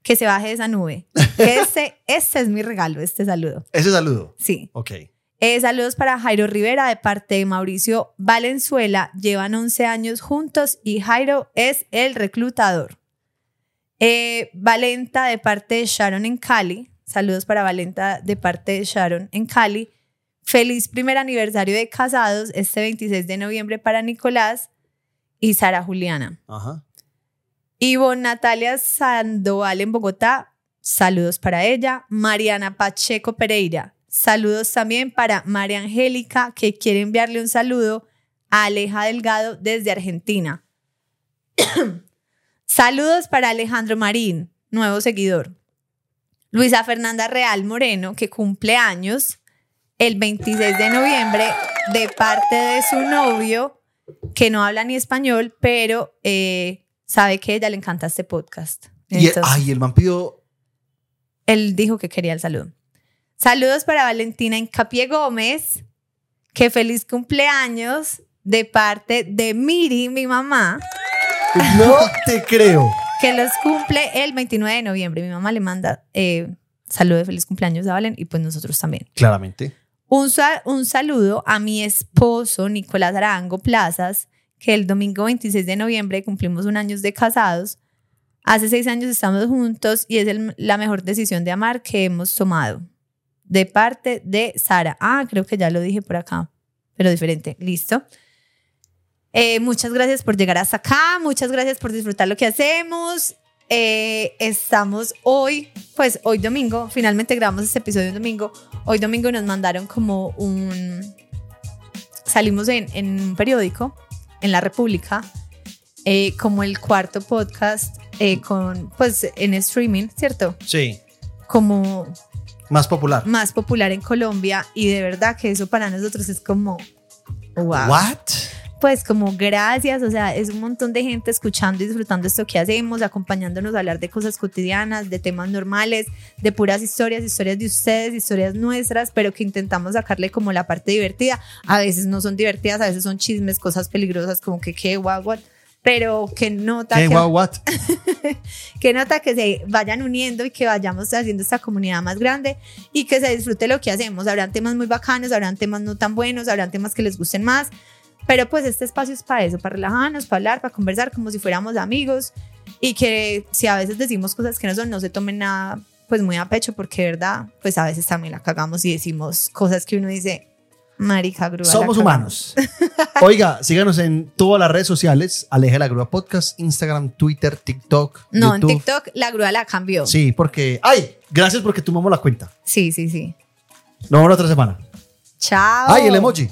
Que se baje de esa nube. Este, este es mi regalo, este saludo. Ese saludo. Sí. Ok. Eh, saludos para Jairo Rivera de parte de Mauricio Valenzuela. Llevan 11 años juntos y Jairo es el reclutador. Eh, Valenta de parte de Sharon en Cali. Saludos para Valenta de parte de Sharon en Cali. Feliz primer aniversario de casados este 26 de noviembre para Nicolás y Sara Juliana. Ajá. Ivonne Natalia Sandoval en Bogotá, saludos para ella. Mariana Pacheco Pereira, saludos también para María Angélica, que quiere enviarle un saludo a Aleja Delgado desde Argentina. saludos para Alejandro Marín, nuevo seguidor. Luisa Fernanda Real Moreno, que cumple años el 26 de noviembre de parte de su novio, que no habla ni español, pero eh, sabe que a ella le encanta este podcast. Y, Entonces, ay, el man pidió. él dijo que quería el saludo. Saludos para Valentina Incapié Gómez, que feliz cumpleaños de parte de Miri, mi mamá, No te creo. que los cumple el 29 de noviembre. Mi mamá le manda eh, saludo de feliz cumpleaños a Valen y pues nosotros también. Claramente. Un, un saludo a mi esposo Nicolás Arango Plazas, que el domingo 26 de noviembre cumplimos un año de casados. Hace seis años estamos juntos y es el- la mejor decisión de amar que hemos tomado. De parte de Sara. Ah, creo que ya lo dije por acá, pero diferente. Listo. Eh, muchas gracias por llegar hasta acá. Muchas gracias por disfrutar lo que hacemos. Eh, estamos hoy, pues hoy domingo, finalmente grabamos este episodio un domingo. Hoy domingo nos mandaron como un... Salimos en, en un periódico, en La República, eh, como el cuarto podcast eh, con, pues en streaming, ¿cierto? Sí. Como Más popular. más popular en Colombia y de verdad que eso para nosotros es como... Wow. What? Pues como gracias, o sea, es un montón de gente escuchando y disfrutando esto que hacemos, acompañándonos a hablar de cosas cotidianas, de temas normales, de puras historias, historias de ustedes, historias nuestras, pero que intentamos sacarle como la parte divertida. A veces no son divertidas, a veces son chismes, cosas peligrosas como que qué guau, guau, pero que nota ¿Qué? que, Wow, what? que nota que se vayan uniendo y que vayamos haciendo esta comunidad más grande y que se disfrute lo que hacemos. Habrán temas muy bacanos, habrán temas no tan buenos, habrán temas que les gusten más, pero pues este espacio es para eso, para relajarnos, para hablar, para conversar como si fuéramos amigos y que si a veces decimos cosas que no son, no se tomen nada pues muy a pecho porque verdad, pues a veces también la cagamos y decimos cosas que uno dice, marica grúa. Somos cagamos". humanos. Oiga, síganos en todas las redes sociales. Aleja la grúa podcast, Instagram, Twitter, TikTok. No, YouTube. en TikTok la grúa la cambió. Sí, Sí, porque. ¡Ay! Gracias porque tomamos la cuenta. sí, sí. sí. Nos vemos la otra semana. Chao. Ay, el emoji.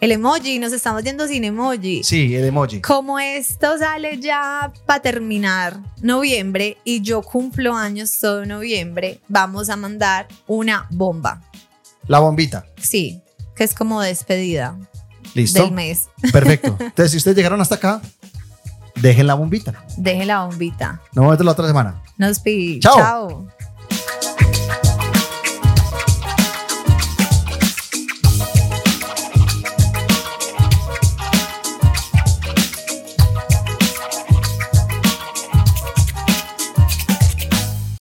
El emoji, nos estamos yendo sin emoji. Sí, el emoji. Como esto sale ya para terminar noviembre y yo cumplo años todo noviembre, vamos a mandar una bomba. La bombita. Sí, que es como despedida ¿Listo? del mes. Perfecto. Entonces, si ustedes llegaron hasta acá, dejen la bombita. Deje la bombita. Nos vemos la otra semana. Nos pi. Chao. Chao.